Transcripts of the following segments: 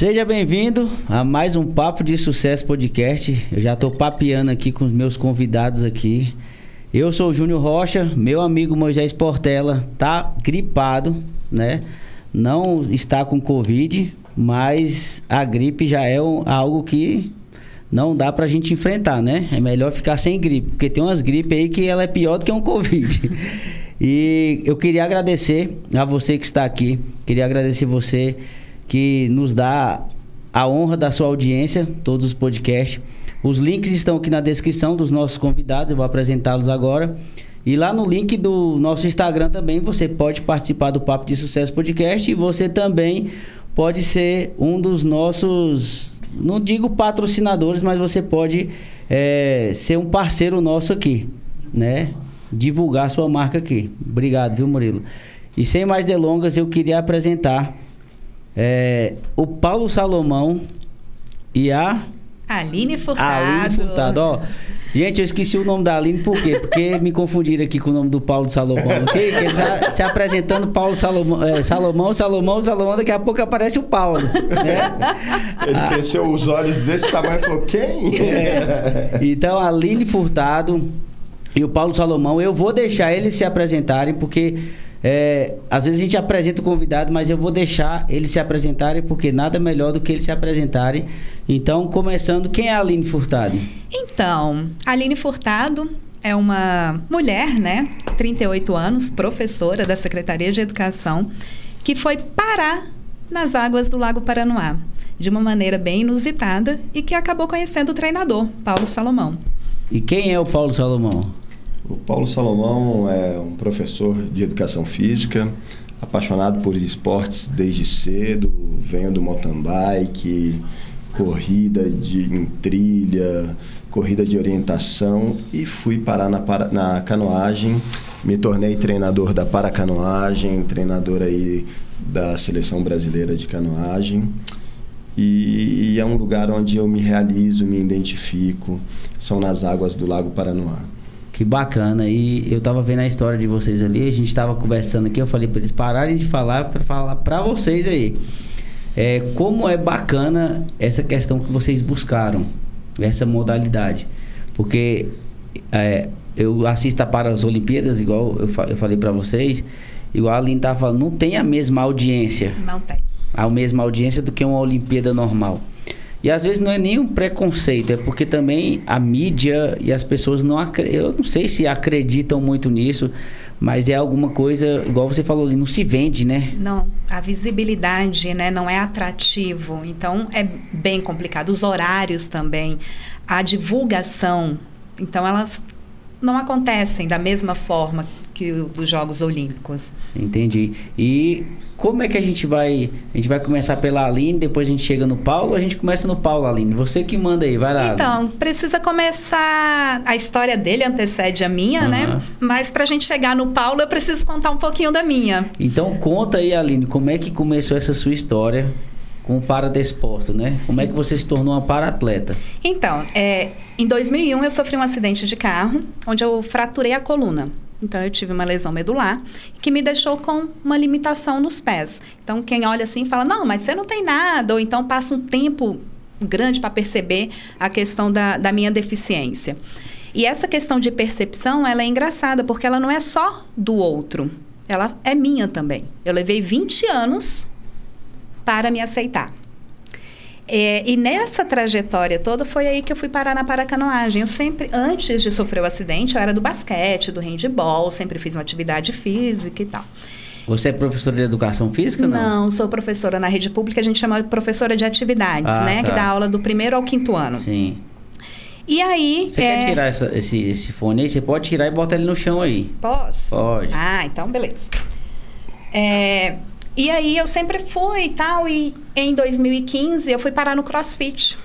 Seja bem-vindo a mais um Papo de Sucesso Podcast. Eu já estou papeando aqui com os meus convidados aqui. Eu sou o Júnior Rocha, meu amigo Moisés Portela tá gripado, né? Não está com Covid, mas a gripe já é um, algo que não dá pra gente enfrentar, né? É melhor ficar sem gripe, porque tem umas gripes aí que ela é pior do que um Covid. e eu queria agradecer a você que está aqui, queria agradecer você que nos dá a honra da sua audiência, todos os podcasts. Os links estão aqui na descrição dos nossos convidados, eu vou apresentá-los agora. E lá no link do nosso Instagram também você pode participar do Papo de Sucesso Podcast e você também pode ser um dos nossos, não digo patrocinadores, mas você pode é, ser um parceiro nosso aqui, né? Divulgar sua marca aqui. Obrigado, viu, Murilo? E sem mais delongas, eu queria apresentar é, o Paulo Salomão e a. Aline Furtado. Aline Furtado, ó. Gente, eu esqueci o nome da Aline, por quê? Porque me confundiram aqui com o nome do Paulo Salomão, ok? Eles se apresentando Paulo Salomão, é, Salomão, Salomão, Salomão, daqui a pouco aparece o Paulo, né? Ele ah, cresceu os olhos desse tamanho e falou, quem? É. Então, a Aline Furtado e o Paulo Salomão, eu vou deixar eles se apresentarem, porque é, às vezes a gente apresenta o convidado, mas eu vou deixar eles se apresentarem, porque nada melhor do que eles se apresentarem. Então, começando, quem é a Aline Furtado? Então, a Aline Furtado é uma mulher, né? 38 anos, professora da Secretaria de Educação, que foi parar nas águas do Lago Paranoá, de uma maneira bem inusitada e que acabou conhecendo o treinador, Paulo Salomão. E quem é o Paulo Salomão? O Paulo Salomão é um professor de educação física, apaixonado por esportes desde cedo, venho do mountain bike, corrida de, em trilha, corrida de orientação e fui parar na, na canoagem. Me tornei treinador da paracanoagem, treinador aí da seleção brasileira de canoagem. E, e é um lugar onde eu me realizo, me identifico, são nas águas do Lago Paranoá. Que bacana. E eu tava vendo a história de vocês ali, a gente tava conversando aqui, eu falei para eles pararem de falar para falar para vocês aí. É, como é bacana essa questão que vocês buscaram, essa modalidade. Porque é, eu assisto para as Olimpíadas, igual eu, eu falei para vocês, e o Aline tá falando, não tem a mesma audiência. Não tem. A mesma audiência do que uma Olimpíada normal. E às vezes não é nem um preconceito, é porque também a mídia e as pessoas não acreditam. Eu não sei se acreditam muito nisso, mas é alguma coisa, igual você falou ali, não se vende, né? Não, a visibilidade né, não é atrativo. Então é bem complicado. Os horários também, a divulgação. Então elas não acontecem da mesma forma que o dos Jogos Olímpicos. Entendi. E como é que a gente vai. A gente vai começar pela Aline, depois a gente chega no Paulo, a gente começa no Paulo, Aline. Você que manda aí, vai lá. Então, Aline. precisa começar. A história dele antecede a minha, uhum. né? Mas para a gente chegar no Paulo, eu preciso contar um pouquinho da minha. Então, conta aí, Aline, como é que começou essa sua história com o paradesporto, né? Como é que você se tornou uma paratleta? Então, é, em 2001 eu sofri um acidente de carro, onde eu fraturei a coluna. Então, eu tive uma lesão medular que me deixou com uma limitação nos pés. Então, quem olha assim fala: não, mas você não tem nada, ou então passa um tempo grande para perceber a questão da, da minha deficiência. E essa questão de percepção, ela é engraçada, porque ela não é só do outro, ela é minha também. Eu levei 20 anos para me aceitar. É, e nessa trajetória toda foi aí que eu fui parar na paracanoagem. Eu sempre, antes de sofrer o acidente, eu era do basquete, do handball, sempre fiz uma atividade física e tal. Você é professora de educação física? Não, não sou professora na rede pública, a gente chama professora de atividades, ah, né? Tá. Que dá aula do primeiro ao quinto ano. Sim. E aí. Você é... quer tirar essa, esse, esse fone aí? Você pode tirar e botar ele no chão aí. Posso? Pode. Ah, então beleza. É, e aí eu sempre fui e tal, e em 2015 eu fui parar no CrossFit.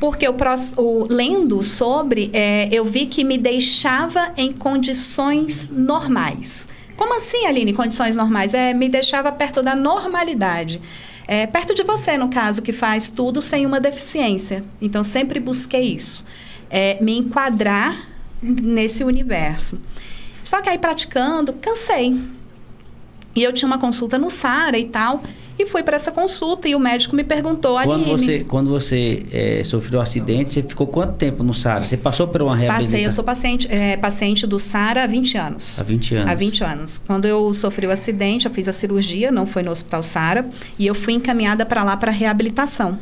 Porque o, lendo sobre, é, eu vi que me deixava em condições normais. Como assim, Aline, condições normais? É, me deixava perto da normalidade. É, perto de você, no caso, que faz tudo sem uma deficiência. Então, sempre busquei isso. É, me enquadrar nesse universo. Só que aí, praticando, cansei E eu tinha uma consulta no Sara e tal. E fui para essa consulta e o médico me perguntou, Quando Aline... você, quando você é, sofreu um acidente, você ficou quanto tempo no SARA? Você passou por uma reabilitação? Passei, eu sou paciente, é, paciente do SARA há 20 anos. Há 20 anos. Há 20 anos. Quando eu sofri o acidente, eu fiz a cirurgia, não foi no Hospital SARA, e eu fui encaminhada para lá para reabilitação.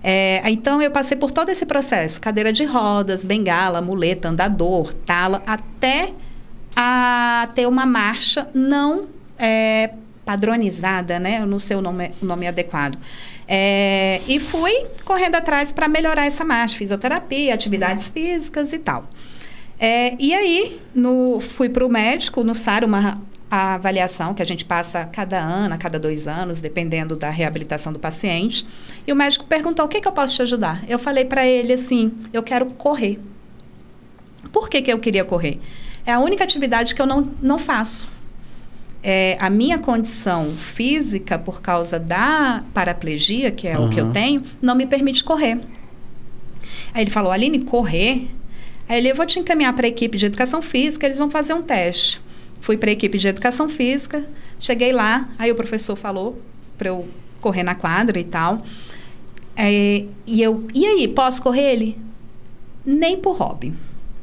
É, então, eu passei por todo esse processo: cadeira de rodas, bengala, muleta, andador, tala, até a ter uma marcha não é, padronizada, né? Eu não sei o nome, o nome adequado. É, e fui correndo atrás para melhorar essa marcha, fisioterapia, atividades físicas e tal. É, e aí, no, fui para o médico, no SAR, uma avaliação que a gente passa cada ano, a cada dois anos, dependendo da reabilitação do paciente. E o médico perguntou: o que, que eu posso te ajudar? Eu falei para ele assim: eu quero correr. Por que, que eu queria correr? É a única atividade que eu não, não faço. É, a minha condição física, por causa da paraplegia, que é uhum. o que eu tenho, não me permite correr. Aí ele falou: Aline, correr? Aí ele: eu vou te encaminhar para a equipe de educação física, eles vão fazer um teste. Fui para a equipe de educação física, cheguei lá, aí o professor falou para eu correr na quadra e tal. É, e eu, e aí, posso correr ele? Nem por hobby.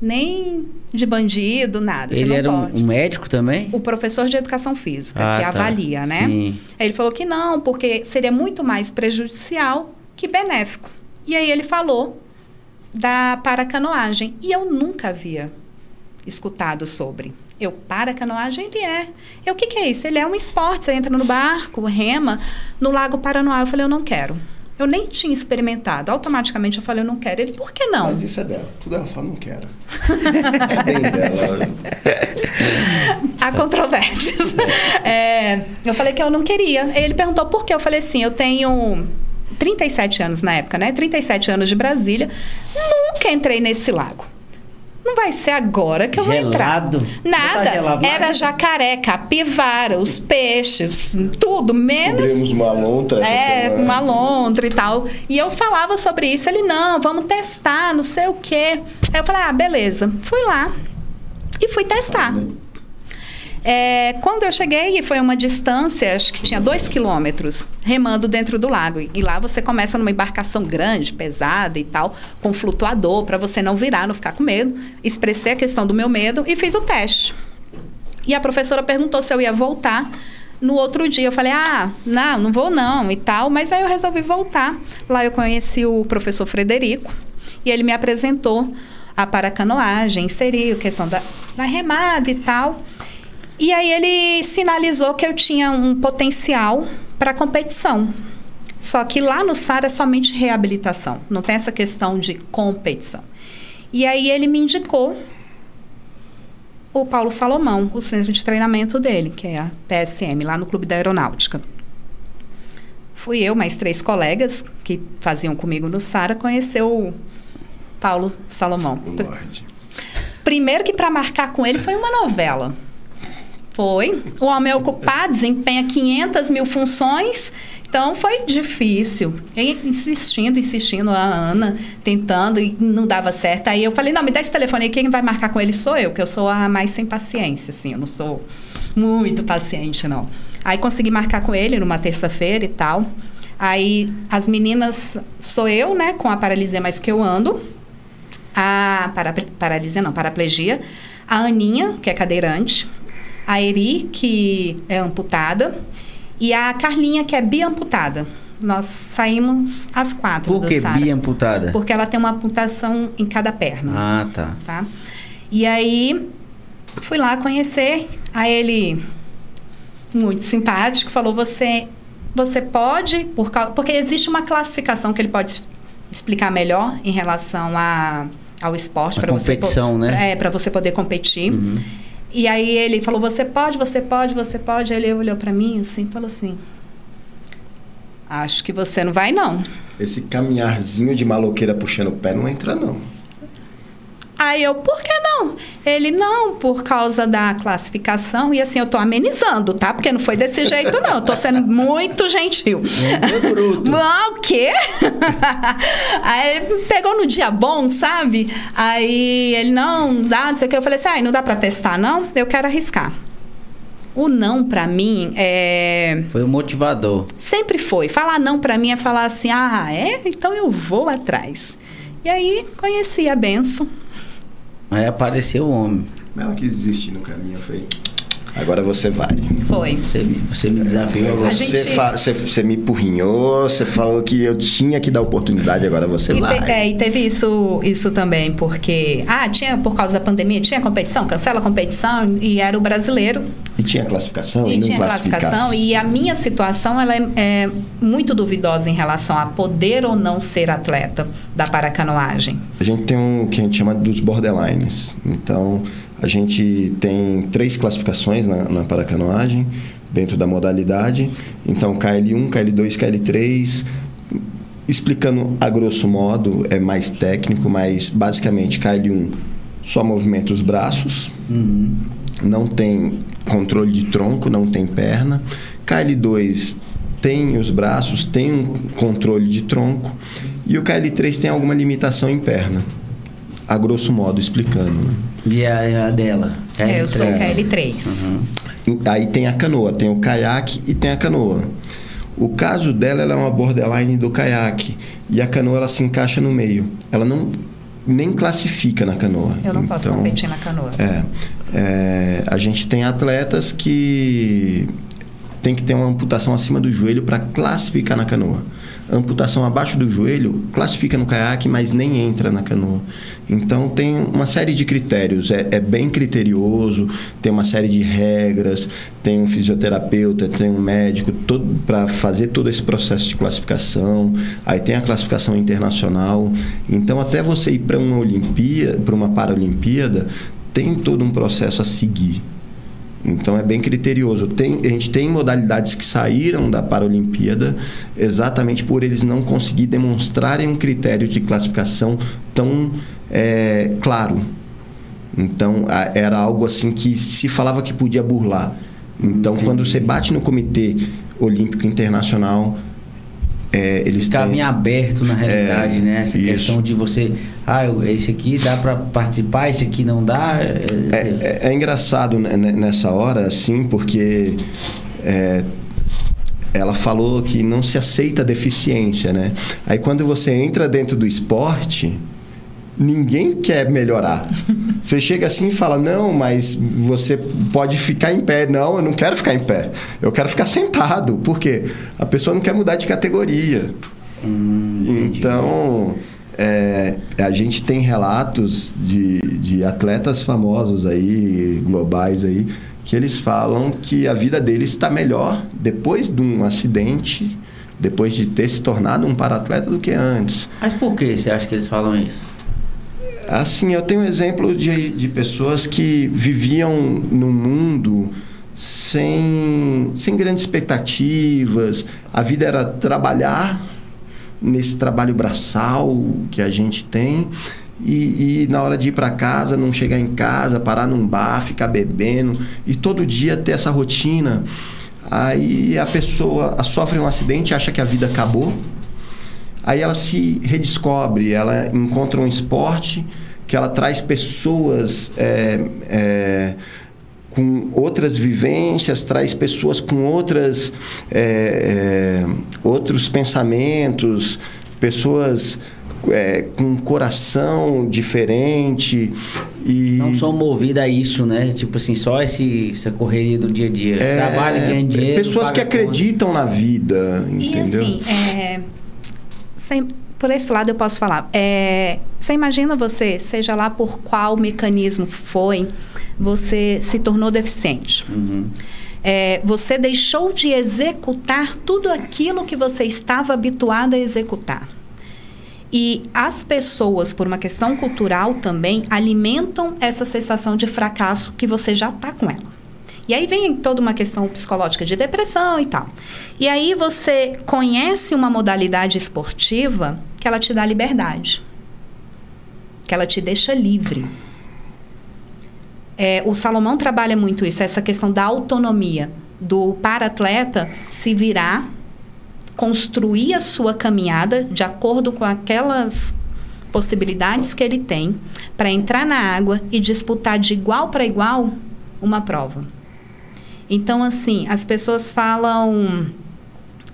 Nem de bandido, nada. Ele era um, um, médico também? O professor de educação física, ah, que tá. avalia, né? Sim. Ele falou que não, porque seria muito mais prejudicial que benéfico. E aí ele falou da paracanoagem. E eu nunca havia escutado sobre. Eu para a canoagem, ele é. Eu, o que, que é isso? Ele é um esporte. Você entra no barco, rema, no Lago Paranoá. Eu falei, eu não quero. Eu nem tinha experimentado. Automaticamente eu falei, eu não quero. Ele, por que não? Mas isso é dela. Tudo ela fala, não quero. é bem dela. Há controvérsias. É, eu falei que eu não queria. Ele perguntou por quê. Eu falei assim, eu tenho 37 anos na época, né? 37 anos de Brasília. Nunca entrei nesse lago. Não vai ser agora que eu gelado. vou entrar. Nada. Tá Era jacaré, capivara, os peixes, tudo, menos. Descobrimos uma lontra. É, semana. uma lontra e tal. E eu falava sobre isso. Ele, não, vamos testar, não sei o quê. Aí eu falei, ah, beleza. Fui lá e fui testar. Ah, é, quando eu cheguei, foi uma distância, acho que tinha dois quilômetros, remando dentro do lago. E lá você começa numa embarcação grande, pesada e tal, com flutuador, para você não virar, não ficar com medo. Expressei a questão do meu medo e fiz o teste. E a professora perguntou se eu ia voltar. No outro dia eu falei, ah, não, não vou não e tal. Mas aí eu resolvi voltar. Lá eu conheci o professor Frederico e ele me apresentou a paracanoagem, inseriu questão da, da remada e tal. E aí ele sinalizou que eu tinha um potencial para competição. Só que lá no SAR é somente reabilitação, não tem essa questão de competição. E aí ele me indicou o Paulo Salomão, o centro de treinamento dele, que é a PSM, lá no Clube da Aeronáutica. Fui eu, mais três colegas que faziam comigo no SARA, conhecer o Paulo Salomão. O Lorde. Primeiro que para marcar com ele foi uma novela. Foi. O homem é ocupado, desempenha 500 mil funções. Então foi difícil. insistindo, insistindo, a Ana, tentando e não dava certo. Aí eu falei: não, me dá esse telefone aí, quem vai marcar com ele sou eu, que eu sou a mais sem paciência, assim. Eu não sou muito paciente, não. Aí consegui marcar com ele numa terça-feira e tal. Aí as meninas, sou eu, né, com a paralisia mais que eu ando. A para, paralisia, não, paraplegia. A Aninha, que é cadeirante a Eri, que é amputada, e a Carlinha, que é biamputada. Nós saímos as quatro Por que biamputada? Porque ela tem uma amputação em cada perna. Ah, tá. tá? E aí, fui lá conhecer. Aí ele, muito simpático, falou, você, você pode... Por causa, porque existe uma classificação que ele pode explicar melhor em relação a, ao esporte. para você, né? É, você poder competir. Uhum. E aí ele falou: Você pode, você pode, você pode. Aí ele olhou para mim assim e falou assim: Acho que você não vai, não. Esse caminharzinho de maloqueira puxando o pé não entra, não. Aí eu, por que não? Ele, não, por causa da classificação. E assim, eu tô amenizando, tá? Porque não foi desse jeito, não. Eu tô sendo muito gentil. Muito bruto. Não, o quê? Aí pegou no dia bom, sabe? Aí ele, não, dá, não sei o que. Eu falei assim, ah, não dá pra testar, não? Eu quero arriscar. O não para mim é Foi o motivador. sempre foi. Falar não para mim é falar assim: "Ah, é? Então eu vou atrás". E aí conheci a benção. Aí apareceu o homem. Ela quis desistir no caminho, foi. Agora você vai. Foi. Você, me- você me desafiou. Você, gente- fa- você, você me empurrinhou, você falou que eu tinha que dar oportunidade, agora você E, vai. te- é, e teve isso, isso também, porque. Ah, tinha, por causa da pandemia, tinha competição, cancela a competição, e era o brasileiro. E tinha classificação, E não tinha classificação. E a minha situação ela é, é muito duvidosa em relação a poder ou não ser atleta da paracanoagem. A gente tem um que a gente chama dos borderlines. Então, a gente tem três classificações na, na paracanoagem, dentro da modalidade. Então, KL1, KL2, KL3. Explicando a grosso modo, é mais técnico, mas basicamente KL1 só movimenta os braços, Uhum. não tem controle de tronco, não tem perna. KL2 tem os braços, tem um controle de tronco. E o KL3 tem alguma limitação em perna. A grosso modo, explicando. né? E a, a dela? É, eu sou É. KL3. Uhum. Aí tem a canoa, tem o caiaque e tem a canoa. O caso dela, ela é uma borderline do caiaque. E a canoa, ela se encaixa no meio. Ela não nem classifica na canoa. Eu não posso Então, competir na canoa. É, é, a gente tem atletas que tem que ter uma amputação acima do joelho para classificar na canoa. Amputação abaixo do joelho classifica no caiaque, mas nem entra na canoa. Então tem uma série de critérios, é, é bem criterioso, tem uma série de regras, tem um fisioterapeuta, tem um médico para fazer todo esse processo de classificação. Aí tem a classificação internacional. Então até você ir para uma Olimpíada, para uma Paralimpíada, tem todo um processo a seguir. Então é bem criterioso. Tem, a gente tem modalidades que saíram da Paralimpíada exatamente por eles não conseguir demonstrarem um critério de classificação tão é, claro. Então a- era algo assim que se falava que podia burlar. Então quando você bate no Comitê Olímpico Internacional, é, eles Ficar têm- aberto na realidade, É, né? Essa isso. questão de você. Ah, esse aqui dá pra participar, esse aqui não dá. é- É, é- é engraçado né, né, nessa hora, assim, porque é, ela falou que não se aceita deficiência, né? Aí quando você entra dentro do esporte, ninguém quer melhorar. Você chega assim e fala, não, mas você pode ficar em pé. Não, eu não quero ficar em pé. Eu quero ficar sentado. Por quê? A pessoa não quer mudar de categoria. Hum. Então, é, a gente tem relatos de, de atletas famosos aí, globais aí, que eles falam que a vida deles está melhor depois de um acidente, depois de ter se tornado um paratleta do que antes. Mas por que você acha que eles falam isso? Assim, eu tenho um exemplo de, de pessoas que viviam num mundo sem, sem grandes expectativas. A vida era trabalhar nesse trabalho braçal que a gente tem. E, e na hora de ir para casa, não chegar em casa, parar num bar, ficar bebendo e todo dia ter essa rotina. Aí a pessoa sofre um acidente, acha que a vida acabou. Aí ela se redescobre, ela encontra um esporte que ela traz pessoas é, é, com outras vivências, traz pessoas com outras, é, é, outros pensamentos, pessoas é, com um coração diferente. E Não são movidas a isso, né? Tipo assim, só esse, essa correria do dia a dia. é, Trabalha, ganha dinheiro. Pessoas que paga conta. acreditam na vida, E entendeu? assim, é, sem- por esse lado eu posso falar. É, você imagina você, seja lá por qual mecanismo foi, você se tornou deficiente. Uhum. É, você deixou de executar tudo aquilo que você estava habituado a executar. E as pessoas, por uma questão cultural também, alimentam essa sensação de fracasso que você já está com ela. E aí vem toda uma questão psicológica de depressão e tal. E aí você conhece uma modalidade esportiva que ela te dá liberdade, que ela te deixa livre. É, o Salomão trabalha muito isso, essa questão da autonomia, do para-atleta se virar, construir a sua caminhada de acordo com aquelas possibilidades que ele tem para entrar na água e disputar de igual para igual uma prova. Então, assim, as pessoas falam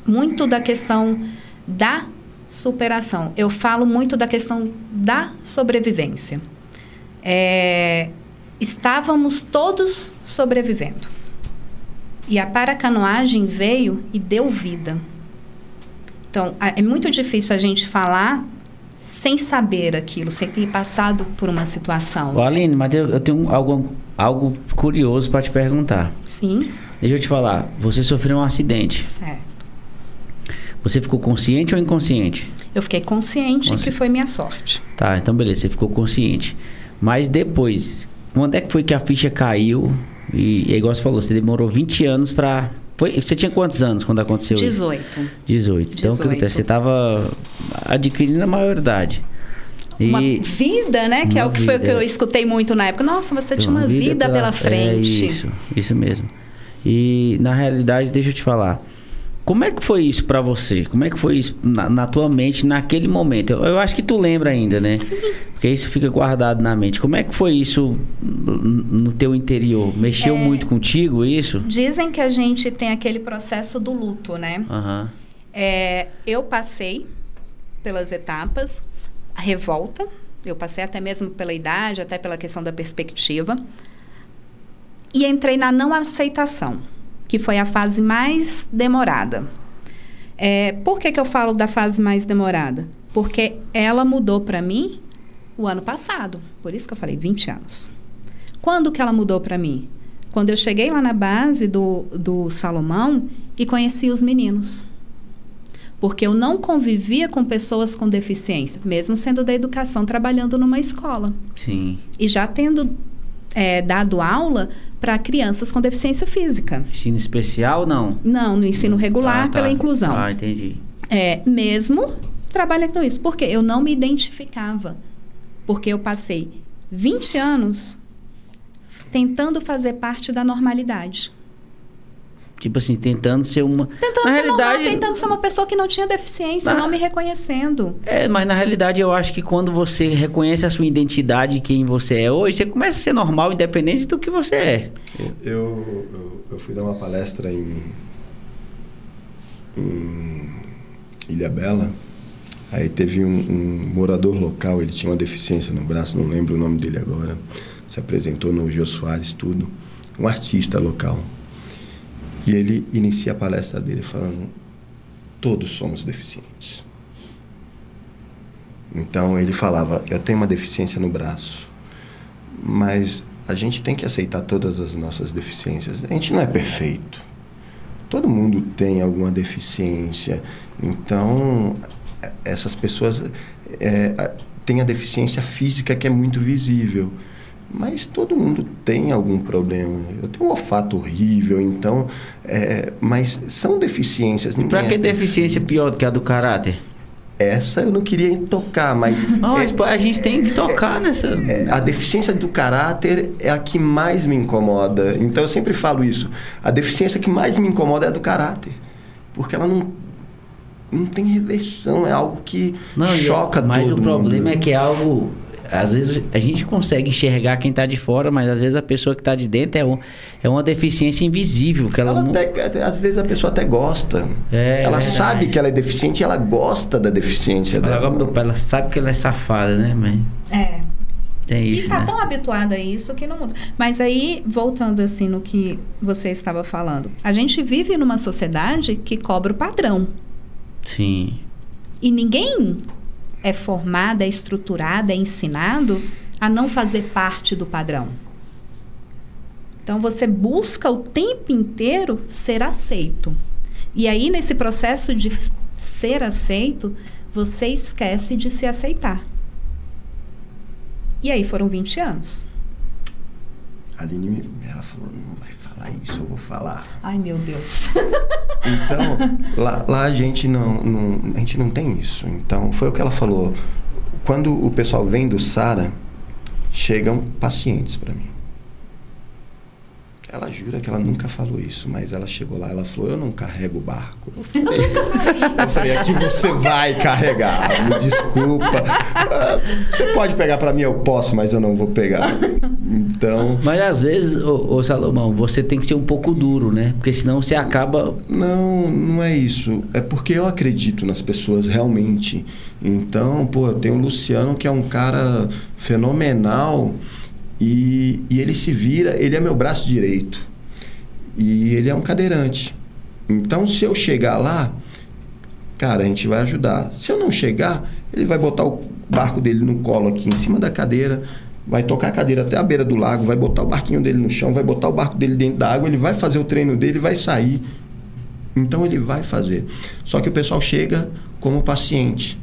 muito da questão da superação. Eu falo muito da questão da sobrevivência. É, estávamos todos sobrevivendo. E a paracanoagem veio e deu vida. Então, é muito difícil a gente falar sem saber aquilo, sem ter passado por uma situação. Ô, Aline, mas eu, eu tenho algo, algo curioso para te perguntar. Sim. Deixa eu te falar. Você sofreu um acidente. Certo. Você ficou consciente ou inconsciente? Eu fiquei consciente Consci... que foi minha sorte. Tá, então beleza, você ficou consciente. Mas depois, quando é que foi que a ficha caiu? E, é igual você falou, você demorou 20 anos para foi, você tinha quantos anos quando aconteceu 18. isso? 18. Então, o que acontece? Você estava adquirindo a maioridade. E uma vida, né? Que é o que vida, foi o que eu escutei muito na época. Nossa, você tinha uma, uma vida, vida pela, pela frente. É isso, isso mesmo. E na realidade, deixa eu te falar. Como é que foi isso para você? Como é que foi isso na, na tua mente naquele momento? Eu, eu, acho que tu lembra ainda, né? Sim. Porque isso fica guardado na mente. Como é que foi isso no teu interior? Mexeu é, muito contigo isso? Dizem que a gente tem aquele processo do luto, né? Uhum. É, eu passei pelas etapas, a revolta, eu passei até mesmo pela idade, até pela questão da perspectiva, e entrei na não aceitação que foi a fase mais demorada. É, por que, que eu falo da fase mais demorada? Porque ela mudou para mim o ano passado. Por isso que eu falei 20 anos. Quando que ela mudou para mim? Quando eu cheguei lá na base do, do Salomão e conheci os meninos. Porque eu não convivia com pessoas com deficiência, mesmo sendo da educação, trabalhando numa escola. Sim. E já tendo é, dado aula para crianças com deficiência física. Ensino especial, não? Não, no ensino regular, ah, tá. pela inclusão. Ah, entendi. É, mesmo trabalhando com isso. Porque eu não me identificava. Porque eu passei 20 anos tentando fazer parte da normalidade. Tipo assim, tentando ser uma. Tentando na ser realidade... normal, tentando ser uma pessoa que não tinha deficiência, na... não me reconhecendo. É, mas na realidade eu acho que quando você reconhece a sua identidade quem você é hoje, você começa a ser normal, independente do que você é. Eu, eu, eu fui dar uma palestra em, em Ilha Bela. Aí teve um, um, morador local, ele tinha uma deficiência no braço, não lembro o nome dele agora. Se apresentou no Jô Soares, tudo. Um artista local. E ele inicia a palestra dele falando: todos somos deficientes. Então ele falava: eu tenho uma deficiência no braço, mas a gente tem que aceitar todas as nossas deficiências. A gente não é perfeito. Todo mundo tem alguma deficiência. Então essas pessoas é, têm a deficiência física que é muito visível mas todo mundo tem algum problema. Eu tenho um olfato horrível, então. É, mas são deficiências. E para que é... deficiência pior do que a do caráter? Essa eu não queria tocar, mas. Não, é, a gente tem que tocar é, nessa. É, a deficiência do caráter é a que mais me incomoda. Então eu sempre falo isso. A deficiência que mais me incomoda é a do caráter. Porque ela não, não tem reversão, é algo que não, choca mas todo Mas o problema é que é algo às vezes a gente consegue enxergar quem está de fora, mas às vezes a pessoa que está de dentro é, um, é uma deficiência invisível. Que ela, ela não... até, às vezes a pessoa até gosta. É, ela é sabe que ela é deficiente e ela gosta da deficiência ela dela. ela sabe que ela é safada, né, mãe? É. Tem isso, e tá né? tão habituada a isso que não muda. Mas aí, voltando assim no que você estava falando, a gente vive numa sociedade que cobra o padrão. Sim. E ninguém é formado, é estruturado, é ensinado a não fazer parte do padrão. Então você busca o tempo inteiro ser aceito. E aí, nesse processo de ser aceito, você esquece de se aceitar. E aí foram 20 anos. A Aline, ela falou, não vai falar isso, eu vou falar. Ai, meu Deus. Então, lá, lá a gente não, não, a gente não tem isso. Então, foi o que ela falou. Quando o pessoal vem do Sara, chegam pacientes para mim. Ela jura que ela nunca falou isso, mas ela chegou lá, ela falou, eu não carrego o barco. Eu falei, eu falei aqui você vai carregar, me desculpa. Ah, Você pode pegar para mim, eu posso, mas eu não vou pegar. Então, Mas às vezes, ô, ô, Salomão, você tem que ser um pouco duro, né? Porque senão você acaba. Não, não é isso. É porque eu acredito nas pessoas realmente. Então, pô, eu tenho o Luciano, que é um cara fenomenal e, e ele se vira, ele é meu braço direito. E ele é um cadeirante. Então, se eu chegar lá, cara, a gente vai ajudar. Se eu não chegar, ele vai botar o barco dele no colo aqui, em cima da cadeira, vai tocar a cadeira até a beira do lago, vai botar o barquinho dele no chão, vai botar o barco dele dentro da água, ele vai fazer o treino dele, vai sair. Então ele vai fazer. Só que o pessoal chega como paciente.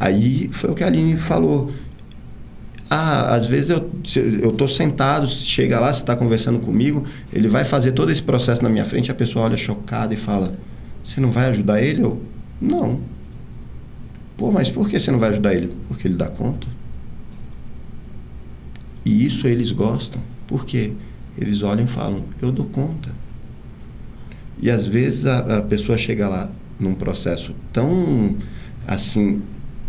Aí foi o que a Aline falou. Ah, às vezes eu tô sentado, chega lá, você está conversando comigo, ele vai fazer todo esse processo na minha frente, a pessoa olha chocada e fala: "Você não vai ajudar ele?" Eu: "Não." Pô, mas por que você não vai ajudar ele? Porque ele dá conta. E isso eles gostam. Por quê? Eles olham e falam: "Eu dou conta." E às vezes a, a pessoa chega lá num processo tão assim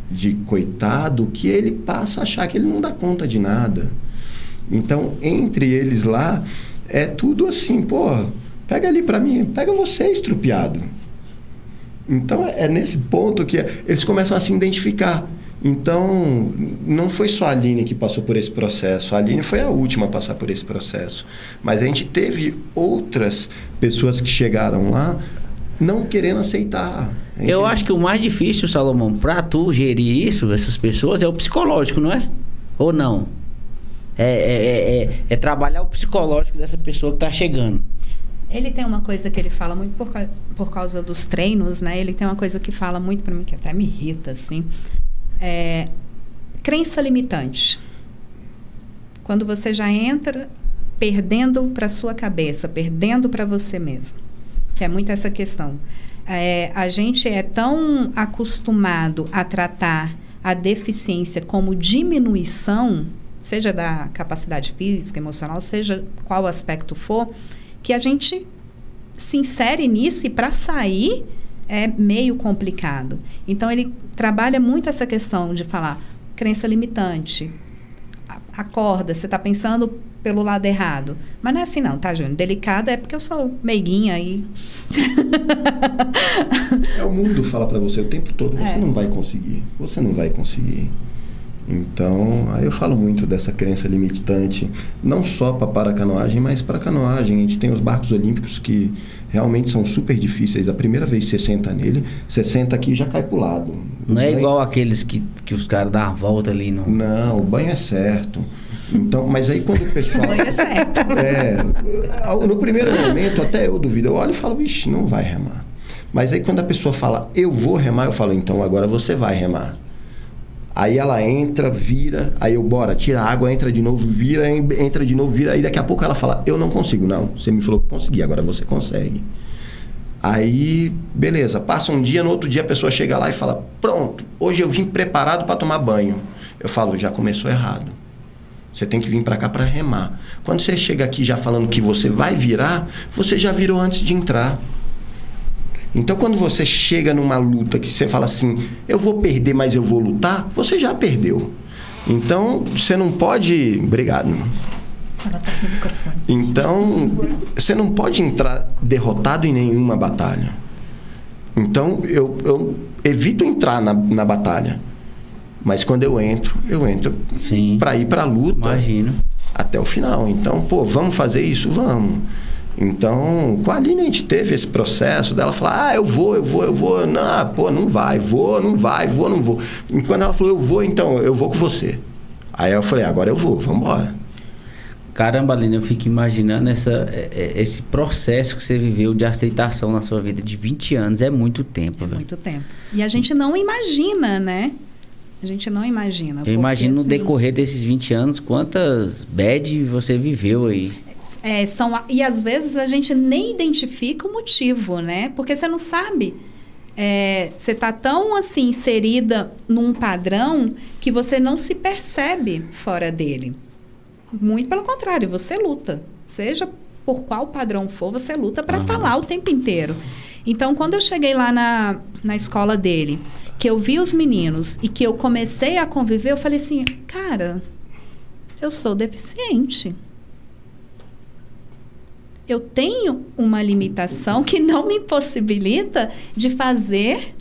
de coitado que ele passa a achar que ele não dá conta de nada. Então, entre eles lá, é tudo assim, pô, pega ali para mim, pega você estrupiado. Então, é é nesse ponto que eles começam a se identificar. Então, não foi só a Aline que passou por esse processo. A Aline foi a última a passar por esse processo. Mas a gente teve outras pessoas que chegaram lá não querendo aceitar. Eu acho que o mais difícil, Salomão, pra tu gerir isso, essas pessoas, é o psicológico, não é? Ou não? É, é, é, é- é trabalhar o psicológico dessa pessoa que tá chegando. Ele tem uma coisa que ele fala muito por, por causa dos treinos, né? Ele tem uma coisa que fala muito para mim, que até me irrita, assim. É, crença limitante. Quando você já entra perdendo para sua cabeça, perdendo para você mesmo. Que é muito essa questão. É, a gente é tão acostumado a tratar a deficiência como diminuição, seja da capacidade física, emocional, seja qual aspecto for, que a gente se insere nisso e para sair é meio complicado. Então ele trabalha muito essa questão de falar crença limitante. Acorda, você está pensando pelo lado errado. Mas não é assim não, tá, Júnior? Delicada é porque eu sou meiguinha aí. É o mundo fala para você o tempo todo, você É. não vai conseguir, você não vai conseguir. Então, aí eu falo muito dessa crença limitante, não só para paracanoagem, mas para canoagem. A gente tem os barcos olímpicos que realmente são super difíceis. A primeira vez que você senta nele, você senta aqui e já cai pro lado. Não é O banho- igual aqueles que, que os caras dão a volta ali no. Não, o banho é certo. Então, mas aí quando o pessoal... É certo. É, no primeiro momento até eu duvido. Eu olho e falo, vixe, não vai remar. Mas aí quando a pessoa fala, eu vou remar, eu falo, então agora você vai remar. Aí ela entra, vira, aí eu, bora, tira a água, entra de novo, vira, en- entra de novo, vira. Aí daqui a pouco ela fala, eu não consigo. Não, você me falou que consegui, agora você consegue. Aí, beleza, passa um dia, no outro dia a pessoa chega lá e fala, pronto, hoje eu vim preparado para tomar banho. Eu falo, já começou errado. Você tem que vir para cá para remar. Quando você chega aqui já falando que você vai virar, você já virou antes de entrar. Então, quando você chega numa luta que você fala assim, eu vou perder, mas eu vou lutar, você já perdeu. Então, você não pode. Obrigado. Tá. Então, você não pode entrar derrotado em nenhuma batalha. Então, eu, eu evito entrar na, na batalha. Mas quando eu entro, eu entro Sim. para ir para a luta Imagino. até o final. Então, pô, vamos fazer isso? Vamos. Então, com a Aline a gente teve esse processo dela falar, ah, eu vou, eu vou, eu vou. Não, pô, não vai, vou, não vai, vou, não vou. E quando ela falou, eu vou, então, eu vou com você. Aí eu falei, agora eu vou, vamos embora. Caramba, Aline, eu fico imaginando essa, é- é- esse processo que você viveu de aceitação na sua vida de 20 anos. É muito tempo, É velho. muito tempo. E a gente não imagina, né? A gente não imagina. Eu imagino no assim, decorrer desses 20 anos quantas bad você viveu aí. É, são, e às vezes a gente nem identifica o motivo, né? Porque você não sabe. É, você tá tão assim inserida num padrão que você não se percebe fora dele. Muito pelo contrário, você luta. Seja por qual padrão for, você luta para estar tá lá o tempo inteiro. Então, quando eu cheguei lá na, na escola dele, que eu vi os meninos e que eu comecei a conviver, eu falei assim, cara, eu sou deficiente. Eu tenho uma limitação que não me impossibilita de fazer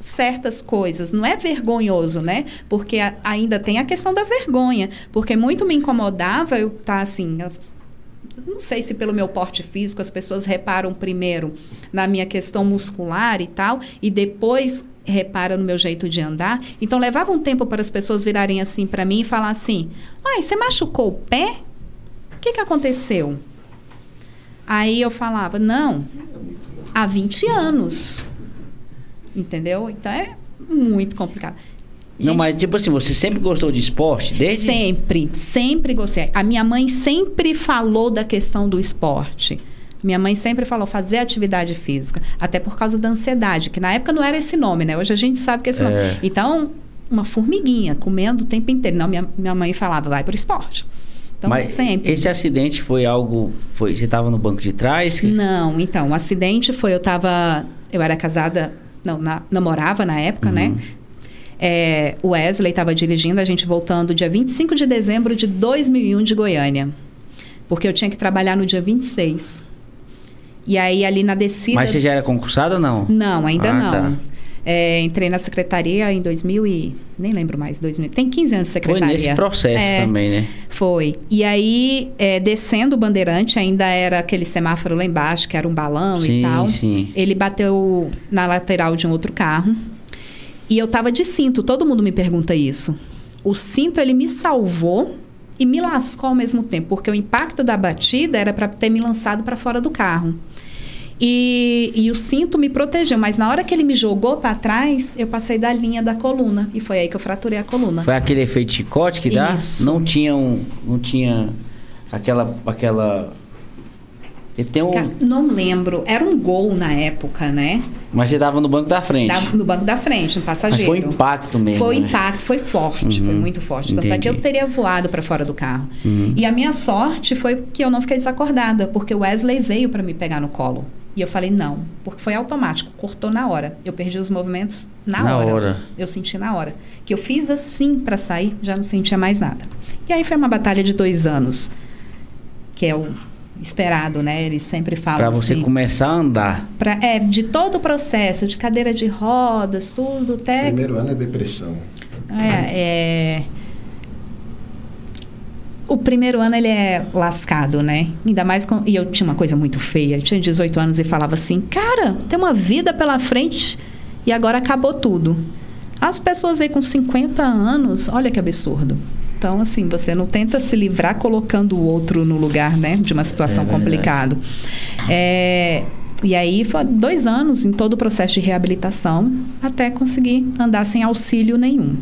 certas coisas. Não é vergonhoso, né? Porque a, ainda tem a questão da vergonha. Porque muito me incomodava eu estar tá, assim. Não sei se pelo meu porte físico as pessoas reparam primeiro na minha questão muscular e tal, e depois repara no meu jeito de andar. Então levava um tempo para as pessoas virarem assim para mim e falar assim: "Ai, você machucou o pé? O que que aconteceu?" Aí eu falava: "Não, há 20 anos." Entendeu? Então é muito complicado. Gente, não, mas tipo assim, você sempre gostou de esporte? Desde... Sempre, sempre gostei. A minha mãe sempre falou da questão do esporte. Minha mãe sempre falou fazer atividade física, até por causa da ansiedade, que na época não era esse nome, né? Hoje a gente sabe que é esse é. nome. Então, uma formiguinha comendo o tempo inteiro. Não, minha, minha mãe falava, vai para o esporte. Então, Mas sempre. Esse acidente foi algo. Foi, você estava no banco de trás? Não, então, o acidente foi, eu estava. Eu era casada não, na, namorava na época, né? uhum. né? É, o Wesley estava dirigindo, a gente voltando dia 25 de dezembro de 2001 de Goiânia. Porque eu tinha que trabalhar no dia 26. E aí, ali na descida... Mas você já era concursada ou não? Não, ainda ah, não. Tá. É, entrei na secretaria em 2000 e... Nem lembro mais, 2000. Tem 15 anos de secretaria. Foi nesse processo é, também, né? Foi. E aí, é, descendo o bandeirante, ainda era aquele semáforo lá embaixo, que era um balão sim, e tal. Sim. Ele bateu na lateral de um outro carro. E eu tava de cinto. Todo mundo me pergunta isso. O cinto, ele me salvou e me lascou ao mesmo tempo, porque o impacto da batida era para ter me lançado para fora do carro. E, e o cinto me protegeu, mas na hora que ele me jogou para trás, eu passei da linha da coluna. E foi aí que eu fraturei a coluna. Foi aquele efeito chicote que dá? Isso. Não tinha um. Não tinha aquela. aquela... Tem um... Não lembro. Era um gol na época, né? Mas você dava no banco da frente. Dava no banco da frente, no passageiro. Mas foi impacto mesmo. Foi né? impacto, foi forte, uhum. foi muito forte. Tanto Entendi. é que eu teria voado para fora do carro. Uhum. E a minha sorte foi que eu não fiquei desacordada, porque o Wesley veio para me pegar no colo. E eu falei, não, porque foi automático, cortou na hora. Eu perdi os movimentos na, na hora. hora. Eu senti na hora. Que eu fiz assim para sair, já não sentia mais nada. E aí foi uma batalha de dois anos, que é o esperado, né? Eles sempre falam Para você assim, começar a andar. Pra, é, de todo o processo, de cadeira de rodas, tudo, até... Primeiro ano é depressão. É, é o primeiro ano ele é lascado, né? Ainda mais com. E eu tinha uma coisa muito feia. Eu tinha 18 anos e falava assim: cara, tem uma vida pela frente e agora acabou tudo. As pessoas aí com 50 anos, olha que absurdo. Então, assim, você não tenta se livrar colocando o outro no lugar, né? De uma situação é complicada. É, e aí, foi dois anos em todo o processo de reabilitação até conseguir andar sem auxílio nenhum.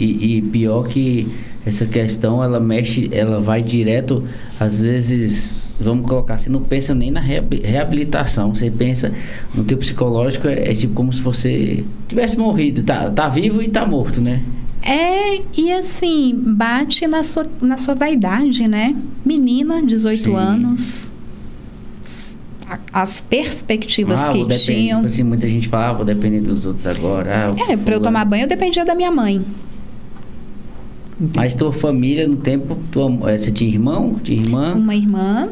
E, e pior que essa questão ela mexe, ela vai direto, às vezes, vamos colocar assim, não pensa nem na reabilitação, você pensa no teu psicológico, é, é tipo como se você tivesse morrido, tá, tá vivo e tá morto, né? É, e assim, bate na sua, na sua vaidade, né? Menina, 18 Sim. anos, as perspectivas ah, que tinham. Tipo assim, muita gente fala, ah, vou depender dos outros agora. Ah, é, para eu tomar banho eu dependia da minha mãe. Entendi. Mas tua família, no tempo, tua, eh, você tinha irmão? Tinha irmã? Uma irmã.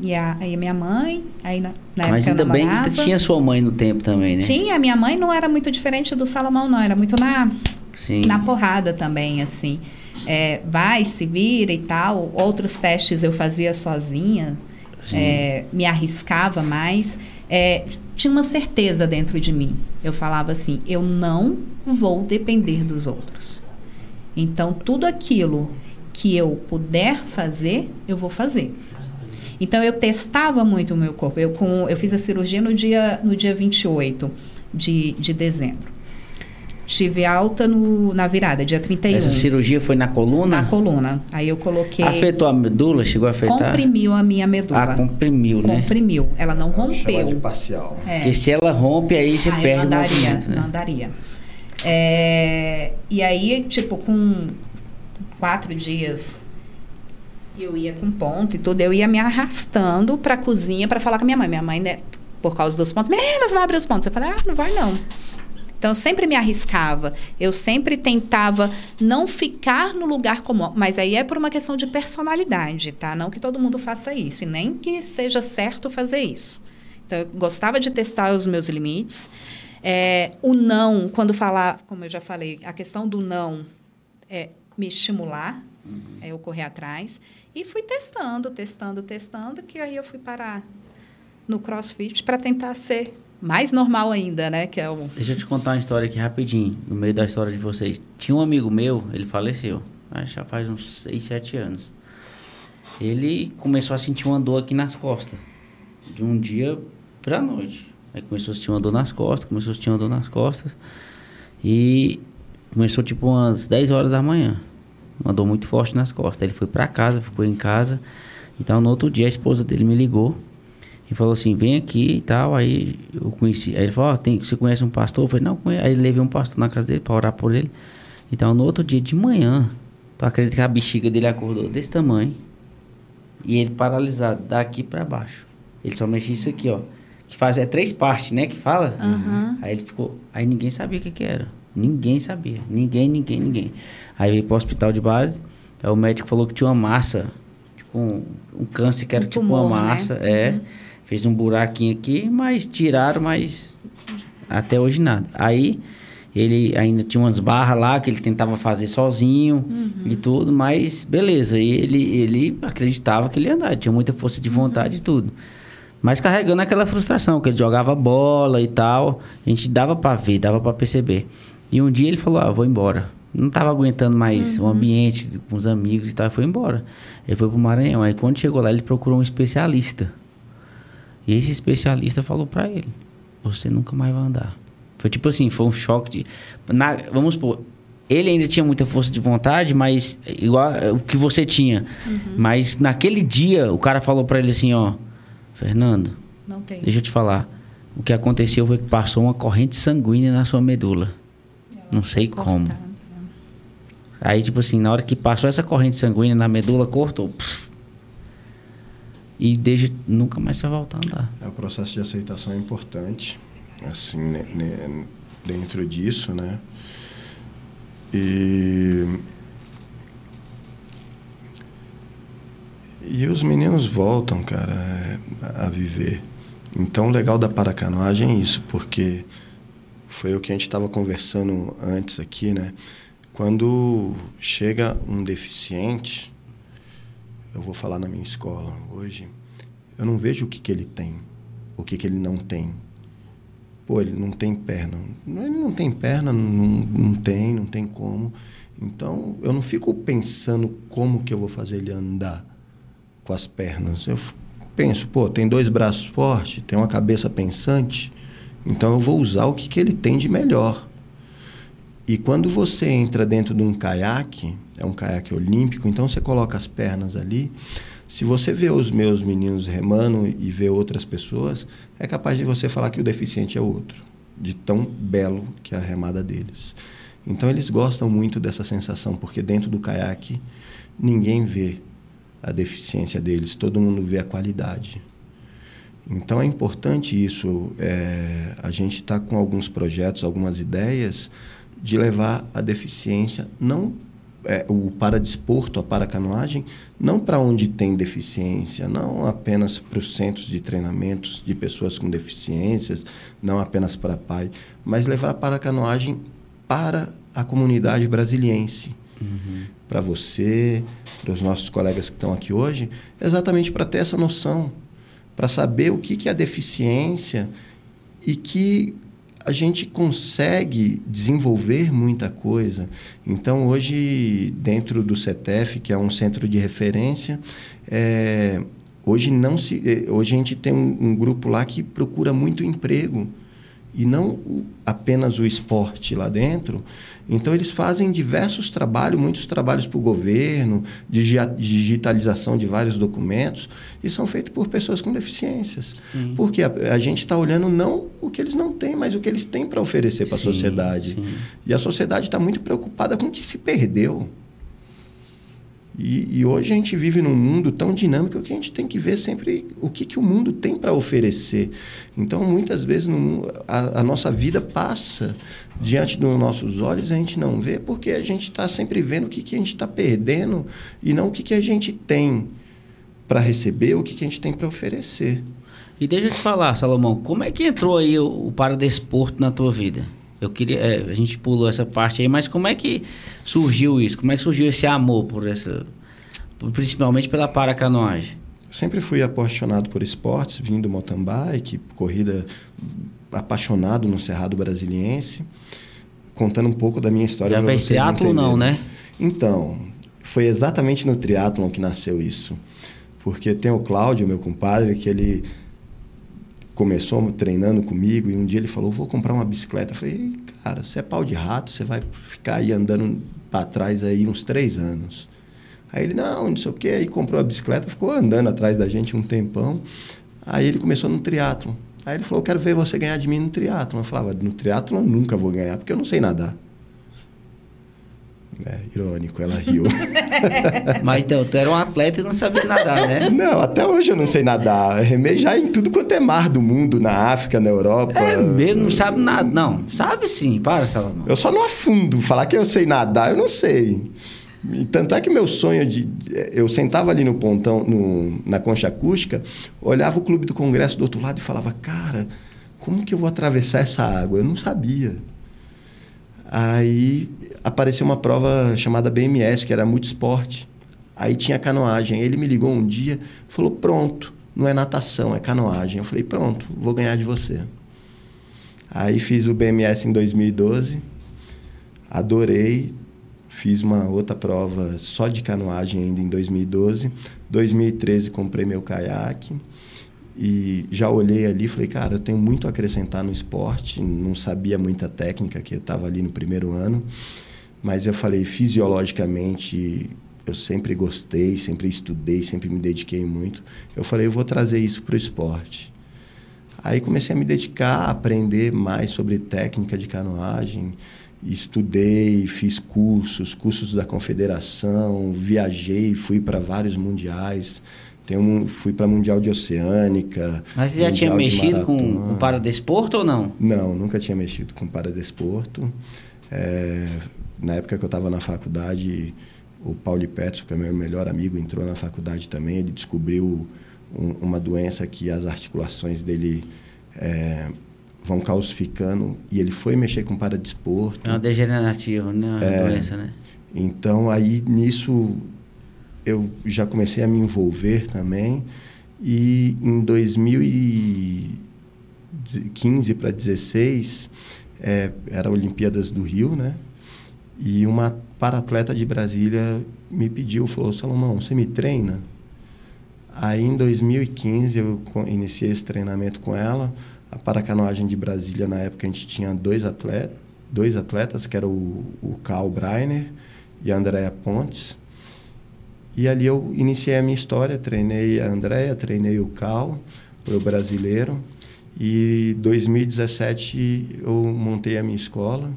E a, aí a minha mãe, aí na, na Mas ainda bem que você tinha sua mãe no tempo também, né? Tinha, a minha mãe não era muito diferente do Salomão, não. Era muito na, Sim. na porrada também, assim. É, vai, se vira e tal. Outros testes eu fazia sozinha. É, me arriscava mais. É, tinha uma certeza dentro de mim. Eu falava assim: eu não vou depender dos outros. Então, tudo aquilo que eu puder fazer, eu vou fazer. Então, eu testava muito o meu corpo. Eu, com, eu fiz a cirurgia no dia, no dia 28 de, de dezembro. Tive alta no, na virada, dia 31. Essa cirurgia foi na coluna? Na coluna. Aí eu coloquei. Afetou a medula? Chegou a afetar? Comprimiu a minha medula. Ah, comprimiu, né? Comprimiu. Ela não rompeu. de parcial. É. Porque se ela rompe, aí você ah, perde andaria, o movimento, né? Não andaria. É, e aí, tipo, com quatro dias eu ia com ponto e tudo, eu ia me arrastando para a cozinha para falar com a minha mãe. Minha mãe, né, por causa dos pontos, meninas, vai abrir os pontos. Eu falei, ah, não vai não. Então, eu sempre me arriscava. Eu sempre tentava não ficar no lugar comum. Mas aí é por uma questão de personalidade, tá? Não que todo mundo faça isso. E nem que seja certo fazer isso. Então, eu gostava de testar os meus limites. É, o não, quando falar, como eu já falei, a questão do não é me estimular, uhum. é eu correr atrás. E fui testando, testando, testando, que aí eu fui parar no crossfit para tentar ser mais normal ainda, né? Que é o... Deixa eu te contar uma história aqui rapidinho, no meio da história de vocês. Tinha um amigo meu, ele faleceu, já faz uns 6, 7 anos. Ele começou a sentir uma dor aqui nas costas, de um dia pra noite. Aí começou a sentir uma dor nas costas, começou a sentir uma dor nas costas. E começou tipo umas 10 horas da manhã. Uma dor muito forte nas costas. Aí ele foi pra casa, ficou em casa. Então no outro dia a esposa dele me ligou e falou assim, vem aqui e tal. Aí eu conheci. Aí ele falou, oh, tem, você conhece um pastor? Eu falei, não, conheço. Aí ele levei um pastor na casa dele para orar por ele. Então no outro dia de manhã, tu acredita que a bexiga dele acordou desse tamanho. E ele paralisado daqui para baixo. Ele só mexia isso aqui, ó. Que faz é três partes, né? Que fala. Uhum. Aí ele ficou. Aí ninguém sabia o que, que era. Ninguém sabia. Ninguém, ninguém, ninguém. Aí veio pro hospital de base. Aí o médico falou que tinha uma massa. Tipo um, um câncer que era um tipo tumor, uma né? massa. Né? É. Uhum fez um buraquinho aqui, mas tiraram, mas até hoje nada. Aí ele ainda tinha umas barras lá que ele tentava fazer sozinho uhum. e tudo, mas beleza. E ele, ele acreditava que ele ia andar, tinha muita força de vontade uhum. e tudo. Mas carregando aquela frustração, que ele jogava bola e tal, a gente dava para ver, dava para perceber. E um dia ele falou: Ah, vou embora. Não tava aguentando mais uhum. o ambiente com os amigos e tal, foi embora. Ele foi pro Maranhão. Aí quando chegou lá, ele procurou um especialista. E esse especialista falou para ele: você nunca mais vai andar. Foi tipo assim, foi um choque de. Na, vamos supor, ele ainda tinha muita força de vontade, mas igual o que você tinha. Uhum. Mas naquele dia, o cara falou para ele assim: ó, Fernando, deixa eu te falar. O que aconteceu foi que passou uma corrente sanguínea na sua medula. Não sei como. Aí, tipo assim, na hora que passou essa corrente sanguínea na medula, cortou. Pff, e desde nunca mais vai voltar a andar. É, o processo de aceitação é importante, assim, né, né, dentro disso, né? E e os meninos voltam, cara, a viver. Então, o legal da paracanoagem é isso, porque foi o que a gente estava conversando antes aqui, né? Quando chega um deficiente, eu vou falar na minha escola hoje, eu não vejo o que, que ele tem, o que, que ele não tem. Pô, ele não tem perna. Ele não tem perna, não, não tem, não tem como. Então, eu não fico pensando como que eu vou fazer ele andar com as pernas. Eu penso, pô, tem dois braços fortes, tem uma cabeça pensante, então eu vou usar o que, que ele tem de melhor. E quando você entra dentro de um caiaque, é um caiaque olímpico, então você coloca as pernas ali. Se você vê os meus meninos remando e vê outras pessoas, é capaz de você falar que o deficiente é outro, de tão belo que é a remada deles. Então eles gostam muito dessa sensação, porque dentro do caiaque ninguém vê a deficiência deles, todo mundo vê a qualidade. Então é importante isso. É, a gente está com alguns projetos, algumas ideias de levar a deficiência, não é, o paradesporto, a paracanoagem, não para onde tem deficiência, não apenas para os centros de treinamentos de pessoas com deficiências, não apenas para pai, mas levar a paracanoagem para a comunidade brasiliense. Uhum. Para você, para os nossos colegas que estão aqui hoje, exatamente para ter essa noção, para saber o que, que é a deficiência e que a gente consegue desenvolver muita coisa. Então, hoje, dentro do CETEF, que é um centro de referência, é, hoje, não se, é, hoje a gente tem um, um grupo lá que procura muito emprego e não apenas o esporte lá dentro. Então, eles fazem diversos trabalhos, muitos trabalhos para o governo, digitalização de vários documentos, e são feitos por pessoas com deficiências. Uhum. Porque a, a gente está olhando não o que eles não têm, mas o que eles têm para oferecer para a sociedade. Sim. E a sociedade está muito preocupada com o que se perdeu. E, e, hoje a gente vive num mundo tão dinâmico que a gente tem que ver sempre o que, que o mundo tem para oferecer. Então, muitas vezes, no, a, a, nossa vida passa diante dos nossos olhos, a gente não vê, porque a gente está sempre vendo o que, que a gente está perdendo e não o que, que a gente tem para receber, o que, que a gente tem para oferecer. E deixa eu te falar, Salomão, como é que entrou aí o, o paradesporto na tua vida? Eu queria, é, a gente pulou essa parte aí, mas como é que surgiu isso? Como é que surgiu esse amor por essa, principalmente pela paracanoagem? Sempre fui apaixonado por esportes, vindo do mountain bike, corrida, apaixonado no Cerrado Brasiliense. Contando um pouco da minha história Já fez triatlo não, né? Então, foi exatamente no triatlon que nasceu isso. Porque tem o Cláudio, meu compadre, que ele começou treinando comigo e um dia ele falou: Vou comprar uma bicicleta. Eu falei: Cara, você é pau de rato, você vai ficar aí andando para trás aí uns três anos. Aí ele: Não, não sei o quê. Aí comprou a bicicleta, ficou andando atrás da gente um tempão. Aí ele começou no triatlo. Aí ele falou: Quero ver você ganhar de mim no triatlo. Eu falava: No triatlo eu nunca vou ganhar, porque eu não sei nadar. É, irônico, ela riu. Mas então, tu era um atleta e não sabia nadar, né? Não, até hoje eu não sei nadar. Remei já em tudo quanto é mar do mundo, na África, na Europa. É mesmo, não sabe nada. Não, sabe sim, para, Salomão. Eu só não afundo. Falar que eu sei nadar, eu não sei. E tanto é que meu sonho de. Eu sentava ali no pontão, no, na concha acústica, olhava o Clube do Congresso do outro lado e falava, cara, como que eu vou atravessar essa água? Eu não sabia. Aí apareceu uma prova chamada BMS, que era multisport. Aí tinha canoagem. Ele me ligou um dia, falou: "Pronto, não é natação, é canoagem". Eu falei: "Pronto, vou ganhar de você". Aí fiz o BMS em 2012. Adorei. Fiz uma outra prova só de canoagem ainda em 2012. 2013 comprei meu caiaque. E já olhei ali e falei, cara, eu tenho muito a acrescentar no esporte. Não sabia muita técnica, que eu estava ali no primeiro ano. Mas eu falei, fisiologicamente, eu sempre gostei, sempre estudei, sempre me dediquei muito. Eu falei, eu vou trazer isso para o esporte. Aí comecei a me dedicar, a aprender mais sobre técnica de canoagem. Estudei, fiz cursos, cursos da confederação, viajei, fui para vários mundiais. Tem um, fui para Mundial de Oceânica. Mas você já tinha mexido com, com paradesporto ou não? Não, nunca tinha mexido com paradesporto. É, na época que eu estava na faculdade, o Paulo Petro, que é meu melhor amigo, entrou na faculdade também. Ele descobriu um, uma doença que as articulações dele é, vão calcificando e ele foi mexer com paradesporto. É uma degenerativa, né? Uma é, doença, né? Então, aí nisso eu já comecei a me envolver também. E em 2015 para 16, é, era Olimpíadas do Rio, né? E uma para-atleta de Brasília me pediu, falou, Salomão, você me treina? Aí em 2015 eu iniciei esse treinamento com ela. A paracanoagem de Brasília, na época, a gente tinha dois atletas, dois atletas que era o, o Carl Breiner e a Andrea Pontes. E ali eu iniciei a minha história, treinei a Andréia, treinei o Cal, para o brasileiro. E 2017 eu montei a minha escola.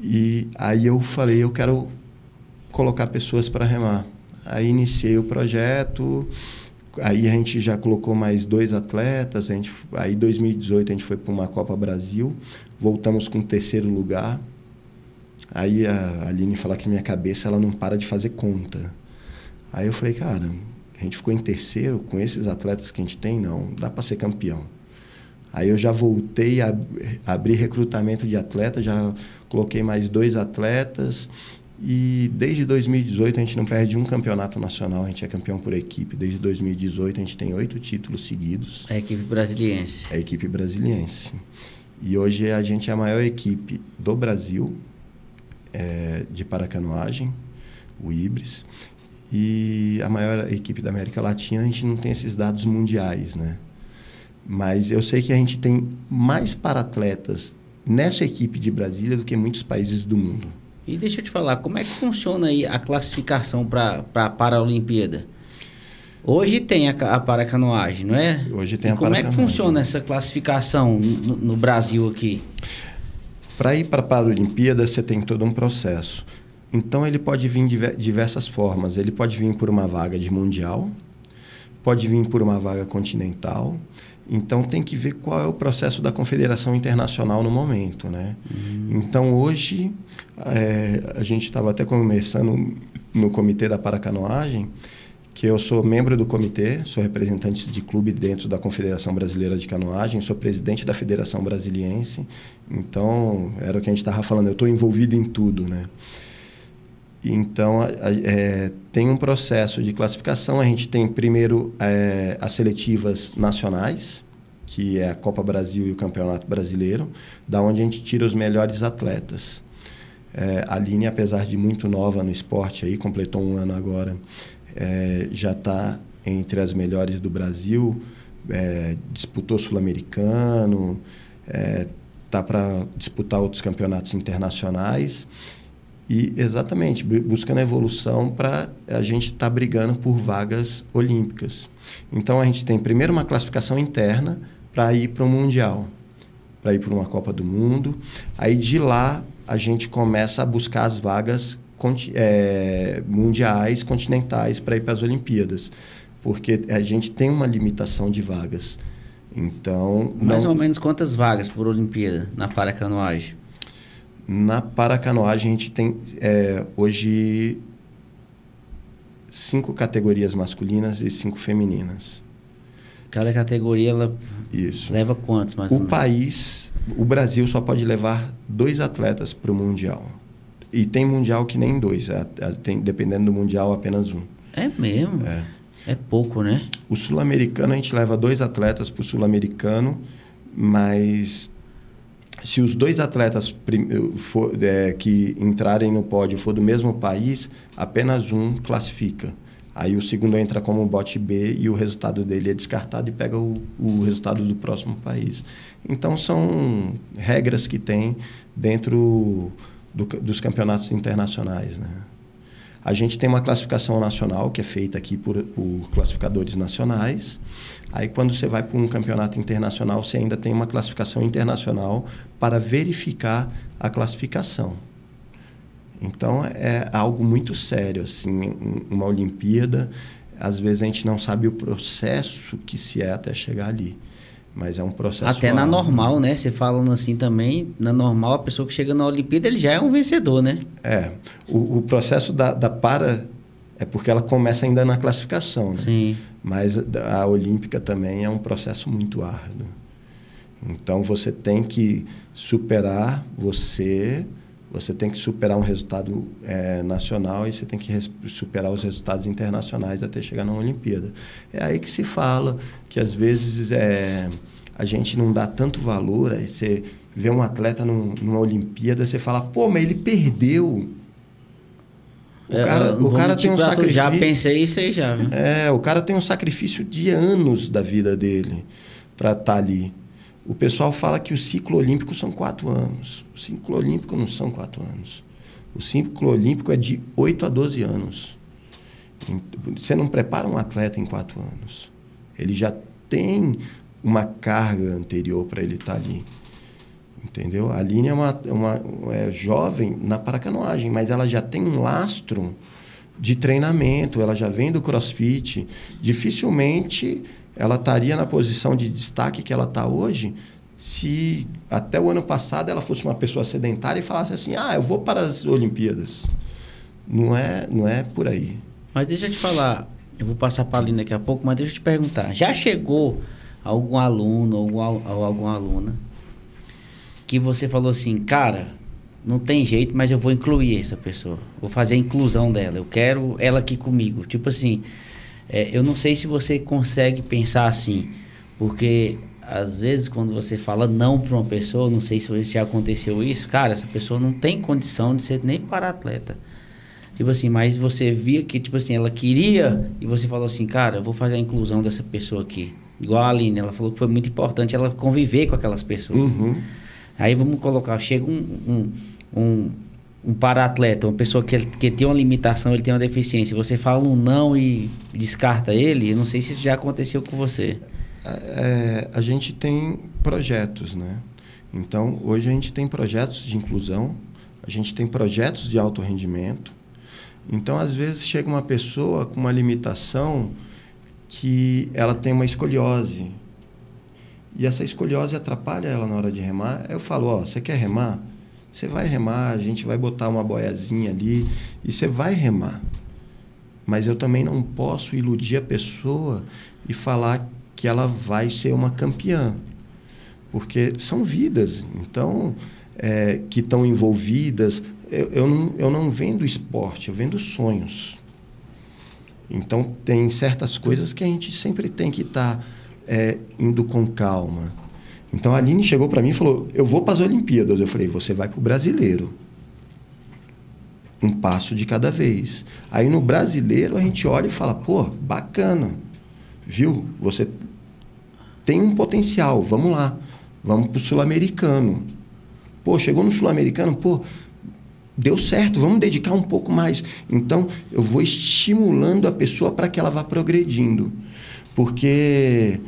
E aí eu falei, eu quero colocar pessoas para remar. Aí iniciei o projeto, aí a gente já colocou mais dois atletas, a gente, aí 2018 a gente foi para uma Copa Brasil, voltamos com terceiro lugar. Aí a Aline fala que minha cabeça ela não para de fazer conta. Aí eu falei, cara, a gente ficou em terceiro com esses atletas que a gente tem, não, dá para ser campeão. Aí eu já voltei a abrir recrutamento de atletas, já coloquei mais dois atletas e desde 2018 a gente não perde um campeonato nacional, a gente é campeão por equipe. Desde 2018 a gente tem oito títulos seguidos. A equipe brasiliense. É a equipe brasiliense. E hoje a gente é a maior equipe do Brasil é, de paracanoagem, o Ibris. E a maior equipe da América Latina, a gente não tem esses dados mundiais, né? Mas eu sei que a gente tem mais paratletas nessa equipe de Brasília do que muitos países do mundo. E deixa eu te falar, como é que funciona aí a classificação para a Paralimpíada? Hoje tem a, a paracanoagem, não é? Hoje tem e a como Como é que funciona essa classificação no, no Brasil aqui? Para ir para a Paralimpíada, você tem todo um processo. Então ele pode vir de diversas formas. Ele pode vir por uma vaga de mundial, pode vir por uma vaga continental. Então tem que ver qual é o processo da Confederação Internacional no momento, né? Uhum. Então hoje é, a gente estava até conversando no comitê da paracanoagem que eu sou membro do comitê, sou representante de clube dentro da Confederação Brasileira de Canoagem, sou presidente da Federação Brasiliense. Então, era o que a gente estava falando, eu estou envolvido em tudo, né? Então, é, tem um processo de classificação. A gente tem primeiro é, as seletivas nacionais, que é a Copa Brasil e o Campeonato Brasileiro, da onde a gente tira os melhores atletas. É, a Aline, apesar de muito nova no esporte, aí completou um ano agora, é, já está entre as melhores do Brasil, é, disputou Sul-Americano, está para disputar outros campeonatos internacionais. E exatamente, buscando evolução para a gente estar tá brigando por vagas olímpicas. Então a gente tem primeiro uma classificação interna para ir para o Mundial, para ir para uma Copa do Mundo. Aí de lá a gente começa a buscar as vagas é, mundiais, continentais para ir para as Olimpíadas. Porque a gente tem uma limitação de vagas. Então. Mais não... ou menos quantas vagas por Olimpíada na paracanoagem? Na paracanoagem, a gente tem é, hoje cinco categorias masculinas e cinco femininas. Cada categoria ela Isso. leva quantos mais O país, o Brasil só pode levar dois atletas para o Mundial. E tem Mundial que nem dois, é, é, tem, dependendo do Mundial, apenas um. É mesmo? É. É pouco, né? O Sul-Americano, a gente leva dois atletas para o Sul-Americano, mas se os dois atletas for, é, que entrarem no pódio for do mesmo país, apenas um classifica. Aí o segundo entra como bote B e o resultado dele é descartado e pega o, o resultado do próximo país. Então são regras que tem dentro do, dos campeonatos internacionais, né? A gente tem uma classificação nacional que é feita aqui por, por classificadores nacionais. Aí, quando você vai para um campeonato internacional, você ainda tem uma classificação internacional para verificar a classificação. Então, é algo muito sério, assim, uma Olimpíada. Às vezes a gente não sabe o processo que se é até chegar ali. Mas é um processo. Até na normal, né? Você falando assim também, na normal, a pessoa que chega na Olimpíada, ele já é um vencedor, né? É. O, o processo da, da para é porque ela começa ainda na classificação, né? Sim. Mas a, a olímpica também é um processo muito árduo. Então você tem que superar você, você tem que superar um resultado é, nacional e você tem que superar os resultados internacionais até chegar na Olimpíada. É aí que se fala que às vezes é, a gente não dá tanto valor, aí você vê um atleta num, numa Olimpíada, você fala, pô, mas ele perdeu. O cara, o cara tem um sacrifício. Já pensei isso aí já. Viu? É, o cara tem um sacrifício de anos da vida dele para estar tá ali. O pessoal fala que o ciclo olímpico são quatro anos. O ciclo olímpico não são quatro anos. O ciclo olímpico é de 8 a 12 anos. Você não prepara um atleta em quatro anos. Ele já tem uma carga anterior para ele estar tá ali. Entendeu? A Aline é uma, uma é jovem na paracanoagem, mas ela já tem um lastro de treinamento, ela já vem do crossfit. Dificilmente ela estaria na posição de destaque que ela está hoje se até o ano passado ela fosse uma pessoa sedentária e falasse assim: ah, eu vou para as Olimpíadas. Não é, não é por aí. Mas deixa eu te falar, eu vou passar para a Aline daqui a pouco, mas deixa eu te perguntar: já chegou algum aluno ou algum, alguma aluna que você falou assim, cara, não tem jeito, mas eu vou incluir essa pessoa. Vou fazer a inclusão dela. Eu quero ela aqui comigo. Tipo assim, é, eu não sei se você consegue pensar assim, porque às vezes quando você fala não para uma pessoa, não sei se já aconteceu isso, cara, essa pessoa não tem condição de ser nem para atleta. Tipo assim, mas você via que, tipo assim, ela queria e você falou assim, cara, eu vou fazer a inclusão dessa pessoa aqui. Igual a Aline, ela falou que foi muito importante ela conviver com aquelas pessoas. Uhum. Aí vamos colocar, chega um, um, um, um para-atleta, uma pessoa que, que tem uma limitação, ele tem uma deficiência, você fala um não e descarta ele, eu não sei se isso já aconteceu com você. É, a gente tem projetos, né? Então, hoje a gente tem projetos de inclusão a gente tem projetos de alto rendimento. Então, às vezes, chega uma pessoa com uma limitação que ela tem uma escoliose. E essa escoliose atrapalha ela na hora de remar. Eu falo, ó, você quer remar? Você vai remar, a gente vai botar uma boiazinha ali e você vai remar. Mas eu também não posso iludir a pessoa e falar que ela vai ser uma campeã. Porque são vidas, então, é, que estão envolvidas. Eu, eu, não, eu não vendo esporte, eu vendo sonhos. Então, tem certas coisas que a gente sempre tem que estar tá, é, indo com calma. Então, a Aline chegou para mim e falou: Eu vou para as Olimpíadas. Eu falei: Você vai para o brasileiro. Um passo de cada vez. Aí, no brasileiro, a gente olha e fala: Pô, bacana. Viu? Você tem um potencial. Vamos lá. Vamos para o sul-americano. Pô, chegou no sul-americano, pô, deu certo, vamos dedicar um pouco mais. Então, eu vou estimulando a pessoa para que ela vá progredindo. Porque,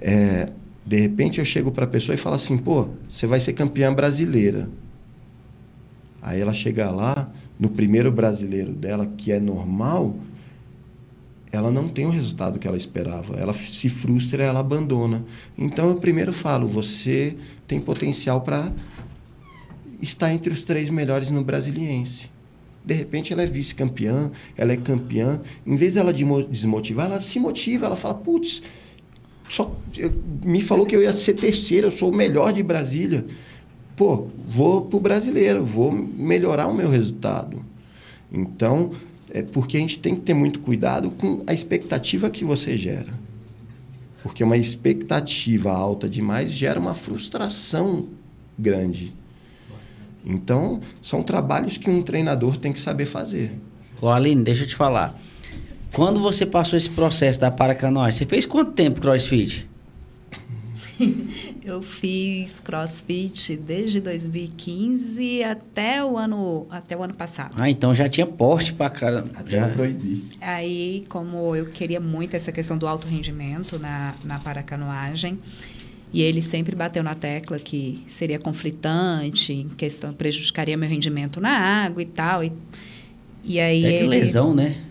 é, de repente, eu chego para a pessoa e falo assim: pô, você vai ser campeã brasileira. Aí ela chega lá, no primeiro brasileiro dela, que é normal, ela não tem o resultado que ela esperava. Ela se frustra, ela abandona. Então eu primeiro falo: você tem potencial para estar entre os três melhores no Brasiliense. De repente ela é vice-campeã, ela é campeã. Em vez dela de desmotivar, ela se motiva, ela fala: putz, só eu, me falou que eu ia ser terceira, eu sou o melhor de Brasília. Pô, vou pro brasileiro, vou melhorar o meu resultado. Então, é porque a gente tem que ter muito cuidado com a expectativa que você gera. Porque uma expectativa alta demais gera uma frustração grande. Então, são trabalhos que um treinador tem que saber fazer. Ô Aline, deixa eu te falar. Quando você passou esse processo da paracanoagem, você fez quanto tempo crossfit? eu fiz crossfit desde 2015 até o ano, até o ano passado. Ah, então já tinha porte para cara. Até já proibir. Aí, como eu queria muito essa questão do alto rendimento na, na paracanoagem, e ele sempre bateu na tecla que seria conflitante, em questão prejudicaria meu rendimento na água e tal. E, e aí é de ele... lesão, né?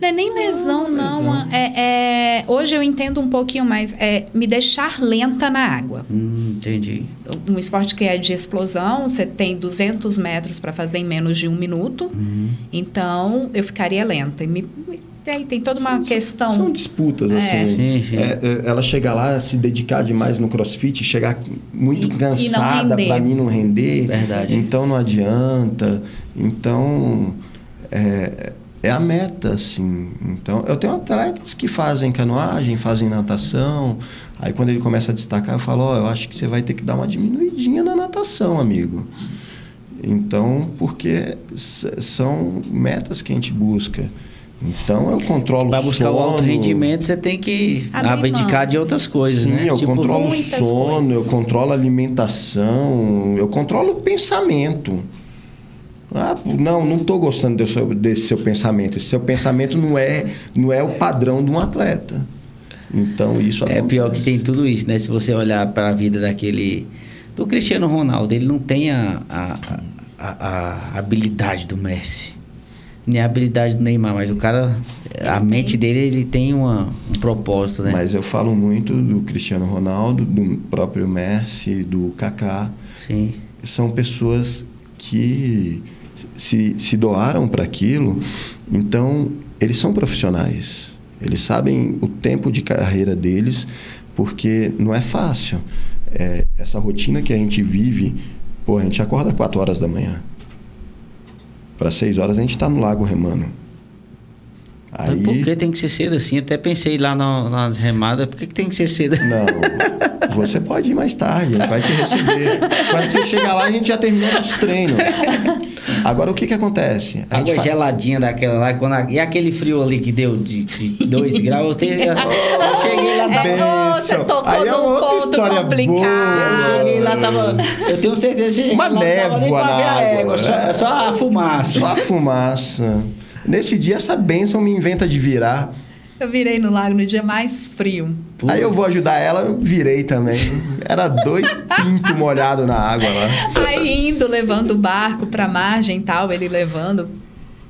Não é nem lesão, não. não. É, é, hoje eu entendo um pouquinho mais. É me deixar lenta na água. Hum, entendi. Um esporte que é de explosão, você tem 200 metros para fazer em menos de um minuto. Uhum. Então, eu ficaria lenta. E me, tem, tem toda uma são, questão. São disputas, É. assim. Sim, sim. É, é, ela chegar lá, se dedicar demais no crossfit, chegar muito E- cansada para mim não render. Verdade. Então não adianta. Então é, é a meta, assim. Então eu tenho atletas que fazem canoagem, fazem natação. Aí quando ele começa a destacar, eu falo, ó, eu acho que você vai ter que dar uma diminuidinha na natação, amigo. Então, porque são metas que a gente busca. Então, eu controlo Para buscar o alto rendimento, você tem que Abrir abdicar mão. de outras coisas, Sim, né? eu Tipo, controlo sono, coisas. eu controlo a alimentação, eu controlo o pensamento. Ah, não, não estou gostando desse seu, desse seu pensamento. Esse seu pensamento não é, não é o padrão de um atleta. Então, isso É acontece. pior que tem tudo isso, né? Se você olhar para a vida daquele. Do Cristiano Ronaldo, ele não tem a, a, a, a habilidade do Messi. Nem a habilidade do Neymar, mas o cara. A mente dele, ele tem uma, um propósito, né? Mas eu falo muito do Cristiano Ronaldo, do próprio Messi, do Kaká. Sim. são pessoas que se, se doaram para aquilo, então eles são profissionais. Eles sabem o tempo de carreira deles, porque não é fácil. É, essa rotina que a gente vive, pô, a gente acorda 4 horas da manhã. Para 6 horas a gente está no lago remando. Mas Aí, por que tem que ser cedo assim? Até pensei lá na- nas remadas, por que, que tem que ser cedo? Não, você pode ir mais tarde, a gente vai te receber. Quando você chegar lá, a gente já terminou os treinos. Agora, o que que acontece? A Água fa- geladinha daquela lá, quando a- e aquele frio ali que deu de 2 graus, eu, te- eu cheguei lá, É, tava, você tocou Aí é num outra ponto história complicado. boa. eu cheguei lá, tava, eu tenho certeza que Uma lá, não tava nem névoa na água, égua, só, é. só a fumaça. Só a fumaça. Nesse dia, essa bênção me inventa de virar. Eu virei no lago no dia mais frio. Aí eu vou ajudar ela, eu virei também. Era dois pintos molhados na água lá. Aí indo, levando o barco pra margem e tal, ele levando.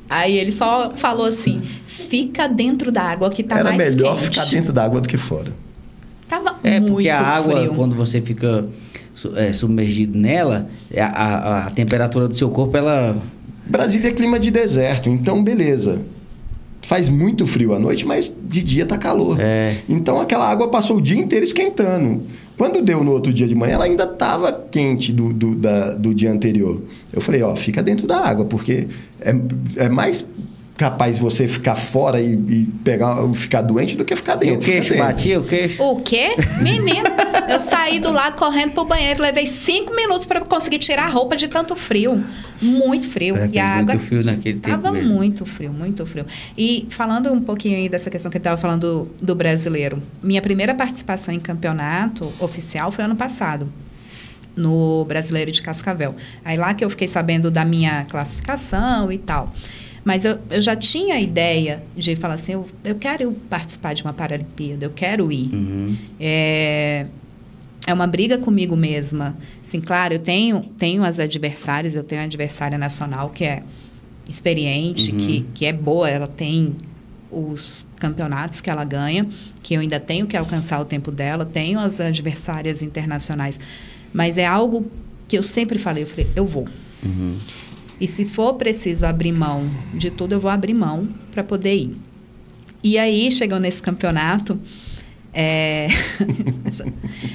Aí ele só falou assim: fica dentro da água que tá Era mais melhor quente. ficar dentro da água do que fora. Tava É, muito porque a água, frio. quando você fica é, submergido nela, é, a, a, a temperatura do seu corpo, ela. Brasília é clima de deserto, então beleza. Faz muito frio à noite, mas de dia tá calor. É. Então aquela água passou o dia inteiro esquentando. Quando deu no outro dia de manhã, ela ainda estava quente do, do, da- do dia anterior. Eu falei, ó, fica dentro da água, porque é, é mais capaz você ficar fora e, e pegar, ficar doente do que ficar E o dentro. Fica queixo dentro. batia, o queixo. O quê? Menino, eu saí do lago correndo pro banheiro, levei cinco minutos para conseguir tirar a roupa de tanto frio. Muito frio. É, e a muito água frio naquele tempo tava mesmo. muito frio, muito frio. E falando um pouquinho aí dessa questão que ele tava falando do, do brasileiro. Minha primeira participação em campeonato oficial foi ano passado. No Brasileiro de Cascavel. Aí lá que eu fiquei sabendo da minha classificação e tal. Mas eu, eu já tinha a ideia de falar assim: eu, eu quero participar de uma Paralimpíada, eu quero ir. Uhum. É, é uma briga comigo mesma. Assim, claro, eu tenho, tenho as adversárias, eu tenho a adversária nacional que é experiente, Uhum. que, que é boa, ela tem os campeonatos que ela ganha, que eu ainda tenho que alcançar o tempo dela, tenho as adversárias internacionais. Mas é algo que eu sempre falei, eu falei, eu vou. Uhum. E se for preciso abrir mão de tudo, eu vou abrir mão para poder ir. E aí, chegou nesse campeonato. É,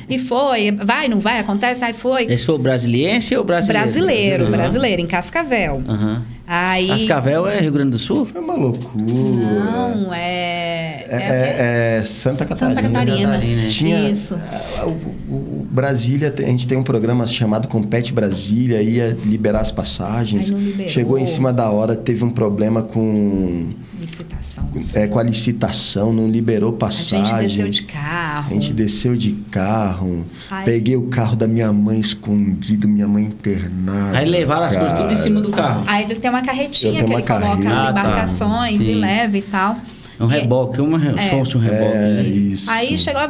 e foi, vai, não vai, acontece, aí foi. Esse foi o brasiliense ou brasileiro? Brasileiro, Aham. brasileiro, em Cascavel. Aham. Aí. Cascavel é Rio Grande do Sul? Foi uma loucura. Não, é. É, é- é Santa Catarina. Santa Catarina. Catarina. Tinha, Isso. a- O, o- Brasília, a gente tem um programa chamado Compete Brasília, ia liberar as passagens. Aí não liberou. Chegou em cima da hora, teve um problema com, Licitação. é, com a licitação, não liberou A passagem. gente desceu de carro. A gente desceu de carro. Ai. Peguei o carro da minha mãe escondido, minha mãe internada. Aí levaram as coisas tudo em cara. cima do carro. Aí tem uma carretinha que ele coloca as Ah, tá. embarcações e leva e tal. É um reboque, uma, É. fosse um reboque. É, né? isso. Aí chegou a...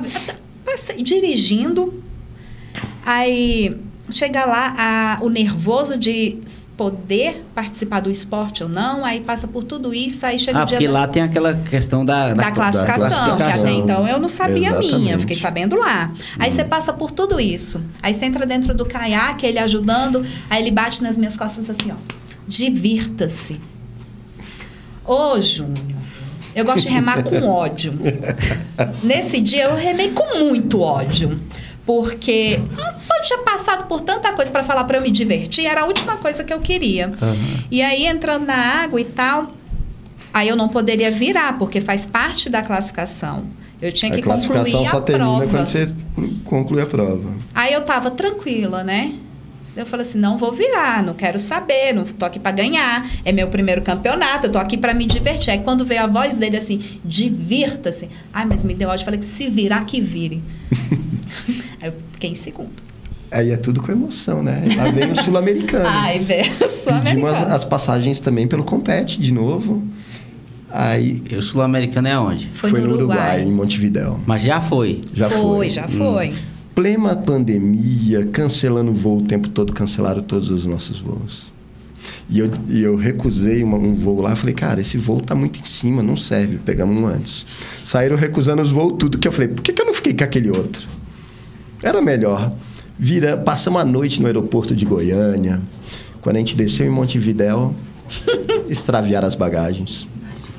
passei dirigindo. Aí chega lá a- o nervoso de poder participar do esporte ou não, aí passa por tudo isso, aí chega Ah, o dia porque da, lá tem aquela questão da... da classificação, que até classificação. então eu não sabia a minha, eu Exatamente. fiquei sabendo lá. Aí você passa por tudo isso. Aí você entra dentro do caiaque, ele ajudando, aí ele bate nas minhas costas assim, ó. Divirta-se. Ô, Júnior, eu gosto de remar com ódio. Nesse dia eu remei com muito ódio. Porque eu tinha passado por tanta coisa para falar para eu me divertir, era a última coisa que eu queria. E aí, entrando na água e tal, aí eu não poderia virar, porque faz parte da classificação. Eu tinha que a classificação concluir só a termina prova. quando você conclui a prova. Aí eu tava tranquila, né? Eu falei assim, não vou virar, não quero saber, não tô aqui para ganhar, é meu primeiro campeonato, eu tô aqui para me divertir. Aí quando veio a voz dele assim, divirta-se. Ai, mas me deu ódio, falei que se virar que vire. Aí eu fiquei em segundo. Aí é tudo com emoção, né? Lá vem o sul-americano. Ai, velho, sou Pedimos as, passagens também pelo Compete de novo. Aí E o sul-americano é onde? Foi, foi, no no Uruguai, Uruguai. em Montevidéu. Mas já foi. Já foi. foi, já foi. Plena pandemia, cancelando voo o tempo todo, cancelaram todos os nossos voos. E eu, e eu recusei uma- um voo lá, falei, cara, esse voo tá muito em cima, não serve, pegamos um antes. Saíram recusando os voos tudo, que eu falei, por que, que eu não fiquei com aquele outro? Era melhor. Vira, passamos a noite no aeroporto de Goiânia. Quando a gente desceu em Montevidéu, extraviaram as bagagens.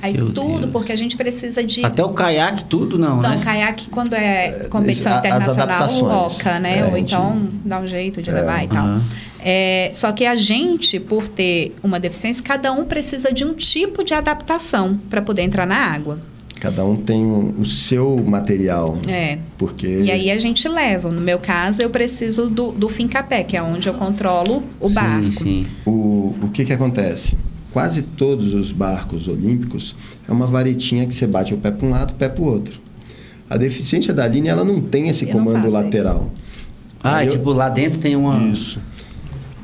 Aí Meu tudo, Deus. porque a gente precisa de. Até o caiaque, tudo não, Não, né? caiaque quando é competição as internacional, roca, né? É, Ou gente- então dá um jeito de É. levar e tal. Aham. É, só que a gente, por ter uma deficiência, cada um precisa de um tipo de adaptação para poder entrar na água. Cada um tem o o seu material. É. Porque E aí a gente leva. No meu caso, eu preciso do, do fincapé, que é onde eu controlo o barco. Sim, sim. O, o que que acontece? Quase todos os barcos olímpicos é uma varetinha que você bate o pé para um lado, o pé para o outro. A deficiência da linha, ela não tem esse Eu comando lateral. Ah, Aí eu- tipo, lá dentro tem uma... Isso.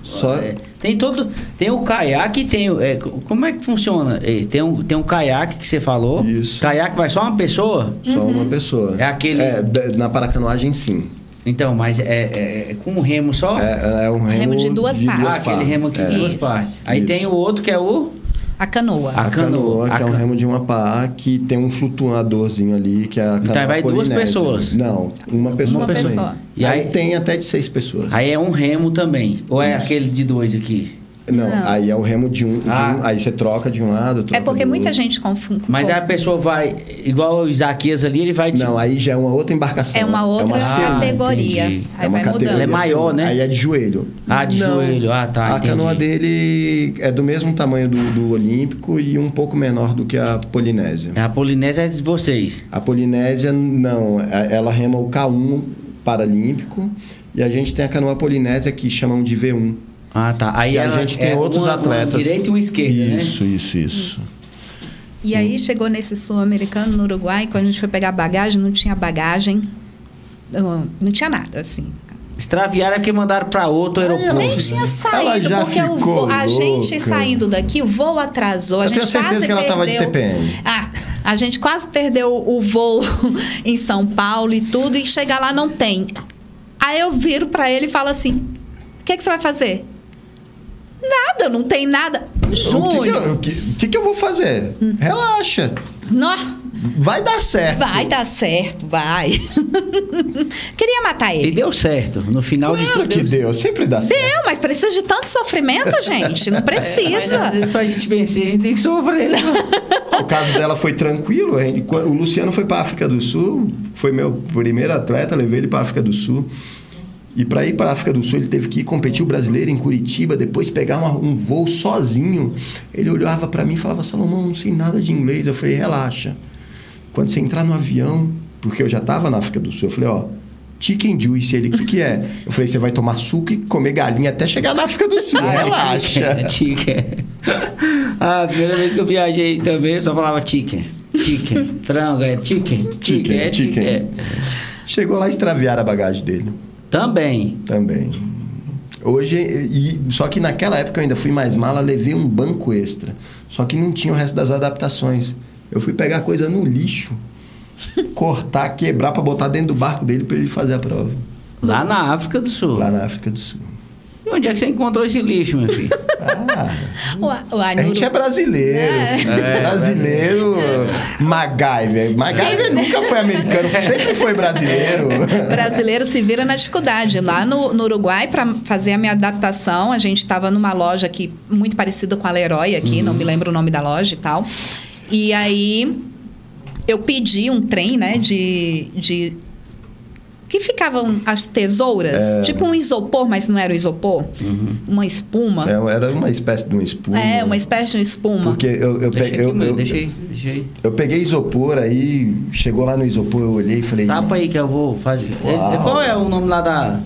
Só- É, tem todo. Tem o caiaque e tem. o- É, como é que funciona? É, Tem um, tem um caiaque que você falou. Isso. Caiaque vai só uma pessoa? Só uma pessoa. É aquele- É, na paracanoagem, sim. Então, mas é, é- é com um remo só? É, é um remo, Remo de duas partes. ah, aquele remo aqui É. de duas Isso. partes. Aí Isso. tem o outro que é o. A canoa. A A canoa, que A é um remo de uma pá que tem um flutuadorzinho ali, que é a Então vai duas pessoas? Não, uma pessoa. Uma pessoa. E E aí- aí tem até de seis pessoas. Aí é um remo também. Ou é aquele de dois aqui? Não, Não. aí é o remo de um, de Ah. um- Aí você troca de um lado. É porque do muita outro. gente confunde. Mas aí a pessoa vai. Igual o Isaquias ali, ele vai. de- Não, aí já é uma outra embarcação. É uma outra cena. categoria. entendi. Aí é uma vai categoria mudando. É maior, assim, né? Aí é de joelho. Ah, de joelho. Ah, tá, A entendi. canoa dele é do mesmo tamanho do, do Olímpico e um pouco menor do que a Polinésia. A Polinésia é de vocês. A Polinésia, não. é- Ela rema o K1 Paralímpico e a gente tem a canoa Polinésia que chamam de V1. Ah, tá. Aí que a gente tem é outros uma, atletas. Uma direita e uma esquerda, né? Isso, isso, isso. E aí chegou nesse sul-americano no Uruguai, quando a gente foi pegar bagagem, não tinha bagagem, não, não tinha nada, assim. Extraviaram é porque mandaram pra outro aeroporto. Nem tinha Ela saído, já porque o ficou voo, a gente saindo daqui, o voo atrasou. A Eu gente tenho certeza quase que ela tava de perdeu- TPM. Ah, a gente quase perdeu o voo em São Paulo e tudo, e chegar lá não tem. Aí eu viro pra ele e falo assim: o que, que você vai fazer? Nada, não tem nada. O que que, Júnior, eu, o que, que eu vou fazer? Relaxa. nó, Vai dar certo. vai dar certo, vai. Queria matar E ele. deu certo. No final de Claro tudo. que deu deu, sempre dá certo. Deu, mas precisa de tanto sofrimento, gente. Não É, Mas precisa. às vezes pra gente vencer, a gente tem que sofrer. né? O caso dela foi tranquilo. gente- O Luciano foi para África do Sul, foi meu primeiro atleta, levei ele para África do Sul. E para ir para África do Sul, ele teve que ir competir o brasileiro em Curitiba, depois pegar uma- um voo sozinho. Ele olhava para mim e falava: Salomão, não sei nada de inglês. Eu falei: relaxa. Quando você entrar no avião, porque eu já estava na África do Sul, eu falei: ó. Chicken juice, ele, o que, que é? Eu falei, você vai tomar suco e comer galinha até chegar na África do Sul. Ah, relaxa. chicken, chicken. Ah, a primeira vez que eu viajei também, eu só falava chicken. Chicken. Frango, é chicken. Chicken, é chicken. Chicken. é. Chegou lá e extraviaram a bagagem dele. Também. Também. Hoje, e, só que naquela época eu ainda fui mais mala, levei um banco extra. Só que não tinha o resto das adaptações. Eu fui pegar coisa no lixo, cortar, quebrar para botar dentro do barco dele para ele fazer a prova. Lá na África do Sul. Lá na África do Sul. Onde é que você encontrou esse lixo, meu filho? Ah, O, o a gente é Anuru- brasileiro. É. brasileiro. MacGyver. MacGyver nunca foi americano, sempre foi brasileiro. brasileiro se vira na dificuldade. Lá no, no Uruguai, para fazer a minha adaptação, a gente estava numa loja aqui muito parecida com a Leroy aqui, não me lembro o nome da loja e tal. E aí eu pedi um trem, né, de. de que ficavam as tesouras, tipo um isopor, mas não era o isopor, uma espuma. É, era uma espécie de uma espuma. É, uma espécie de espuma. Porque eu, eu, peguei, eu, eu, deixa aí. eu peguei isopor aí, chegou lá no isopor, eu olhei e falei. Tapa aí que eu vou fazer. Uau. É, Qual é o nome lá da.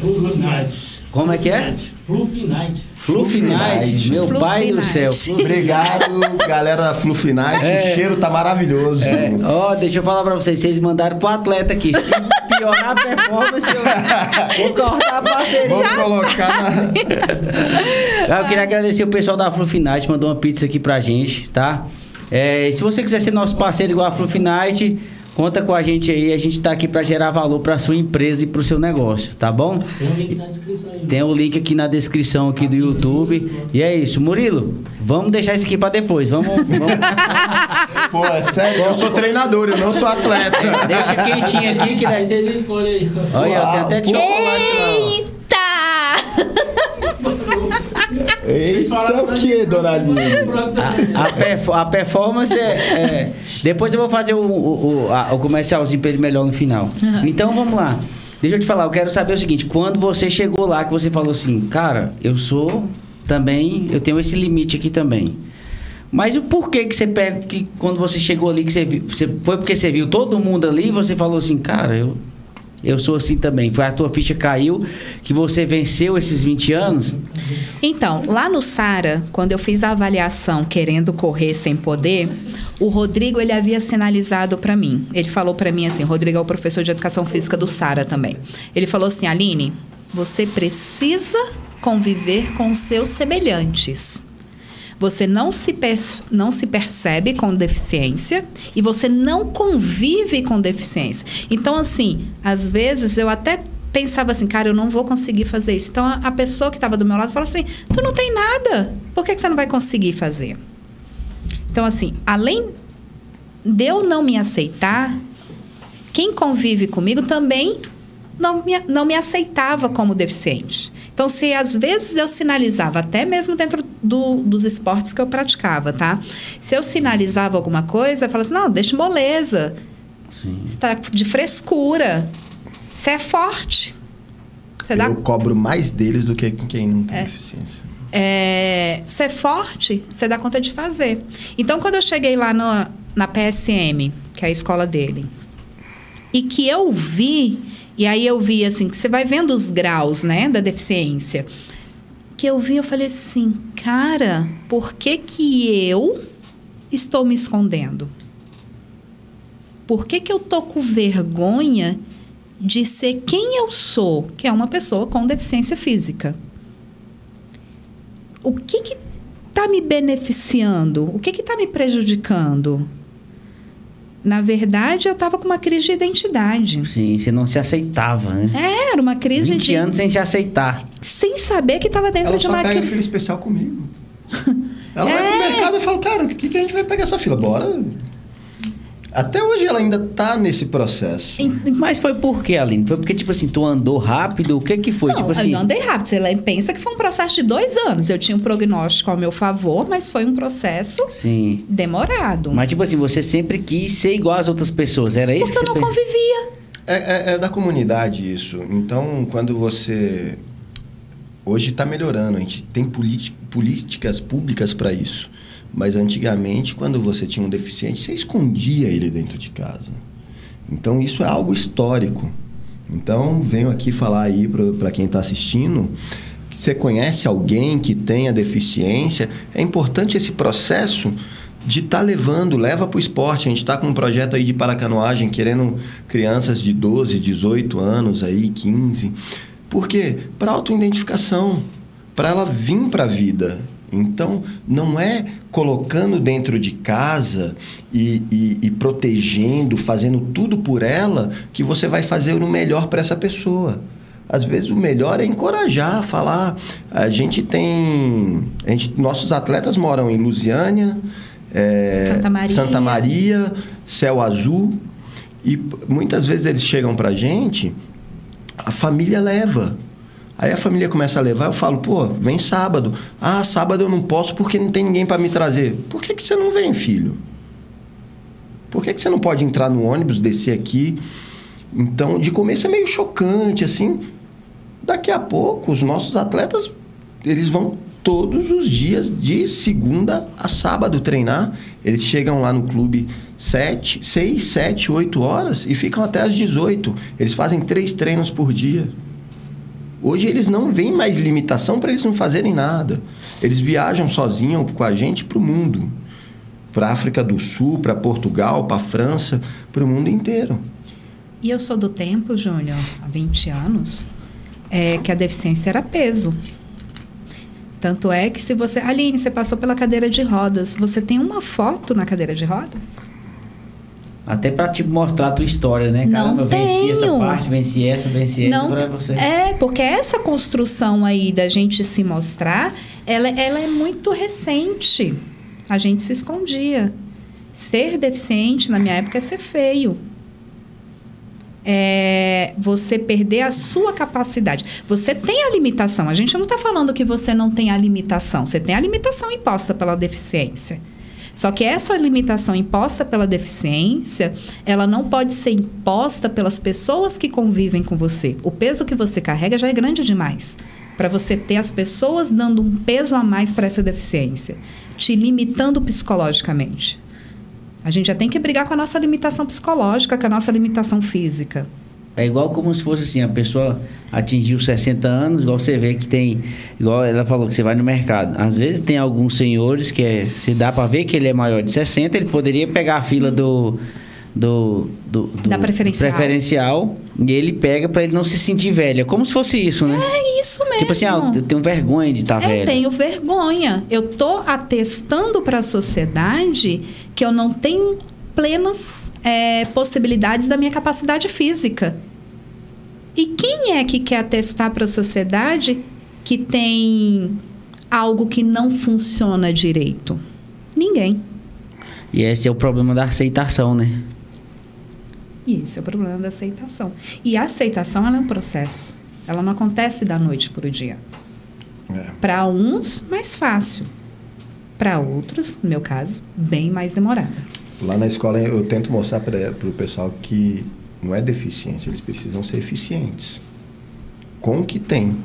Fluffy Night. Como é que é? Fluffy Night. Fluffy Fluffy Night. Night. Meu Fluffy pai do Night. céu. Obrigado, galera da Fluffy Night. É. O cheiro tá maravilhoso. É, ó, deixa eu falar pra vocês, vocês mandaram pro atleta aqui. Piorar a performance, eu vou cortar a parceria. Vamos colocar na. Eu queria agradecer o pessoal da Flufinite, mandou uma pizza aqui pra gente, tá? É, se você quiser ser nosso parceiro igual a Flufinite, conta com a gente aí. A gente tá aqui pra gerar valor pra sua empresa e pro seu negócio, tá bom? Tem um link na descrição aí. Tem o link aqui na descrição aqui do YouTube. E é isso, Murilo. Vamos deixar isso aqui pra depois. Vamos, vamos Pô, é sério, eu sou treinador, eu não sou atleta. deixa quentinho aqui que Aí daí. você escolhe aí. Olha, tem até Uau, chocolate lá. Eita! Eita, o que, dona? A, a perfo- a performance é, é- Depois eu vou fazer o, o, o, a- o comercialzinho pra ele melhor no final. Então vamos lá. Deixa eu te falar, eu quero saber o seguinte: quando você chegou lá, que você falou assim, cara, eu sou também, eu tenho esse limite aqui também. Mas o porquê que você pega que quando você chegou ali, que você viu. Você, foi porque você viu todo mundo ali e você falou assim, cara, eu, eu sou assim também. Foi a tua ficha caiu, que você venceu esses 20 anos. Então, lá no Sara, quando eu fiz a avaliação querendo correr sem poder, o Rodrigo ele havia sinalizado para mim. Ele falou para mim assim, Rodrigo é o professor de educação física do Sara também. Ele falou assim, Aline, você precisa conviver com seus semelhantes. Você não se, não se percebe com deficiência e você não convive com deficiência. Então, assim, às vezes eu até pensava assim, cara, eu não vou conseguir fazer isso. Então, a, a pessoa que estava do meu lado falou assim: tu não tem nada, por que, que você não vai conseguir fazer? Então, assim, além de eu não me aceitar, quem convive comigo também não me, não me aceitava como deficiente. Então, se às vezes eu sinalizava, até mesmo dentro do- dos esportes que eu praticava, tá? Se eu sinalizava alguma coisa, eu falava assim, não, deixa moleza, Sim. você está de frescura, você é forte. Você dá Eu cobro mais deles do que quem não tem deficiência. é, você é forte, você dá conta de fazer. Então, quando eu cheguei lá no- na PSM, que é a escola dele, e que eu vi, e aí eu vi assim, que você vai vendo os graus, né, da deficiência. Que eu vi, eu falei assim, cara, por que que eu estou me escondendo? Por que que eu tô com vergonha de ser quem eu sou, que é uma pessoa com deficiência física? o que que tá me beneficiando? O que que tá me prejudicando? Na verdade, eu estava com uma crise de identidade. Sim, você não se aceitava, né? É, era uma crise 20 de anos sem se aceitar. sem saber que estava dentro Ela de só uma pega crise. fila especial comigo. Ela vai É. pro mercado e fala, cara, o que, que a gente vai pegar essa fila? Bora. Até hoje ela ainda tá nesse processo. Mas foi por quê, Aline? Foi porque, tipo assim, tu andou rápido? O que que foi? Não, tipo assim, eu não andei rápido. Você pensa que foi um processo de dois anos. Eu tinha um prognóstico ao meu favor, mas foi um processo Sim. demorado. Mas, tipo assim, você sempre quis ser igual às outras pessoas. Era isso porque eu que não você fez? convivia. É, é- é da comunidade isso. Então, quando você. Hoje está melhorando, a gente tem politi- políticas públicas para isso. Mas antigamente, quando você tinha um deficiente, você escondia ele dentro de casa. Então, isso é algo histórico. Então, venho aqui falar aí para quem está assistindo. Você conhece alguém que tenha deficiência? É importante esse processo de estar levando, leva para o esporte. A gente está com um projeto aí de paracanoagem, querendo crianças de 12, 18 anos, aí 15. Por quê? Para autoidentificação, para ela vir para a vida. Então, não é colocando dentro de casa e, e- e protegendo, fazendo tudo por ela, que você vai fazer o melhor para essa pessoa. Às vezes o melhor é encorajar, falar. A gente tem. A gente, nossos atletas moram em Lusiânia, é, Santa Maria. Santa Maria, Céu Azul. E muitas vezes eles chegam pra gente, a família leva. Aí a família começa a levar, eu falo, pô, vem sábado. Ah, sábado eu não posso porque não tem ninguém para me trazer. Por que, que você não vem, filho? Por que, que você não pode entrar no ônibus, descer aqui? Então, de começo é meio chocante, assim. Daqui a pouco, os nossos atletas, eles vão todos os dias, de segunda a sábado, treinar. Eles chegam lá no clube sete, seis, sete, oito horas e ficam até às 18. Eles fazem três treinos por dia. Hoje eles não veem mais limitação para eles não fazerem nada. Eles viajam sozinhos com a gente para o mundo. Para a África do Sul, para Portugal, para a França, para o mundo inteiro. E eu sou do tempo, Júnior, há 20 anos, é, que a deficiência era peso. Tanto é que se você. Aline, você passou pela cadeira de rodas. Você tem uma foto na cadeira de rodas? Até pra te mostrar a tua história, né? Não Caramba, eu venci essa tenho. parte, venci essa, venci essa Não, pra você. é, porque essa construção aí da gente se mostrar, ela, ela é muito recente. A gente se escondia. Ser deficiente, na minha época, é ser feio. É você perder a sua capacidade. Você tem a limitação. A gente não está falando que você não tem a limitação. Você tem a limitação imposta pela deficiência. Só que essa limitação imposta pela deficiência, ela não pode ser imposta pelas pessoas que convivem com você. O peso que você carrega já é grande demais para você ter as pessoas dando um peso a mais para essa deficiência, te limitando psicologicamente. A gente já tem que brigar com a nossa limitação psicológica, com a nossa limitação física. É igual como se fosse assim, a pessoa atingiu 60 anos, igual você vê que tem, igual ela falou que você vai no mercado. Às vezes tem alguns senhores que é, se dá para ver que ele é maior de 60, ele poderia pegar a fila do do, do, do Da preferencial. preferencial E ele pega pra ele não se sentir velho. É como se fosse isso, né? É isso mesmo. Tipo assim, ah, eu tenho vergonha de estar É, velho. tenho vergonha. Eu tô atestando para a sociedade que eu não tenho plenas é, possibilidades da minha capacidade física. E quem é que quer atestar para a sociedade que tem algo que não funciona direito? Ninguém. E esse é o problema da aceitação, né? E esse é o problema da aceitação. E a aceitação ela é um processo. Ela não acontece da noite para o dia. É. Para uns, mais fácil. Para outros, no meu caso, bem mais demorada. Lá na escola eu tento mostrar para o pessoal que não é deficiência, eles precisam ser eficientes. Com o que tem.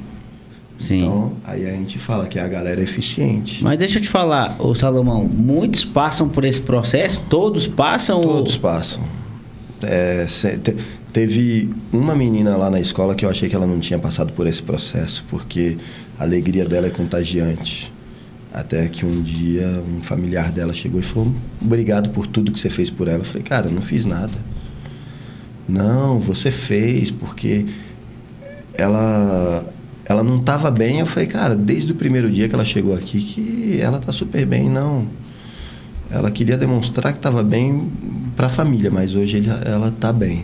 Sim. Então, aí a gente fala que a galera é eficiente. Mas deixa eu te falar, ô Salomão, muitos passam por esse processo? Todos passam? ou- Todos passam. É, te- teve uma menina lá na escola que eu achei que ela não tinha passado por esse processo, porque a alegria dela é contagiante. Até que um dia um familiar dela chegou e falou: Obrigado por tudo que você fez por ela. Eu falei: Cara, eu não fiz nada. Não, você fez, porque ela ela não estava bem. Eu falei: Cara, desde o primeiro dia que ela chegou aqui, que ela tá super bem. Não. Ela queria demonstrar que estava bem para a família, mas hoje ela está bem.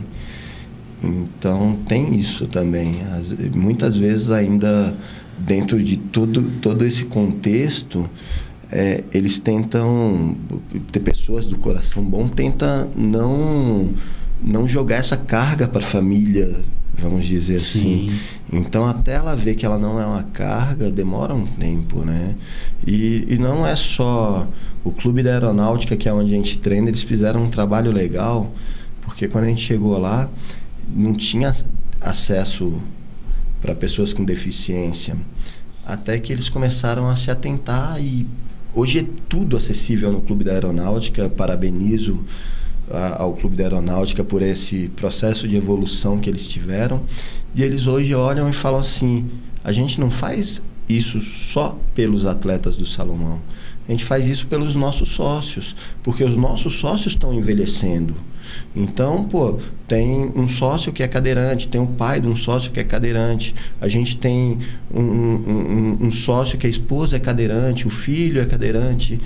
Então tem isso também. Às- muitas vezes ainda dentro de todo, todo esse contexto, é, eles tentam, ter pessoas do coração bom, tentam não, não jogar essa carga para a família, vamos dizer assim. Sim. Então, até ela ver que ela não é uma carga, demora um tempo, né? E, e não é só o Clube da Aeronáutica, que é onde a gente treina, eles fizeram um trabalho legal, porque quando a gente chegou lá, não tinha acesso para pessoas com deficiência. Até que eles começaram a se atentar e hoje é tudo acessível no Clube da Aeronáutica. Parabenizo a- ao Clube da Aeronáutica por esse processo de evolução que eles tiveram. E eles hoje olham e falam assim: a gente não faz isso só pelos atletas do Salomão. A gente faz isso pelos nossos sócios, porque os nossos sócios estão envelhecendo. Então, pô, tem um sócio que é cadeirante, tem o pai de um sócio que é cadeirante, a gente tem um, um- um- um sócio que a esposa é cadeirante, o filho é cadeirante,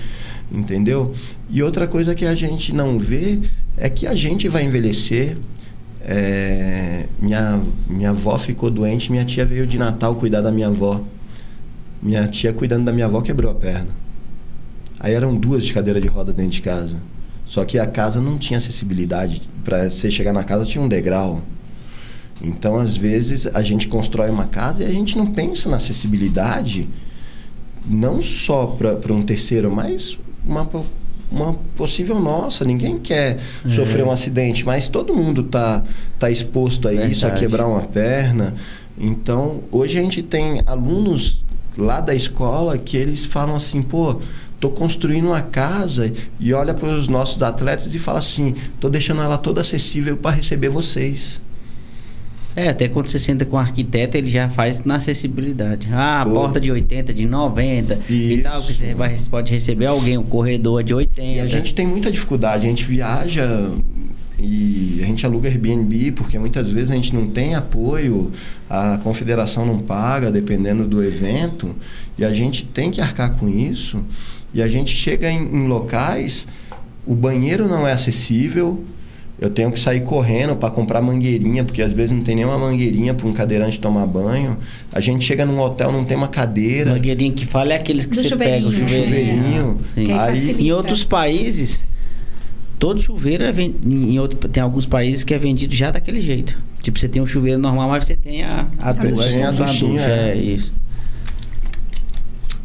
entendeu? E outra coisa que a gente não vê é que a gente vai envelhecer. É, minha, minha avó ficou doente, minha tia veio de Natal cuidar da minha avó. Minha tia cuidando da minha avó quebrou a perna. Aí eram duas de cadeira de roda dentro de casa. Só que a casa não tinha acessibilidade. Para você chegar na casa tinha um degrau. Então, às vezes, a gente constrói uma casa e a gente não pensa na acessibilidade, não só para um terceiro, mas uma, uma possível nossa. Ninguém quer sofrer um acidente, mas todo mundo tá, tá exposto a isso, a Verdade. quebrar uma perna. Então, hoje a gente tem alunos lá da escola que eles falam assim, pô, tô construindo uma casa e olha para os nossos atletas e fala assim, tô deixando ela toda acessível para receber vocês. É, até quando você senta com o arquiteto, ele já faz na acessibilidade. Ah, a porta de 80, de 90 e tal, que você Isso. vai, pode receber alguém, o corredor é de 80. E a gente tem muita dificuldade, a gente viaja e a gente aluga Airbnb porque muitas vezes a gente não tem apoio, a confederação não paga dependendo do evento e a gente tem que arcar com isso e a gente chega em, em locais, o banheiro não é acessível, eu tenho que sair correndo para comprar mangueirinha, porque às vezes não tem nenhuma mangueirinha para um cadeirante tomar banho. A gente chega num hotel, não tem uma cadeira. Mangueirinho que fala é aqueles que Do você pega, o chuveirinho. chuveirinho. Aí. Em outros países, todo chuveiro é ven- em outro, tem alguns países que é vendido já daquele jeito. Tipo, você tem um chuveiro normal, mas você tem a, a ducha. Tem a duchinha, ducha, é. é isso.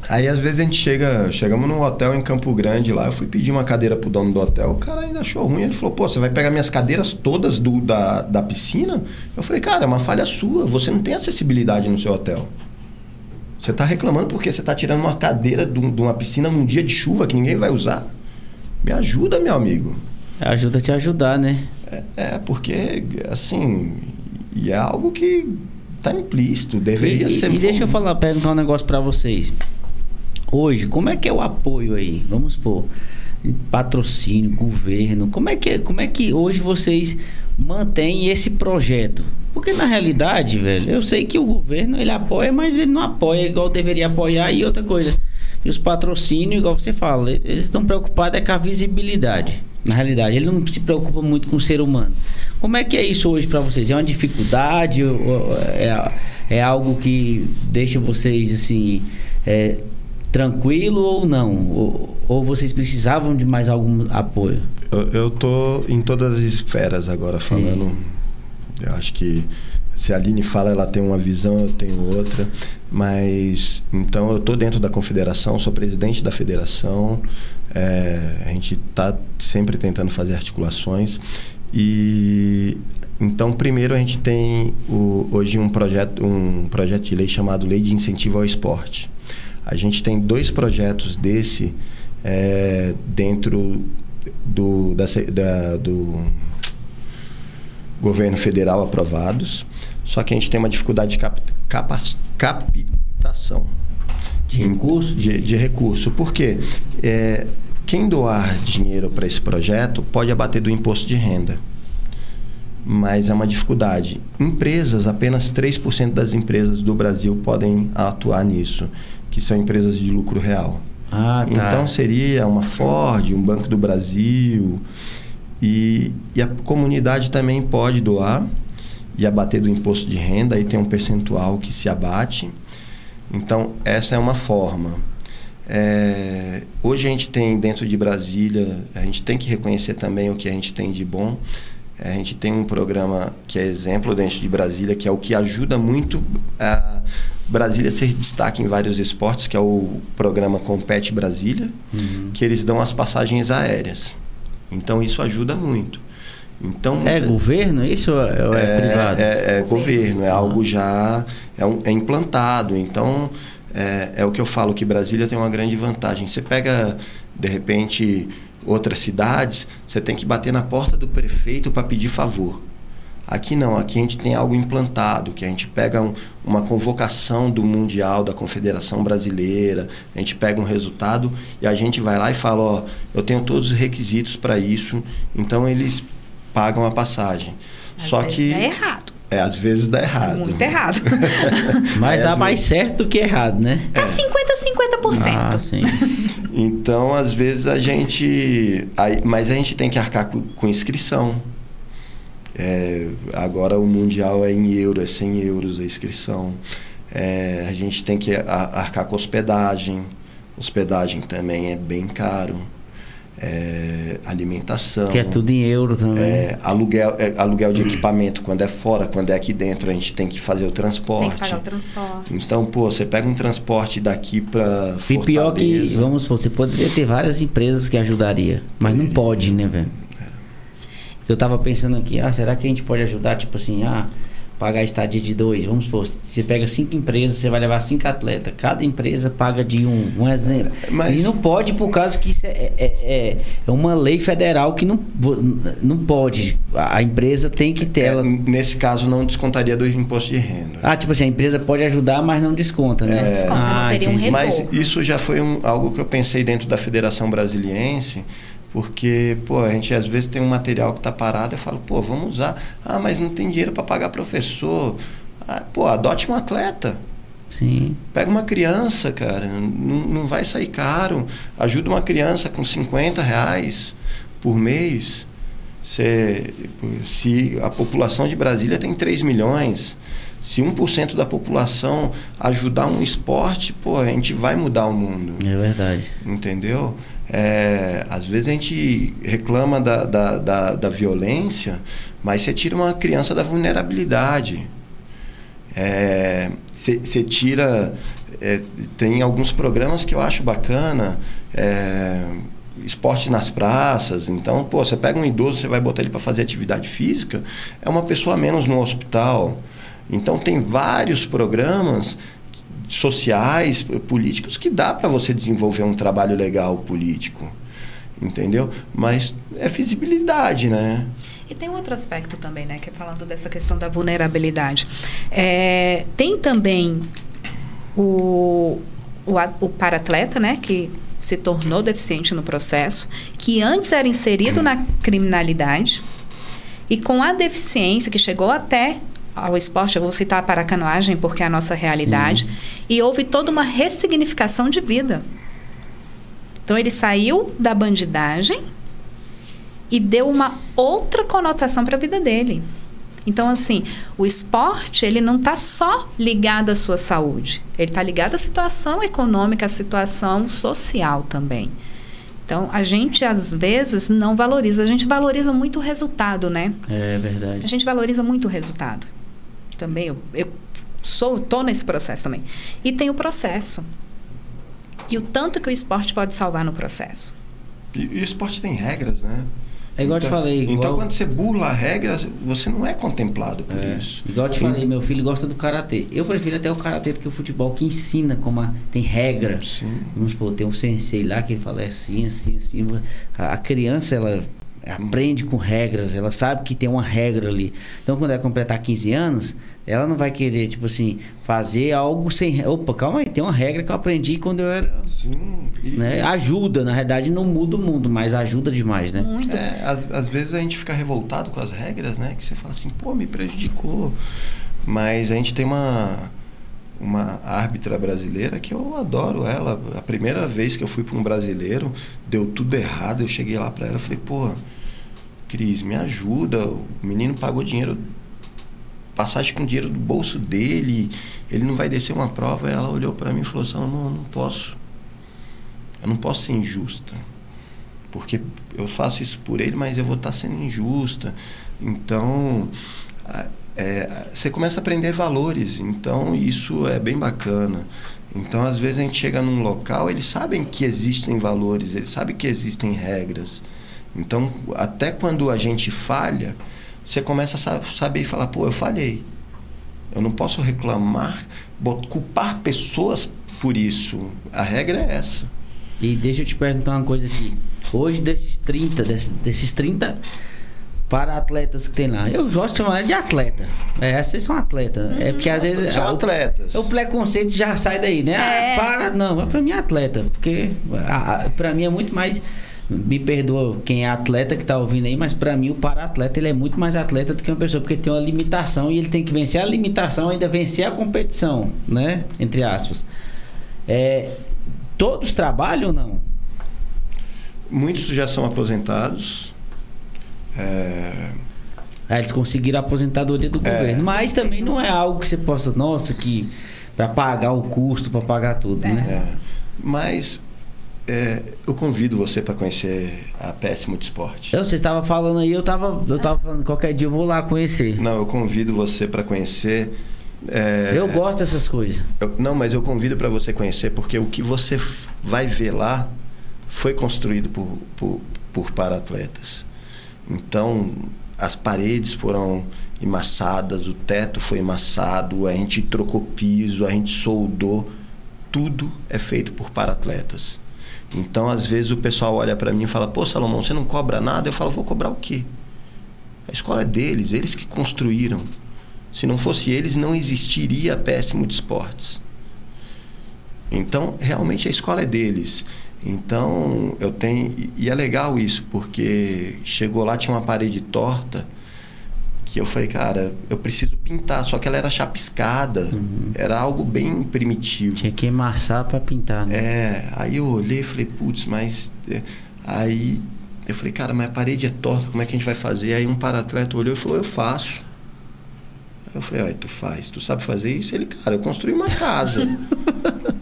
Aí às vezes a gente chega, chegamos num hotel em Campo Grande lá, eu fui pedir uma cadeira pro dono do hotel, o cara ainda achou ruim, ele falou, pô, você vai pegar minhas cadeiras todas do, da, da piscina? Eu falei, cara, é uma falha sua, você não tem acessibilidade no seu hotel. Você tá reclamando porque você tá tirando uma cadeira de um- uma piscina num dia de chuva que ninguém vai usar? Me ajuda, meu amigo. Ajuda a te ajudar, né? É, é, porque, assim, e é algo que tá implícito, deveria e, ser... E deixa eu falar, perguntar um negócio pra vocês. Hoje, como é que é o apoio aí? Vamos supor, patrocínio, governo. Como é que, como é que hoje vocês mantém esse projeto? Porque na realidade, velho, eu sei que o governo ele apoia, mas ele não apoia igual deveria apoiar e outra coisa. E os patrocínios, igual você fala, eles estão preocupados é com a visibilidade. Na realidade, ele não se preocupa muito com o ser humano. Como é que é isso hoje para vocês? É uma dificuldade? É, é algo que deixa vocês assim é, tranquilo ou não? Ou, ou, vocês precisavam de mais algum apoio? Eu, eu tô em todas as esferas agora falando. Sim. Eu acho que se a Aline fala, ela tem uma visão, eu tenho outra. Mas então eu estou dentro da confederação, sou presidente da federação. É, a gente está sempre tentando fazer articulações e então primeiro a gente tem o, hoje um projeto um projeto de lei chamado Lei de Incentivo ao Esporte. A gente tem dois projetos desse é, dentro do, da, da, do governo federal aprovados, só que a gente tem uma dificuldade de cap, capac, captação. De recurso? De, de recurso. Por quê? É, quem doar dinheiro para esse projeto pode abater do imposto de renda. Mas é uma dificuldade. Empresas, apenas 3% das empresas do Brasil podem atuar nisso, que são empresas de lucro real. Ah, tá. Então seria uma Ford, um Banco do Brasil. E, e a comunidade também pode doar e abater do imposto de renda, aí tem um percentual que se abate. Então, essa é uma forma. É, hoje a gente tem dentro de Brasília, a gente tem que reconhecer também o que a gente tem de bom. É, a gente tem um programa que é exemplo dentro de Brasília, que é o que ajuda muito a Brasília ser destaque em vários esportes, que é o programa Compete Brasília, uhum. que eles dão as passagens aéreas. Então isso ajuda muito. Então, é governo isso ou é, é privado? É, é governo, é algo já é, um, é implantado. Então é, é o que eu falo que Brasília tem uma grande vantagem. Você pega de repente outras cidades, você tem que bater na porta do prefeito para pedir favor. Aqui não, aqui a gente tem algo implantado, que a gente pega um, uma convocação do Mundial, da Confederação Brasileira, a gente pega um resultado e a gente vai lá e fala, ó, eu tenho todos os requisitos para isso, então eles pagam a passagem. Só que dá errado. É, às vezes dá errado. Muito errado. Mas é, dá mais vezes... certo do que errado, né? É 50-50%. Ah, sim. então, às vezes a gente. Aí, mas a gente tem que arcar com, com inscrição. É, agora o Mundial é em euro, é 100 euros a inscrição. É, a gente tem que arcar com hospedagem. Hospedagem também é bem caro é, alimentação. Que é tudo em euro também. É, aluguel, é, aluguel de equipamento quando é fora, quando é aqui dentro, a gente tem que fazer o transporte. Tem que pagar o transporte. Então, pô, você pega um transporte daqui para E pior que, vamos você poderia ter várias empresas que ajudaria, mas não pode, né, velho? É. Eu tava pensando aqui, ah, será que a gente pode ajudar, tipo assim, ah pagar estadia de dois. Vamos supor, você pega cinco empresas, você vai levar cinco atletas. Cada empresa paga de um. Um exemplo. Mas... E não pode, por causa que isso é, é, é, é uma lei federal que não, não pode. A empresa tem que ter. É, ela... Nesse caso, não descontaria do imposto de renda. Ah, tipo assim, a empresa pode ajudar, mas não desconta, né? Não desconta, ah, não teria um retorno. Mas isso já foi um, algo que eu pensei dentro da Federação Brasiliense porque, pô, a gente às vezes tem um material que está parado, eu falo, pô, vamos usar. Ah, mas não tem dinheiro para pagar professor. Ah, pô, adote um atleta. Sim. Pega uma criança, cara, não, não vai sair caro. Ajuda uma criança com 50 reais por mês. Se, se a população de Brasília tem 3 milhões, se 1% da população ajudar um esporte, pô, a gente vai mudar o mundo. É verdade. Entendeu? É, às vezes a gente reclama da, da, da, da, violência, mas você tira uma criança da vulnerabilidade. Você é, tira. É, tem alguns programas que eu acho bacana. É, esporte nas praças. Então, pô, você pega um idoso, você vai botar ele para fazer atividade física, é uma pessoa menos no hospital. Então, tem vários programas sociais, políticos, que dá para você desenvolver um trabalho legal político. Entendeu? Mas é visibilidade, né? E tem outro aspecto também, né? Que é falando dessa questão da vulnerabilidade. É, tem também o, o, o paratleta, né? Que se tornou deficiente no processo, que antes era inserido na criminalidade, E com a deficiência que chegou até ao esporte, eu vou citar a paracanoagem porque é a nossa realidade, e houve toda uma ressignificação de vida. Então ele saiu da bandidagem e deu uma outra conotação para a vida dele. Então, assim, o esporte, ele não está só ligado à sua saúde. Ele está ligado à situação econômica, à situação social também. Então, a gente, às vezes, não valoriza. A gente valoriza muito o resultado, né? É verdade. A gente valoriza muito o resultado. Também, eu, eu sou, tô nesse processo também. E tem o processo. E o tanto que o esporte pode salvar no processo. E, e o esporte tem regras, né? É igual eu te Então- falei. Igual, Então, quando você burla regras, você não é contemplado por É, isso. Igual eu te falei, meu filho gosta do karatê. Eu prefiro até o karatê do que o futebol, que ensina como a- tem regra. Sim. Vamos supor, tem um sensei lá que ele fala é assim, assim, assim. A, a criança, ela aprende com regras, ela sabe que tem uma regra ali. Então, quando ela completar 15 anos, ela não vai querer, tipo assim, fazer algo sem. Opa, calma aí, tem uma regra que eu aprendi quando eu era. Sim. E- Né? Ajuda, na realidade, não muda o mundo, mas ajuda demais, né? Muito. É, às, às vezes a gente fica revoltado com as regras, né? Que você fala assim, pô, me prejudicou. Mas a gente tem uma, uma árbitra brasileira que eu adoro ela. A primeira vez que eu fui para um brasileiro, deu tudo errado. Eu cheguei lá para ela e falei, pô, Cris, me ajuda. O menino pagou dinheiro, passagem com dinheiro do bolso dele. Ele não vai descer uma prova. Ela olhou para mim e falou, Salomão, eu não posso. Eu não posso ser injusta porque eu faço isso por ele, mas eu vou estar sendo injusta. Então, é, você começa a aprender valores. Então, isso é bem bacana. Então, às vezes a gente chega num local, eles sabem que existem valores, eles sabem que existem regras. Então, até quando a gente falha, você começa a sa- saber e falar: pô, eu falhei. Eu não posso reclamar, culpar pessoas por isso. A regra é essa. E deixa eu te perguntar uma coisa aqui. Hoje, desses 30, desses, desses 30 para atletas que tem lá, eu gosto de chamar de atleta. É, vocês são atleta. É porque às vezes. São o- atletas. O preconceito já sai daí, né? É. Ah, para, não, pra mim é atleta. Porque a, a- pra mim é muito mais. Me perdoa quem é atleta que tá ouvindo aí, mas pra mim o para-atleta ele é muito mais atleta do que uma pessoa, porque tem uma limitação e ele tem que vencer a limitação e ainda vencer a competição, né? Entre aspas. É, todos trabalham ou não? Muitos já são aposentados. É, eles conseguiram a aposentadoria do É. governo. Mas também não é algo que você possa, nossa, que para pagar o custo, para pagar tudo, É. né? é. Mas é, eu convido você para conhecer a PS Multisport. Eu, você estava falando aí, eu tava, eu tava falando, qualquer dia eu vou lá conhecer. Não, eu convido você para conhecer. é, Eu gosto dessas coisas. eu- não, mas eu convido para você conhecer porque o que você vai ver lá foi construído por, por, por para-atletas. Então, as paredes foram emassadas, o teto foi emassado, a gente trocou piso, a gente soldou. Tudo é feito por para-atletas. Então, às vezes, o pessoal olha para mim e fala: Pô, Salomão, você não cobra nada? Eu falo: Vou cobrar o quê? A escola é deles, eles que construíram. Se não fosse eles, não existiria a PS Multisportes. Então, realmente a escola é deles. Então, eu tenho. E é legal isso, porque chegou lá, tinha uma parede torta, que eu falei, cara, eu preciso pintar, só que ela era chapiscada, era algo bem primitivo. Tinha que emassar para pintar, né? É, aí eu olhei e falei, putz, mas. é, Aí eu falei, cara, mas a parede é torta, como é que a gente vai fazer? Aí um para-atleta olhou e falou, eu faço. Aí eu falei, olha, tu faz, tu sabe fazer isso? Ele, cara, eu construí uma casa.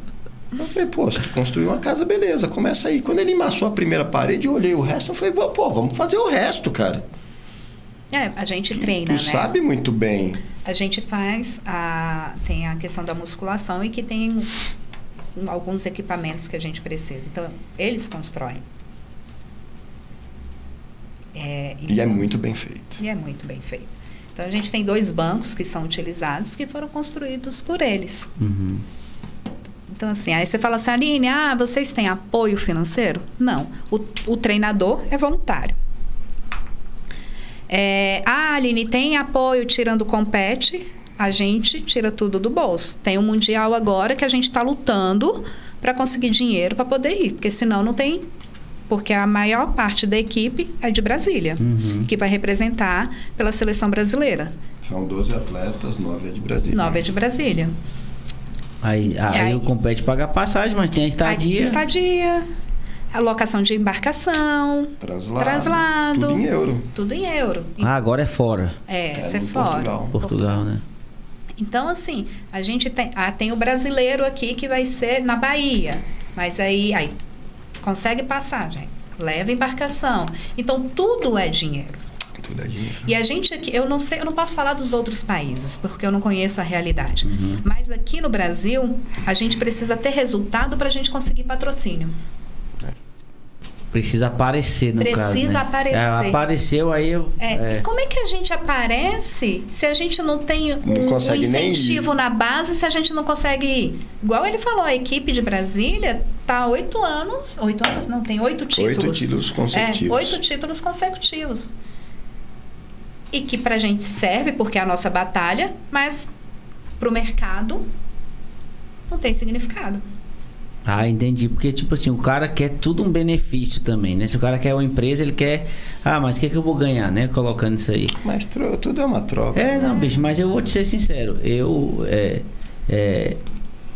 eu falei, pô, se tu construiu uma casa, beleza, começa aí. Quando ele amassou a primeira parede, eu olhei o resto, eu falei, pô, vamos fazer o resto, cara. É, a gente treina, tu né? sabe muito bem. A gente faz a tem a questão da musculação e que tem alguns equipamentos que a gente precisa. Então, eles constroem. É, E é então- muito bem feito. E é muito bem feito. Então, a gente tem dois bancos que são utilizados que foram construídos por eles. Uhum. Então, assim, aí você fala assim, Aline, ah, vocês têm apoio financeiro? Não. O, o treinador é voluntário. É, ah, Aline, tem apoio tirando o compete? A gente tira tudo do bolso. Tem um mundial agora que a gente está lutando para conseguir dinheiro para poder ir, porque senão não tem porque a maior parte da equipe é de Brasília, Uhum. que vai representar pela seleção brasileira. São 12 atletas, 9 é de Brasília. Nove é de Brasília. Aí, aí, aí- o compete paga passagem, mas tem a estadia. A estadia, a locação de embarcação, Translado. Translado. Tudo em euro. tudo em euro. Ah, agora é fora. É, É, no fora. Portugal. Portugal, né? Então, assim, a gente tem, ah, tem o brasileiro aqui que vai ser na Bahia. Mas aí, aí consegue passagem, leva embarcação. Então, tudo é dinheiro. Tudo é dinheiro. E a gente aqui, eu não sei, eu não posso falar dos outros países, porque eu não conheço a realidade. Uhum. Mas aqui no Brasil, a gente precisa ter resultado para a gente conseguir patrocínio. Precisa aparecer no Precisa caso, né? aparecer. É, apareceu, aí eu... É, é. Como é que a gente aparece se a gente não tem um, Não um incentivo na base, se a gente não consegue ir? Igual ele falou, a equipe de Brasília tá oito anos. Oito anos não, tem oito títulos. Oito títulos consecutivos. É, oito títulos consecutivos. E que pra gente serve, porque é a nossa batalha, mas pro mercado não tem significado. Ah, entendi. Porque, tipo assim, o cara quer tudo um benefício também, né? Se o cara quer uma empresa, ele quer... Ah, mas o que, é que eu vou ganhar, né? Colocando isso aí. Mas tudo é uma troca. É, não, bicho, mas eu vou te ser sincero. Eu, é, é,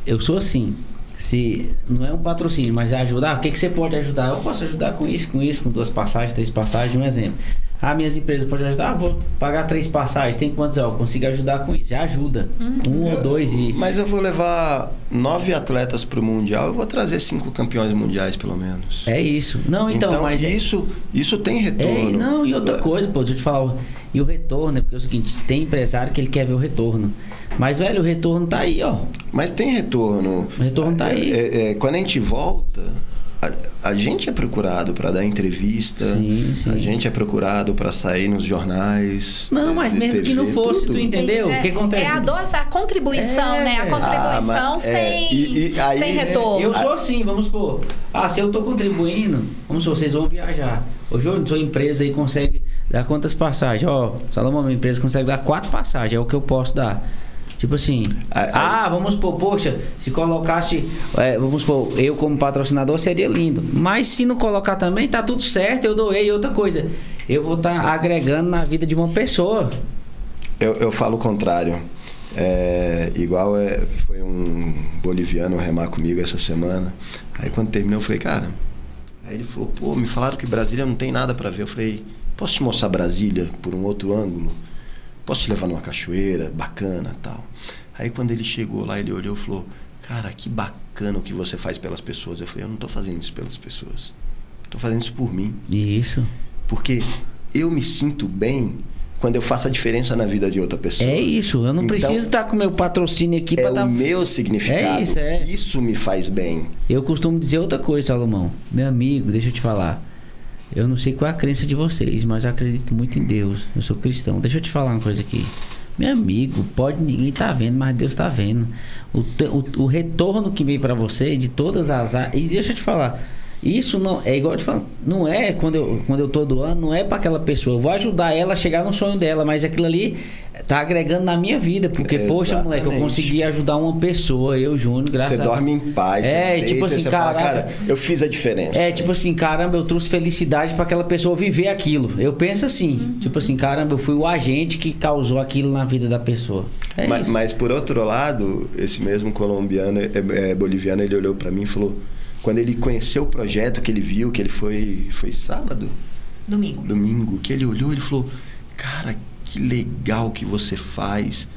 eu sou assim. Se não é um patrocínio, mas é ajudar, o que, que você pode ajudar? Eu posso ajudar com isso, com isso, com duas passagens, três passagens, um exemplo. Ah, minhas empresas podem ajudar? Ah, vou pagar três passagens, tem quantos? Eu consigo ajudar com isso. Ajuda. Um ou dois e. Mas eu vou levar nove atletas para o Mundial, eu vou trazer cinco campeões mundiais, pelo menos. É isso. Não, então, mas. é- isso, isso tem É, retorno. não, e outra coisa, pô, deixa eu te falar. E o retorno, é porque é o seguinte, tem empresário que ele quer ver o retorno. Mas, velho, o retorno tá aí, ó. Mas tem retorno. O retorno tá É, aí. é, é, quando a gente volta, a, a gente é procurado para dar entrevista. Sim, sim. A gente é procurado para sair nos jornais. Não, de- mas mesmo que não TV, fosse, tudo. tu entendeu? É, o que acontece? É a doação, a contribuição, É. né? A Ah, contribuição é, sem, e- e aí- sem é, retorno. Eu sou assim, vamos supor. Ah, se eu tô contribuindo, vamos supor, vocês vão viajar. Ô, Júnior, sua empresa aí consegue dar quantas passagens? Ó, Salomão, minha empresa consegue dar quatro passagens, é o que eu posso dar. Tipo assim, Aí- ah, vamos supor, poxa, se colocasse, é, vamos supor, eu como patrocinador seria lindo. Mas se não colocar também, tá tudo certo, eu doei. Outra coisa, eu vou estar agregando na vida de uma pessoa. Eu, eu falo o contrário. É, igual é, foi um boliviano remar comigo essa semana. Aí quando terminou, eu falei, cara. Aí ele falou, pô, me falaram que Brasília não tem nada para ver. Eu falei, posso te mostrar Brasília por um outro ângulo? Posso te levar numa cachoeira bacana tal? Aí quando ele chegou lá, ele olhou e falou, cara, que bacana o que você faz pelas pessoas. Eu falei, eu não tô fazendo isso pelas pessoas. Tô fazendo isso por mim. Isso. Porque eu me sinto bem quando eu faço a diferença na vida de outra pessoa. É isso. Eu não Então, preciso estar com meu patrocínio aqui É para o dar. meu significado. É isso, é. Isso me faz bem. Eu costumo dizer outra coisa, Salomão. Meu amigo, deixa eu te falar. Eu não sei qual é a crença de vocês, mas eu acredito muito em Deus. Eu sou cristão. Deixa eu te falar uma coisa aqui. Meu amigo, pode ninguém tá vendo, mas Deus tá vendo. O, o, o retorno que veio para você de todas as áreas. E deixa eu te falar. Isso não é igual eu te falo, não é quando eu, quando eu tô doando, não é para aquela pessoa. Eu vou ajudar ela a chegar no sonho dela, mas aquilo ali tá agregando na minha vida. Porque, poxa, moleque, eu Exatamente. consegui ajudar uma pessoa, eu, Júnior, graças Você a dorme em paz. É, você tipo deita, assim, você fala, cara, eu fiz a diferença. É, tipo assim, caramba, eu trouxe felicidade pra aquela pessoa viver aquilo. Eu penso assim, tipo assim, caramba, eu fui o agente que causou aquilo na vida da pessoa. É mas, isso. mas, por outro lado, esse mesmo colombiano, é, é, boliviano, ele olhou pra mim e falou: quando ele conheceu o projeto, que ele viu, que ele foi. Foi sábado? Domingo. domingo, que ele olhou, ele falou: Cara, que legal que você faz.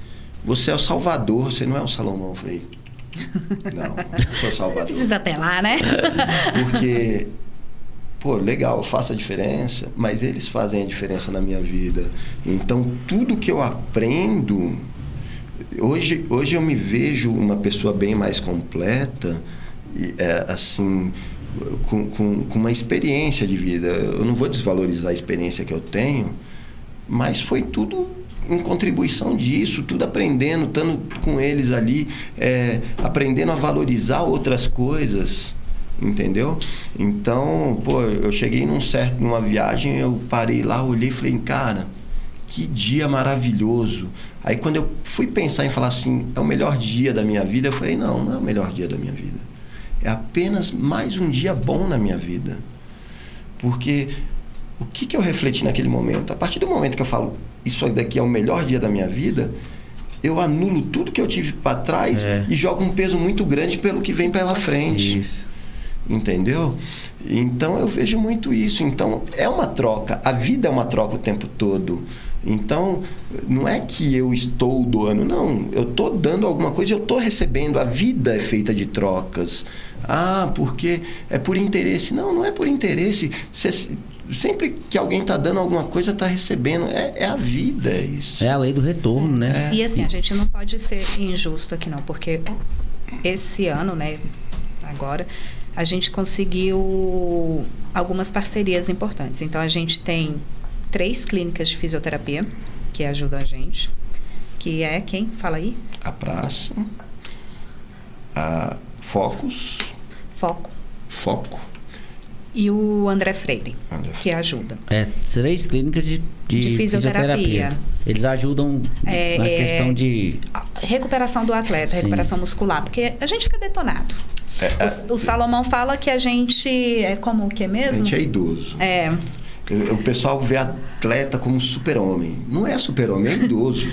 Você é o Salvador, você não é o Salomão. Eu falei: Não, eu sou o Salvador. Precisa até lá, né? Porque, pô, legal, eu faço a diferença, mas eles fazem a diferença na minha vida. Então, tudo que eu aprendo. Hoje, hoje eu me vejo uma pessoa bem mais completa, e, é, assim, com, com, com uma experiência de vida. Eu não vou desvalorizar a experiência que eu tenho, mas foi tudo em contribuição disso, tudo aprendendo, estando com eles ali, é, aprendendo a valorizar outras coisas, entendeu? Então, pô, eu cheguei num certo, numa viagem, eu parei lá, olhei e falei, cara, que dia maravilhoso. Aí quando eu fui pensar em falar assim, é o melhor dia da minha vida, eu falei, não, não é o melhor dia da minha vida. É apenas mais um dia bom na minha vida. Porque o que, que eu refleti naquele momento? A partir do momento que eu falo, isso daqui é o melhor dia da minha vida, eu anulo tudo que eu tive para trás É. e jogo um peso muito grande pelo que vem pela frente. Isso. Entendeu? Então eu vejo muito isso. Então é uma troca. A vida é uma troca o tempo todo. Então não é que eu estou doando, não. Eu estou dando alguma coisa, eu estou recebendo. A vida é feita de trocas. Ah, porque é por interesse. Não, não é por interesse. Você- sempre que alguém está dando alguma coisa, está recebendo. É, é a vida, é isso. É a lei do retorno, né? E assim, a gente não pode ser injusto aqui não, porque esse ano, né, agora, a gente conseguiu algumas parcerias importantes. Então a gente tem três clínicas de fisioterapia que ajudam a gente, que é quem? Fala aí. A praça, a Focus, Foco Foco. e o André Freire, André que ajuda. É, três clínicas de, de, De fisioterapia. Eles ajudam É, na é, questão de. A recuperação do atleta, Sim. recuperação muscular, porque a gente fica detonado. É, O, o Salomão fala que a gente é como o que a mesmo? gente é idoso. É, O pessoal vê atleta como super-homem. Não é super-homem, é idoso.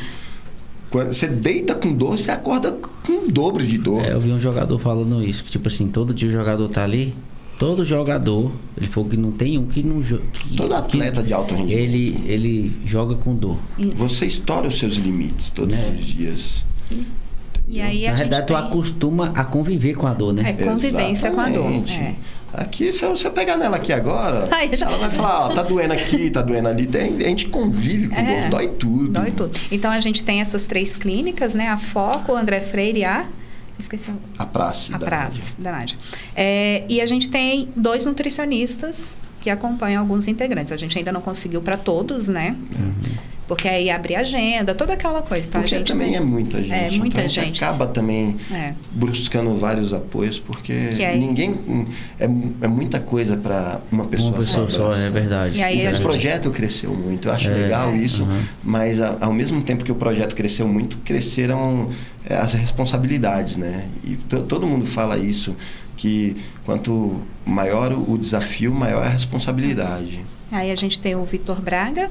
Quando você deita com dor, você acorda com o dobro de dor. É, eu vi um jogador falando isso, que tipo assim, todo dia o jogador tá ali, todo jogador, ele falou que não tem um que não joga. Todo atleta de alto rendimento. Ele, ele joga com dor. Você estoura os seus limites todos É. os dias. e aí a Na verdade, tu tem- acostuma a conviver com a dor, né? É, convivência com a dor. Exatamente. É. Aqui, se eu, se eu pegar nela aqui agora, Aí já- ela vai falar, ó, tá doendo aqui, tá doendo ali. Tem- A gente convive com É. dor, dói tudo. Dói tudo. Então a gente tem essas três clínicas, né? A Foco, o André Freire e a. Esqueci o- A praça. a Praz, da Nádia. É, e a gente tem dois nutricionistas que acompanham alguns integrantes. A gente ainda não conseguiu para todos, né? Porque aí abre agenda, toda aquela coisa. Então, Porque a gente também é muita gente. É, muita então a gente gente. acaba também É. buscando vários apoios, porque Que aí- ninguém. É, é muita coisa para uma pessoa Uma pessoa só, é verdade. E aí O gente- projeto cresceu muito, eu acho É, legal isso, uhum. mas a- ao mesmo tempo que o projeto cresceu muito, cresceram é, as responsabilidades, né? E to- todo mundo fala isso, que quanto maior o desafio, maior a responsabilidade. Aí a gente tem o Vitor Braga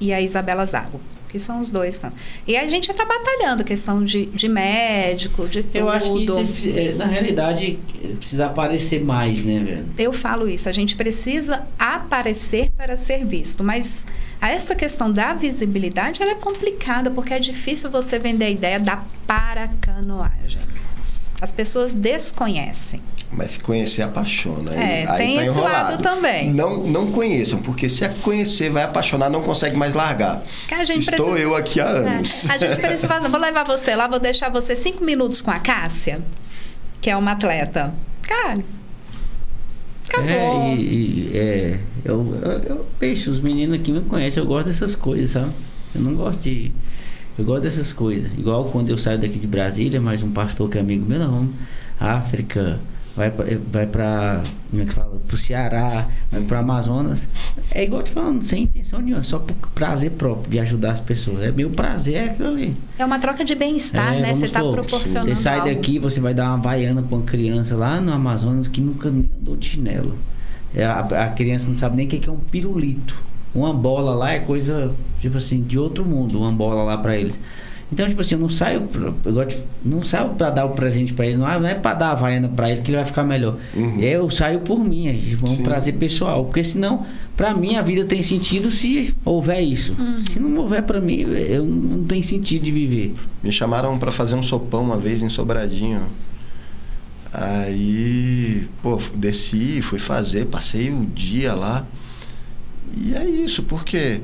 e a Isabela Zago, que são os dois. Tá? E a gente está batalhando questão de, de médico, de tudo. Eu acho que vocês, precis- é, na realidade precisa aparecer mais, né, velho? Eu falo isso, a gente precisa aparecer para ser visto, mas essa questão da visibilidade ela é complicada, porque é difícil você vender a ideia da paracanoagem. As pessoas desconhecem. Mas se conhecer, apaixona. É, aí, aí tem tá esse enrolado. lado também. Não, não conheçam, porque se é conhecer, vai apaixonar, não consegue mais largar. Que a gente Estou precisa- eu aqui há É, anos. a gente precisa fazer. Vou levar você lá, vou deixar você cinco minutos com a Cássia, que é uma atleta. Cara, acabou. É, e, e, é, eu, eu, eu peixe, os meninos aqui me conhecem, eu gosto dessas coisas, sabe? Eu não gosto de. Eu gosto dessas coisas. Igual quando eu saio daqui de Brasília, mais um pastor que é amigo meu, não, vamos. África, vai pra, vai pra. Como é que fala? Pro Ceará, vai pro Amazonas. É igual te falando, sem intenção nenhuma, só por prazer próprio de ajudar as pessoas. É meu prazer, é aquilo ali. É uma troca de bem-estar, É, né? Você está proporcionando. Você sai algo. daqui, você vai dar uma baiana pra uma criança lá no Amazonas que nunca nem andou de chinelo. É, a, a criança não sabe nem o que é um pirulito. Uma bola lá é coisa, tipo assim, de outro mundo, uma bola lá pra eles. Então, tipo assim, eu não saio, pra, eu gosto de- não saio pra dar o presente pra ele, não, é- não é pra dar a vaiana pra ele que ele vai ficar melhor. Uhum. Eu saio por mim, é um Sim. prazer pessoal. Porque senão, pra mim, a vida tem sentido se houver isso. Uhum. Se não houver pra mim, eu não tem sentido de viver. Me chamaram para fazer um sopão uma vez em Sobradinho. Aí, pô, desci, fui fazer, passei o dia lá. E é isso, porque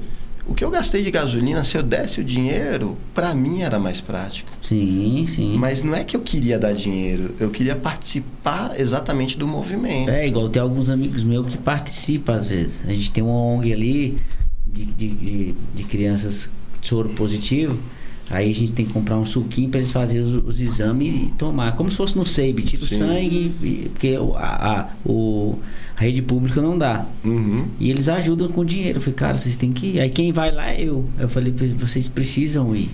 o que eu gastei de gasolina, se eu desse o dinheiro, para mim era mais prático. Sim, sim. Mas não é que eu queria dar dinheiro, eu queria participar exatamente do movimento. É igual tem alguns amigos meus que participam às vezes. A gente tem uma ONG ali de, de, de, de crianças soro positivo. Aí a gente tem que comprar um suquinho para eles fazerem os, os exames e tomar. Como se fosse no SEIB, tira o sangue, e- porque a, a, o, a rede pública não dá. Uhum. E eles ajudam com dinheiro. Eu falei, cara, vocês têm que ir. Aí quem vai lá é eu. Eu falei, vocês precisam ir.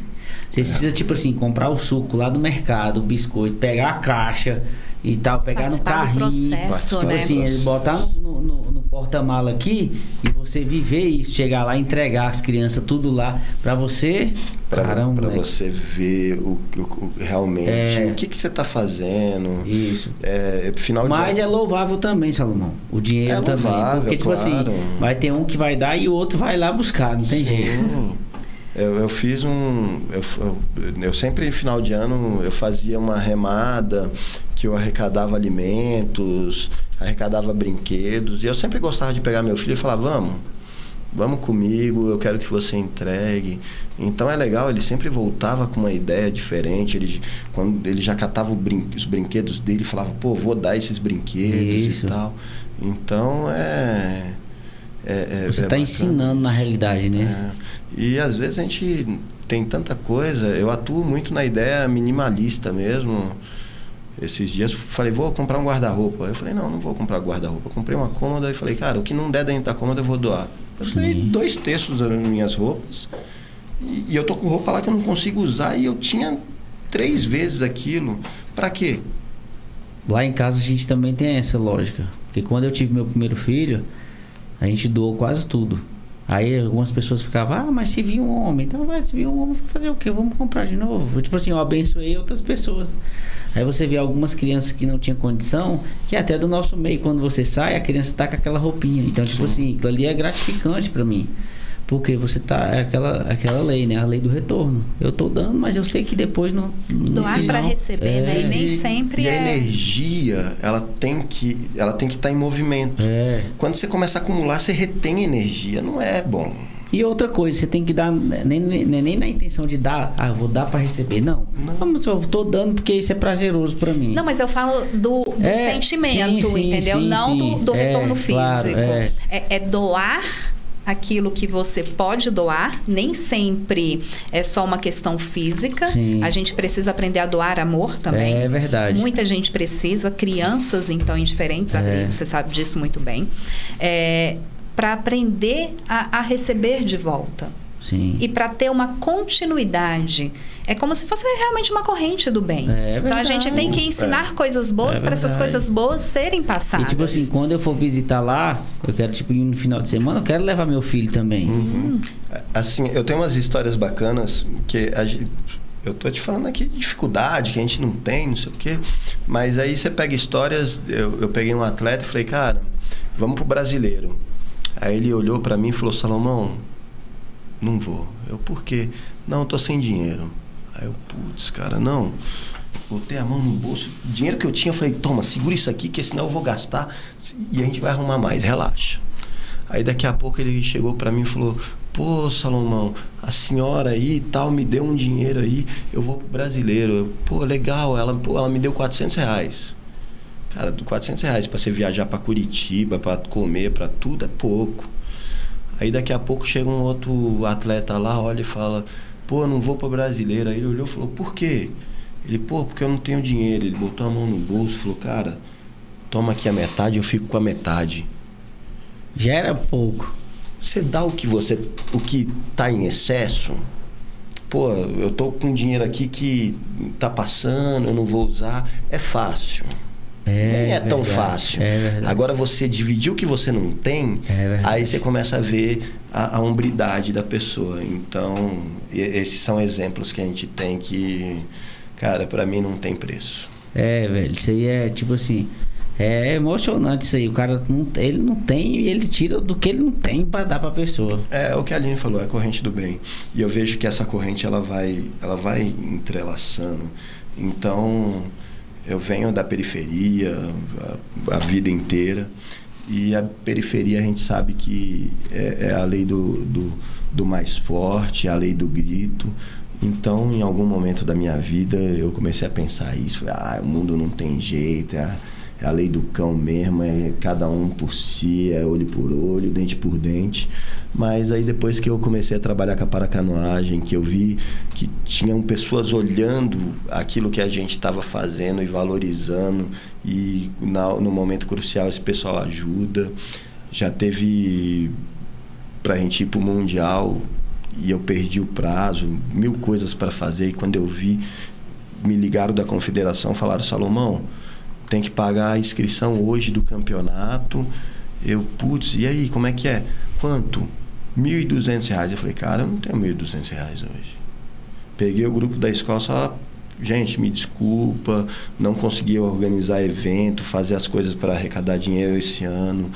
Vocês É. precisam, tipo assim, comprar o suco lá do mercado, o biscoito, pegar a caixa e tal, pegar no Participar carrinho. processo, tipo né? assim, eles botar no, no, no, porta-mala aqui e você viver isso, chegar lá, entregar as crianças tudo lá pra você. Pra, caramba, pra moleque. você ver o, o- o- realmente É. o que, que você tá fazendo. Isso. É, final de Mas ano- é louvável também, Salomão. O dinheiro É também. louvável, Porque, tipo assim, vai ter um que vai dar e o outro vai lá buscar, não tem jeito. Eu, eu fiz um. Eu, eu, eu sempre, em final de ano, eu fazia uma remada que eu arrecadava alimentos, arrecadava brinquedos. E eu sempre gostava de pegar meu filho e falar: vamos, vamos comigo, eu quero que você entregue. Então é legal, ele sempre voltava com uma ideia diferente. Ele, quando ele já catava brin- os brinquedos dele, falava: pô, vou dar esses brinquedos Isso. e tal. Então é. é- é- Você é tá ensinando na realidade, né? E às vezes a gente tem tanta coisa, eu atuo muito na ideia minimalista mesmo. Esses dias eu falei, vou comprar um guarda-roupa. Eu falei, não, não vou comprar guarda-roupa. Comprei uma cômoda e falei, cara, o que não der dentro da cômoda eu vou doar. Eu Sim. dois terços das minhas roupas. E, e eu tô com roupa lá que eu não consigo usar e eu tinha três vezes aquilo. Pra quê? Lá em casa a gente também tem essa lógica. Porque quando eu tive meu primeiro filho, a gente doou quase tudo. Aí algumas pessoas ficavam, ah, mas se vir um homem, então vai, se vir um homem, fazer o quê? Vamos comprar de novo. Tipo assim, eu abençoei outras pessoas. Aí você vê algumas crianças que não tinham condição, que é até do nosso meio, quando você sai, a criança tá com aquela roupinha. Então, tipo assim, aquilo ali é gratificante pra mim. Porque você tá. É aquela, aquela lei, né? A lei do retorno. Eu tô dando, mas eu sei que depois não. Doar para receber, né? E nem E- sempre e a é. energia, ela tem que ela tem que estar em movimento. É. Quando você começa a acumular, você retém energia. Não é bom. E outra coisa, você tem que dar, nem, nem, nem na intenção de dar, ah, vou dar pra receber. Não. Não. Vamos, eu tô dando porque isso é prazeroso pra mim. Não, mas eu falo do, do É, sentimento, sim, sim, entendeu? sim, Não sim. do, do É, retorno físico. claro, é. é. é doar aquilo que você pode doar. Nem sempre é só uma questão física. Sim. A gente precisa aprender a doar amor também. É verdade. Muita gente precisa, crianças então em diferentes É. abrigos, você sabe disso muito bem. É, para aprender a, a receber de volta Sim. e para ter uma continuidade. É como se fosse realmente uma corrente do bem. É então a gente tem que ensinar coisas boas É para essas coisas boas serem E passadas. tipo assim, quando eu for visitar lá, eu quero, tipo, ir no final de semana, eu quero levar meu filho também. Hum. Assim, eu tenho umas histórias bacanas que a gente, eu tô te falando aqui de dificuldade que a gente não tem, não sei o quê. Mas aí você pega histórias, eu, eu peguei um atleta e falei, cara, vamos pro brasileiro. Aí ele olhou pra mim e falou, Salomão, não vou. Eu, por quê? Não, tô sem dinheiro. Aí eu, putz, cara, não. Botei a mão no bolso, o dinheiro que eu tinha, eu falei, toma, segura isso aqui, que senão eu vou gastar e a gente vai arrumar mais, relaxa. Aí daqui a pouco ele chegou pra mim e falou: Pô, Salomão, a senhora aí e tal me deu um dinheiro aí, eu vou pro brasileiro. Eu, pô, legal, ela, pô, ela me deu 400 reais. Cara, 400 reais pra você viajar pra Curitiba, pra comer, pra tudo, é pouco. Aí daqui a pouco chega um outro atleta lá, olha e fala: Pô, eu não vou pro brasileiro. Aí ele olhou e falou: Por quê? Ele, pô, porque eu não tenho dinheiro. Ele botou a mão no bolso e falou: Cara, toma aqui a metade, eu fico com a metade. Já era pouco. Você dá o que você. o que tá em excesso. Pô, eu tô com dinheiro aqui que tá passando, eu não vou usar. É fácil. É Nem é tão verdade, fácil. É. Agora você dividir o que você não tem, É aí você começa a ver a, a hombridade da pessoa. Então, esses são exemplos que a gente tem que, cara, pra mim não tem preço. É, velho, isso aí é tipo assim. É emocionante isso aí. O cara não, ele não tem e ele tira do que ele não tem pra dar pra pessoa. É o que a Aline falou, é a corrente do bem. E eu vejo que essa corrente ela vai, ela vai entrelaçando. Então, eu venho da periferia a, a vida inteira. E a periferia a gente sabe que é, é a lei do, do, do mais forte, é a lei do grito. Então, em algum momento da minha vida, eu comecei a pensar isso. Falei, ah, o mundo não tem jeito, é a, é a lei do cão mesmo, é cada um por si, é olho por olho, dente por dente. Mas aí depois que eu comecei a trabalhar com a paracanoagem, que eu vi que tinham pessoas olhando aquilo que a gente estava fazendo e valorizando, e na, no momento crucial esse pessoal ajuda. Já teve para a gente ir para o Mundial e eu perdi o prazo, mil coisas para fazer, e quando eu vi, me ligaram da confederação, falaram, Salomão, tem que pagar a inscrição hoje do campeonato Eu, putz, e aí, como é que é? Quanto? 1.200 reais. Eu falei, cara, eu não tenho 1.200 reais hoje. Peguei o grupo da escola só. Gente, me desculpa, não consegui organizar evento, fazer as coisas para arrecadar dinheiro esse ano.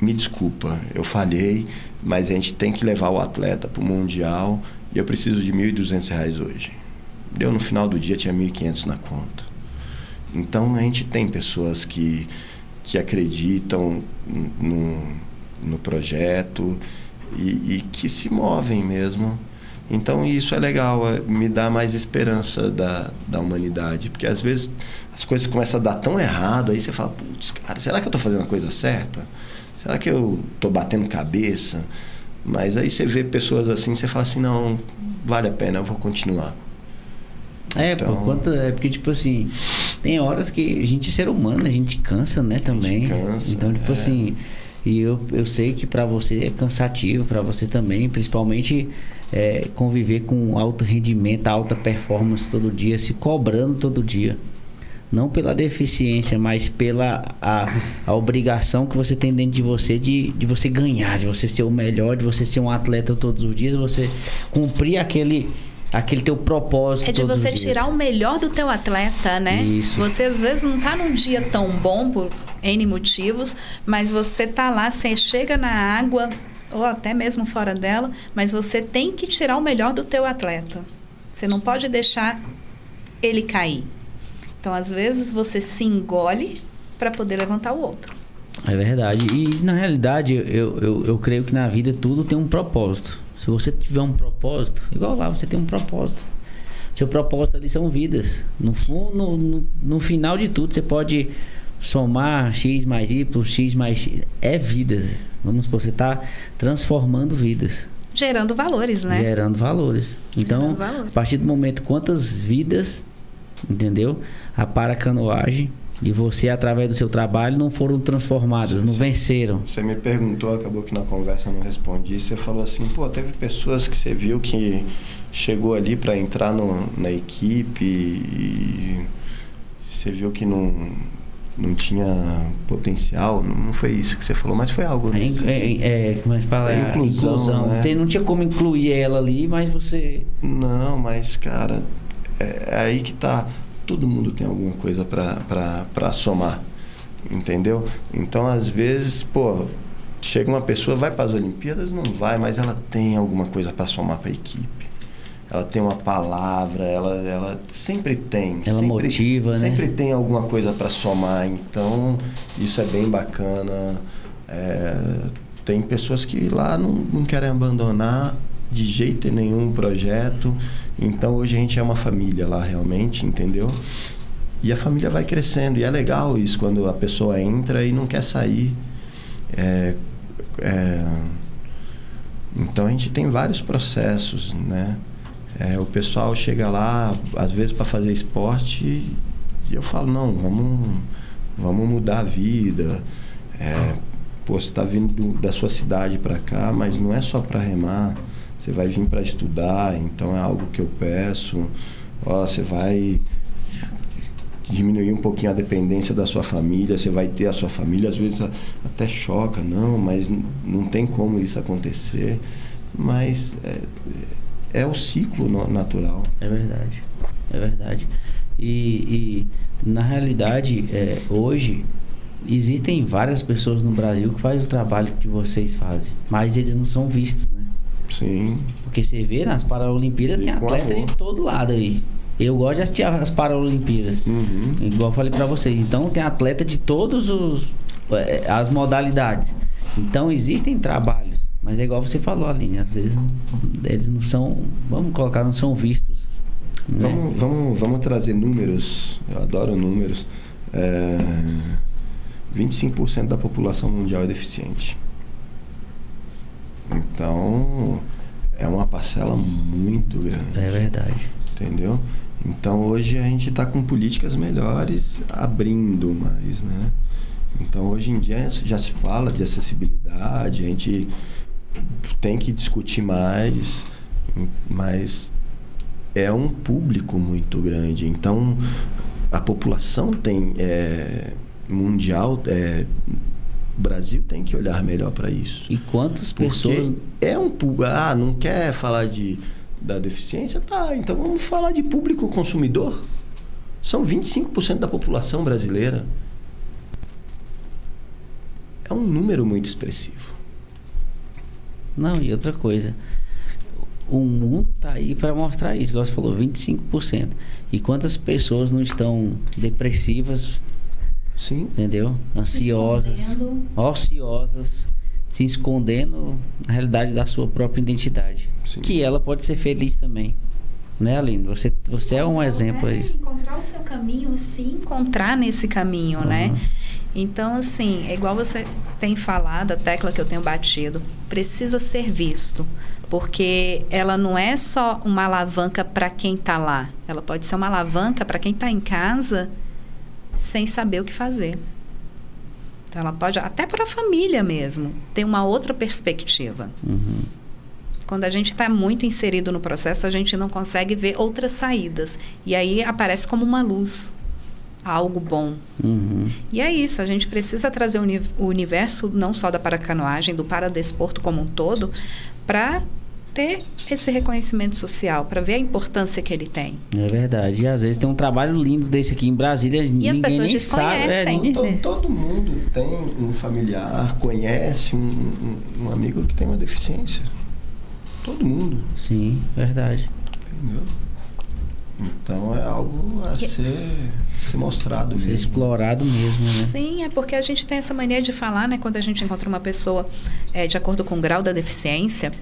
Me desculpa, eu falhei, mas a gente tem que levar o atleta para o Mundial e eu preciso de 1.200 reais hoje. Deu no final do dia, tinha R$ 1.500 na conta. Então a gente tem pessoas que, que acreditam no, no projeto e, e que se movem mesmo. Então isso é legal, é, me dá mais esperança da, da humanidade. Porque às vezes as coisas começam a dar tão errado, aí você fala, putz, cara, será que eu estou fazendo a coisa certa? Será que eu estou batendo cabeça? Mas aí você vê pessoas assim, você fala assim, não, vale a pena, eu vou continuar. É, Então- por conta, é porque, tipo assim, tem horas que a gente é ser humano, a gente cansa, né, também. cansa, então, tipo é. assim, e eu, eu sei que pra você é cansativo, pra você também, principalmente é, conviver com alto rendimento, alta performance todo dia, se cobrando todo dia. Não pela deficiência, mas pela a, a obrigação que você tem dentro de você de, de você ganhar, de você ser o melhor, de você ser um atleta todos os dias, você cumprir aquele, aquele teu propósito. É de você tirar o melhor do teu atleta, né? Isso. Você às vezes não tá num dia tão bom por N motivos, mas você tá lá, você chega na água, ou até mesmo fora dela, mas você tem que tirar o melhor do teu atleta. Você não pode deixar ele cair. Então, às vezes, você se engole para poder levantar o outro. É verdade. E na realidade, eu, eu, eu creio que na vida tudo tem um propósito. Se você tiver um propósito, igual lá, você tem um propósito. Seu propósito ali são vidas. No, no, no, no final de tudo, você pode somar X mais Y, X mais X. É vidas. Vamos supor, você está transformando vidas. Gerando valores, né? Gerando valores. Então, Gerando valores. a partir do momento quantas vidas, entendeu? A paracanoagem e você, através do seu trabalho, não foram transformadas, não venceram. Você me perguntou, acabou que na conversa eu não respondi. Você falou assim, pô, teve pessoas que você viu que chegou ali para entrar no, na equipe e você viu que não, não tinha potencial. Não, foi isso que você falou, mas foi algo É, nesse é, é, como é que fala? É a inclusão, né? Tem- não tinha como incluir ela ali, mas você. Não, mas, cara, é, é aí que tá. Todo mundo tem alguma coisa para somar, entendeu? Então, às vezes, pô, chega uma pessoa, vai para as Olimpíadas, não vai, mas ela tem alguma coisa para somar para a equipe. Ela tem uma palavra, ela, ela sempre tem. Ela sempre, motiva, né? Sempre tem alguma coisa para somar, então isso é bem bacana. É, tem pessoas que lá não, não querem abandonar de jeito nenhum o projeto. Então hoje a gente é uma família lá realmente, entendeu? E a família vai crescendo. E é legal isso quando a pessoa entra e não quer sair. É, é, então a gente tem vários processos, né? É, o pessoal chega lá, às vezes para fazer esporte, e eu falo, não, vamos, vamos mudar a vida. É, pô, você está vindo do- da sua cidade para cá, mas não é só para remar. Você vai vir para estudar, então é algo que eu peço. Ó, você vai diminuir um pouquinho a dependência da sua família, você vai ter a sua família, às vezes até choca, não, mas não tem como isso acontecer. Mas é, é o ciclo natural. É verdade. É verdade. E, e, na realidade, é, hoje, existem várias pessoas no Brasil que fazem o trabalho que vocês fazem, mas eles não são vistos, né? Sim. Porque você vê nas Paralimpíadas E tem atleta de todo lado aí. Eu gosto de assistir as Paralimpíadas. Uhum. Igual eu falei pra vocês. Então tem atleta de todas as modalidades. Então existem trabalhos. Mas é igual você falou, Aline. Às vezes eles não são. Vamos colocar, não são vistos. né? Vamos, vamos, vamos trazer números. Eu adoro números. É, 25% da população mundial é deficiente. Então, é uma parcela muito grande. É verdade. Entendeu? Então hoje a gente está com políticas melhores abrindo mais, né? Então hoje em dia já se fala de acessibilidade, a gente tem que discutir mais, mas é um público muito grande. Então a população tem é, mundial é, O Brasil tem que olhar melhor para isso. E quantas Porque pessoas. é um pu- ah, não quer falar de da deficiência? Tá, então vamos falar de público consumidor. São 25% da população brasileira. É um número muito expressivo. Não, e outra coisa. O mundo tá aí para mostrar isso, igual você falou, 25%. E quantas pessoas não estão depressivas, Sim. entendeu? Ansiosas, ociosas, se escondendo na realidade da sua própria identidade. Sim. Que ela pode ser feliz também. Né, Aline? Você, você é um exemplo aí. Encontrar o seu caminho, se encontrar nesse caminho, né? Uhum. Então, assim, é igual você tem falado, a tecla que eu tenho batido, precisa ser visto. Porque ela não é só uma alavanca para quem está lá. Ela pode ser uma alavanca para quem está em casa sem saber o que fazer. Então, ela pode, até para a família mesmo, ter uma outra perspectiva. Uhum. Quando a gente está muito inserido no processo, a gente não consegue ver outras saídas. E aí aparece como uma luz, algo bom. Uhum. E é isso, a gente precisa trazer o uni- o universo, não só da paracanoagem, do paradesporto como um todo, para ter esse reconhecimento social, para ver a importância que ele tem. É verdade. E às vezes tem um trabalho lindo desse aqui em Brasília. ninguém as pessoas nem sabe. É, desconhecem. ninguém- Todo, todo mundo tem um familiar, conhece um, um- um amigo que tem uma deficiência. Todo mundo, Sim, verdade. entendeu? Então é algo a Que- ser, ser mostrado Ser mesmo. explorado mesmo, né? Sim, é porque a gente tem essa mania de falar, né, quando a gente encontra uma pessoa é, de acordo com o grau da deficiência,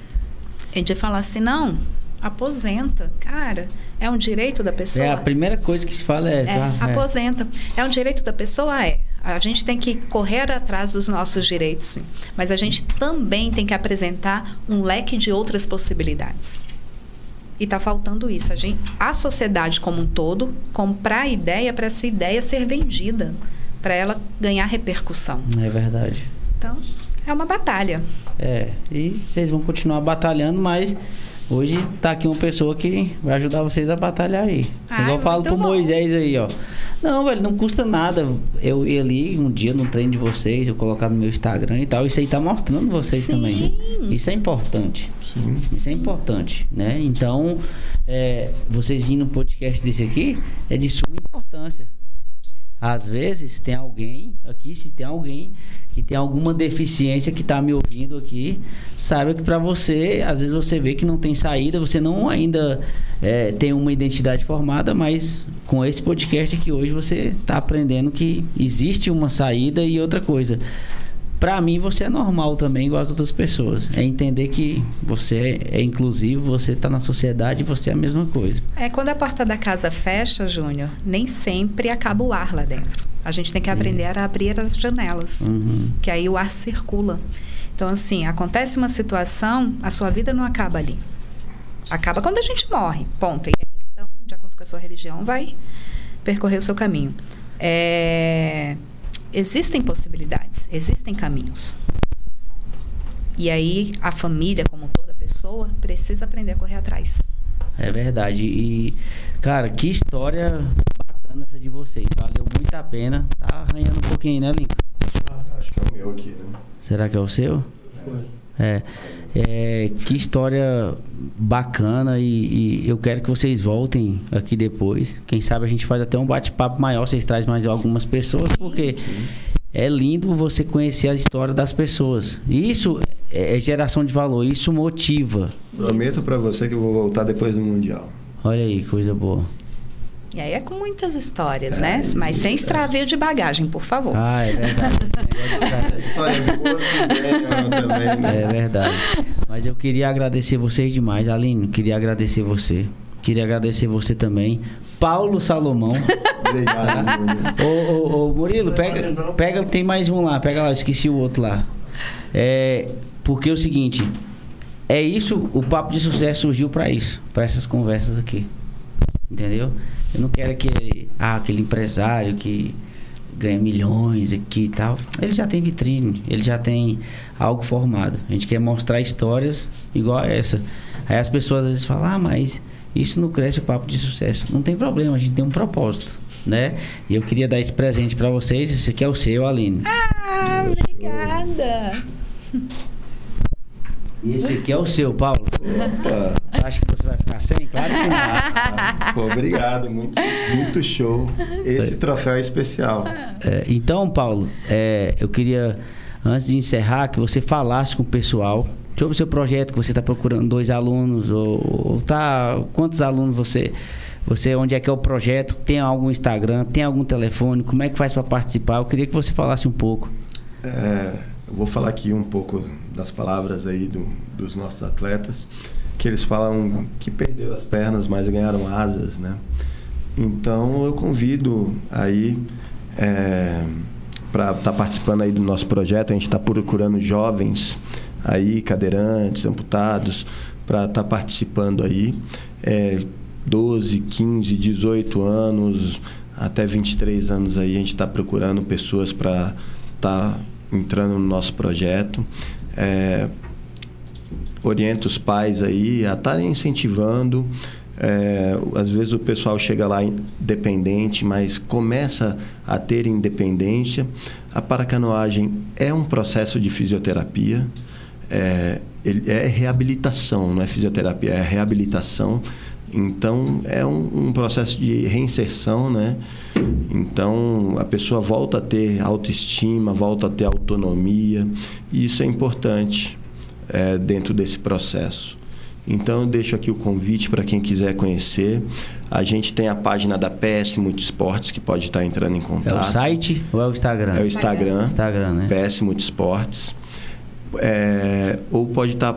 é de falar assim, não, aposenta. Cara, é um direito da pessoa. É a primeira coisa que se fala é. É, tá, é. aposenta. É um direito da pessoa? É. A gente tem que correr atrás dos nossos direitos, sim. Mas a gente também tem que apresentar um leque de outras possibilidades. E está faltando isso. A, gente, a sociedade como um todo comprar a ideia para essa ideia ser vendida, para ela ganhar repercussão. É verdade. Então, é uma batalha. É, e vocês vão continuar batalhando, mas hoje tá aqui uma pessoa que vai ajudar vocês a batalhar aí. Ah, Igual eu falo pro bom. Moisés aí, ó. Não, velho, não custa nada eu ir ali um dia no treino de vocês, eu colocar no meu Instagram e tal. Isso aí tá mostrando vocês Sim. também. Isso é importante. Sim. Isso é importante, né? Então, é, vocês indo num podcast desse aqui é de suma importância. Às vezes tem alguém aqui, se tem alguém que tem alguma deficiência que está me ouvindo aqui, saiba que para você, às vezes você vê que não tem saída, você não ainda é, tem uma identidade formada, mas com esse podcast aqui hoje você está aprendendo que existe uma saída e outra coisa. Pra mim, você é normal também, igual as outras pessoas. É entender que você é inclusivo, você tá na sociedade e você é a mesma coisa. É, quando a porta da casa fecha, Júnior, nem sempre acaba o ar lá dentro. A gente tem que aprender a abrir as janelas, Uhum. que aí o ar circula. Então, assim, acontece uma situação, a sua vida não acaba ali. Acaba quando a gente morre, ponto. E aí, um, de acordo com a sua religião, vai percorrer o seu caminho. É, Existem possibilidades, existem caminhos. E aí, a família, como toda pessoa, precisa aprender a correr atrás. É verdade. E, cara, que história bacana essa de vocês. Valeu muito a pena. Tá arranhando um pouquinho, né, Lincoln? Acho que é o meu aqui, né? Será que é o seu? Foi. É, é, que história bacana e, e eu quero que vocês voltem aqui depois. Quem sabe a gente faz até um bate-papo maior, vocês trazem mais algumas pessoas, porque é lindo você conhecer a história das pessoas. E Isso é é geração de valor, isso motiva. Prometo pra você que eu vou voltar depois do Mundial. Olha aí, coisa boa. E aí é com muitas histórias, né? Mas sem extravio de bagagem, por favor. Ah, é verdade. Histórias boas também, também, né? É verdade. Mas eu queria agradecer vocês demais. Aline, queria agradecer você. Queria agradecer você também. Paulo Salomão. Obrigado, Júnior. Ô, ô, ô, Murilo, pega, pega, tem mais um lá, pega lá, esqueci o outro lá. É, porque é o seguinte, é isso, o papo de sucesso surgiu pra isso, pra essas conversas aqui. Entendeu? Eu não quero aquele, ah, aquele empresário que ganha milhões aqui e tal. Ele já tem vitrine, ele já tem algo formado. A gente quer mostrar histórias igual a essa. Aí as pessoas às vezes falam, ah, mas isso não cresce o papo de sucesso. Não tem problema, a gente tem um propósito, né? E eu queria dar esse presente pra vocês. Esse aqui é o seu, Aline. Ah, Obrigada. E esse aqui é o seu, Paulo. Opa, Você acha que você vai ficar sem? Claro que não. ah, pô, obrigado, muito, muito show. Esse troféu é especial. É, então, Paulo, é, eu queria, antes de encerrar, que você falasse com o pessoal sobre o seu projeto, que você está procurando dois alunos, ou, ou tá. Quantos alunos você. Você, onde é que é o projeto? Tem algum Instagram? Tem algum telefone? Como é que faz para participar? Eu queria que você falasse um pouco. É, eu vou falar aqui um pouco das palavras aí do, dos nossos atletas, que eles falam que perderam as pernas, mas ganharam asas, né? Então eu convido aí é, para estar participando aí do nosso projeto. A gente está procurando jovens aí, cadeirantes, amputados, para estar participando aí. É, 12, 15, 18 anos, até 23 anos aí, a gente está procurando pessoas para estar entrando no nosso projeto. É, orienta os pais aí a estarem incentivando. É, às vezes o pessoal chega lá dependente, mas começa a ter independência. A paracanoagem é um processo de fisioterapia, é, é reabilitação, não é fisioterapia, é reabilitação. Então é um, um, processo de reinserção, né? Então a pessoa volta a ter autoestima, volta a ter autonomia, e isso é importante é, dentro desse processo. Então eu deixo aqui o convite para quem quiser conhecer. A gente tem a página da PS Multisportes que pode estar entrando em contato. É o site ou é o Instagram? É o Instagram. Instagram, né? PS Multisportes. É, ou pode estar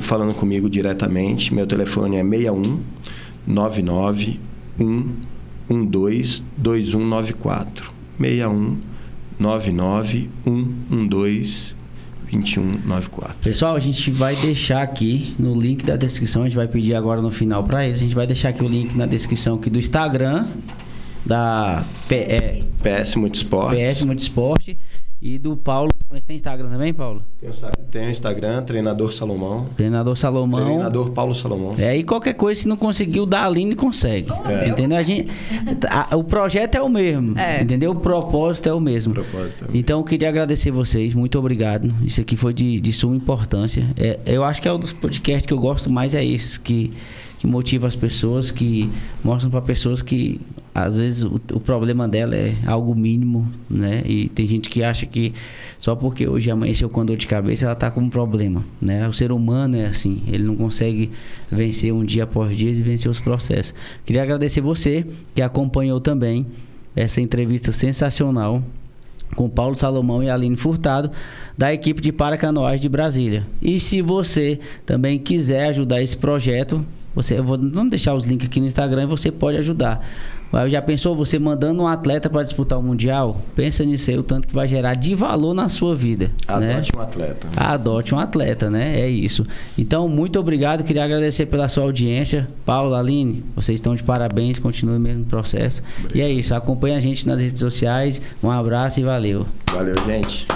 falando comigo diretamente. Meu telefone é 61 99 112 2194. 61 99 112 2194. Pessoal, a gente vai deixar aqui no link da descrição, a gente vai pedir agora no final para eles, a gente vai deixar aqui o link na descrição aqui do Instagram da P, é, PS Multisport. PS Multisport e do Paulo. Mas tem Instagram também, Paulo? Tem o Instagram, Treinador Salomão. Treinador Salomão. Treinador Paulo Salomão. É, e qualquer coisa, se não conseguiu, da Aline consegue. É. Entendeu? A gente, a, o projeto é o mesmo. É. Entendeu? O propósito é o mesmo. O propósito é o então, eu queria agradecer vocês. Muito obrigado. Isso aqui foi de, de suma importância. É, eu acho que é um dos podcasts que eu gosto mais, é esse, que que motiva as pessoas, que mostram para pessoas que às vezes o, o, problema dela é algo mínimo, né? E tem gente que acha que só porque hoje amanheceu com dor de cabeça ela está com um problema, né? O ser humano é assim, ele não consegue vencer um dia após dia e vencer os processos. Queria agradecer você que acompanhou também essa entrevista sensacional com Paulo Salomão e Aline Furtado, da equipe de Paracanoais de Brasília. E se você também quiser ajudar esse projeto, você, eu vou, vamos deixar os links aqui no Instagram e você pode ajudar. Já pensou você mandando um atleta para disputar o Mundial? Pensa nisso aí, o tanto que vai gerar de valor na sua vida. Adote né? um atleta. Adote um atleta, né? É isso. Então, muito obrigado. Queria agradecer pela sua audiência. Paulo, Aline, vocês estão de parabéns. Continue o mesmo processo. Obrigado. E é isso. Acompanhe a gente nas redes sociais. Um abraço e valeu. Valeu, gente.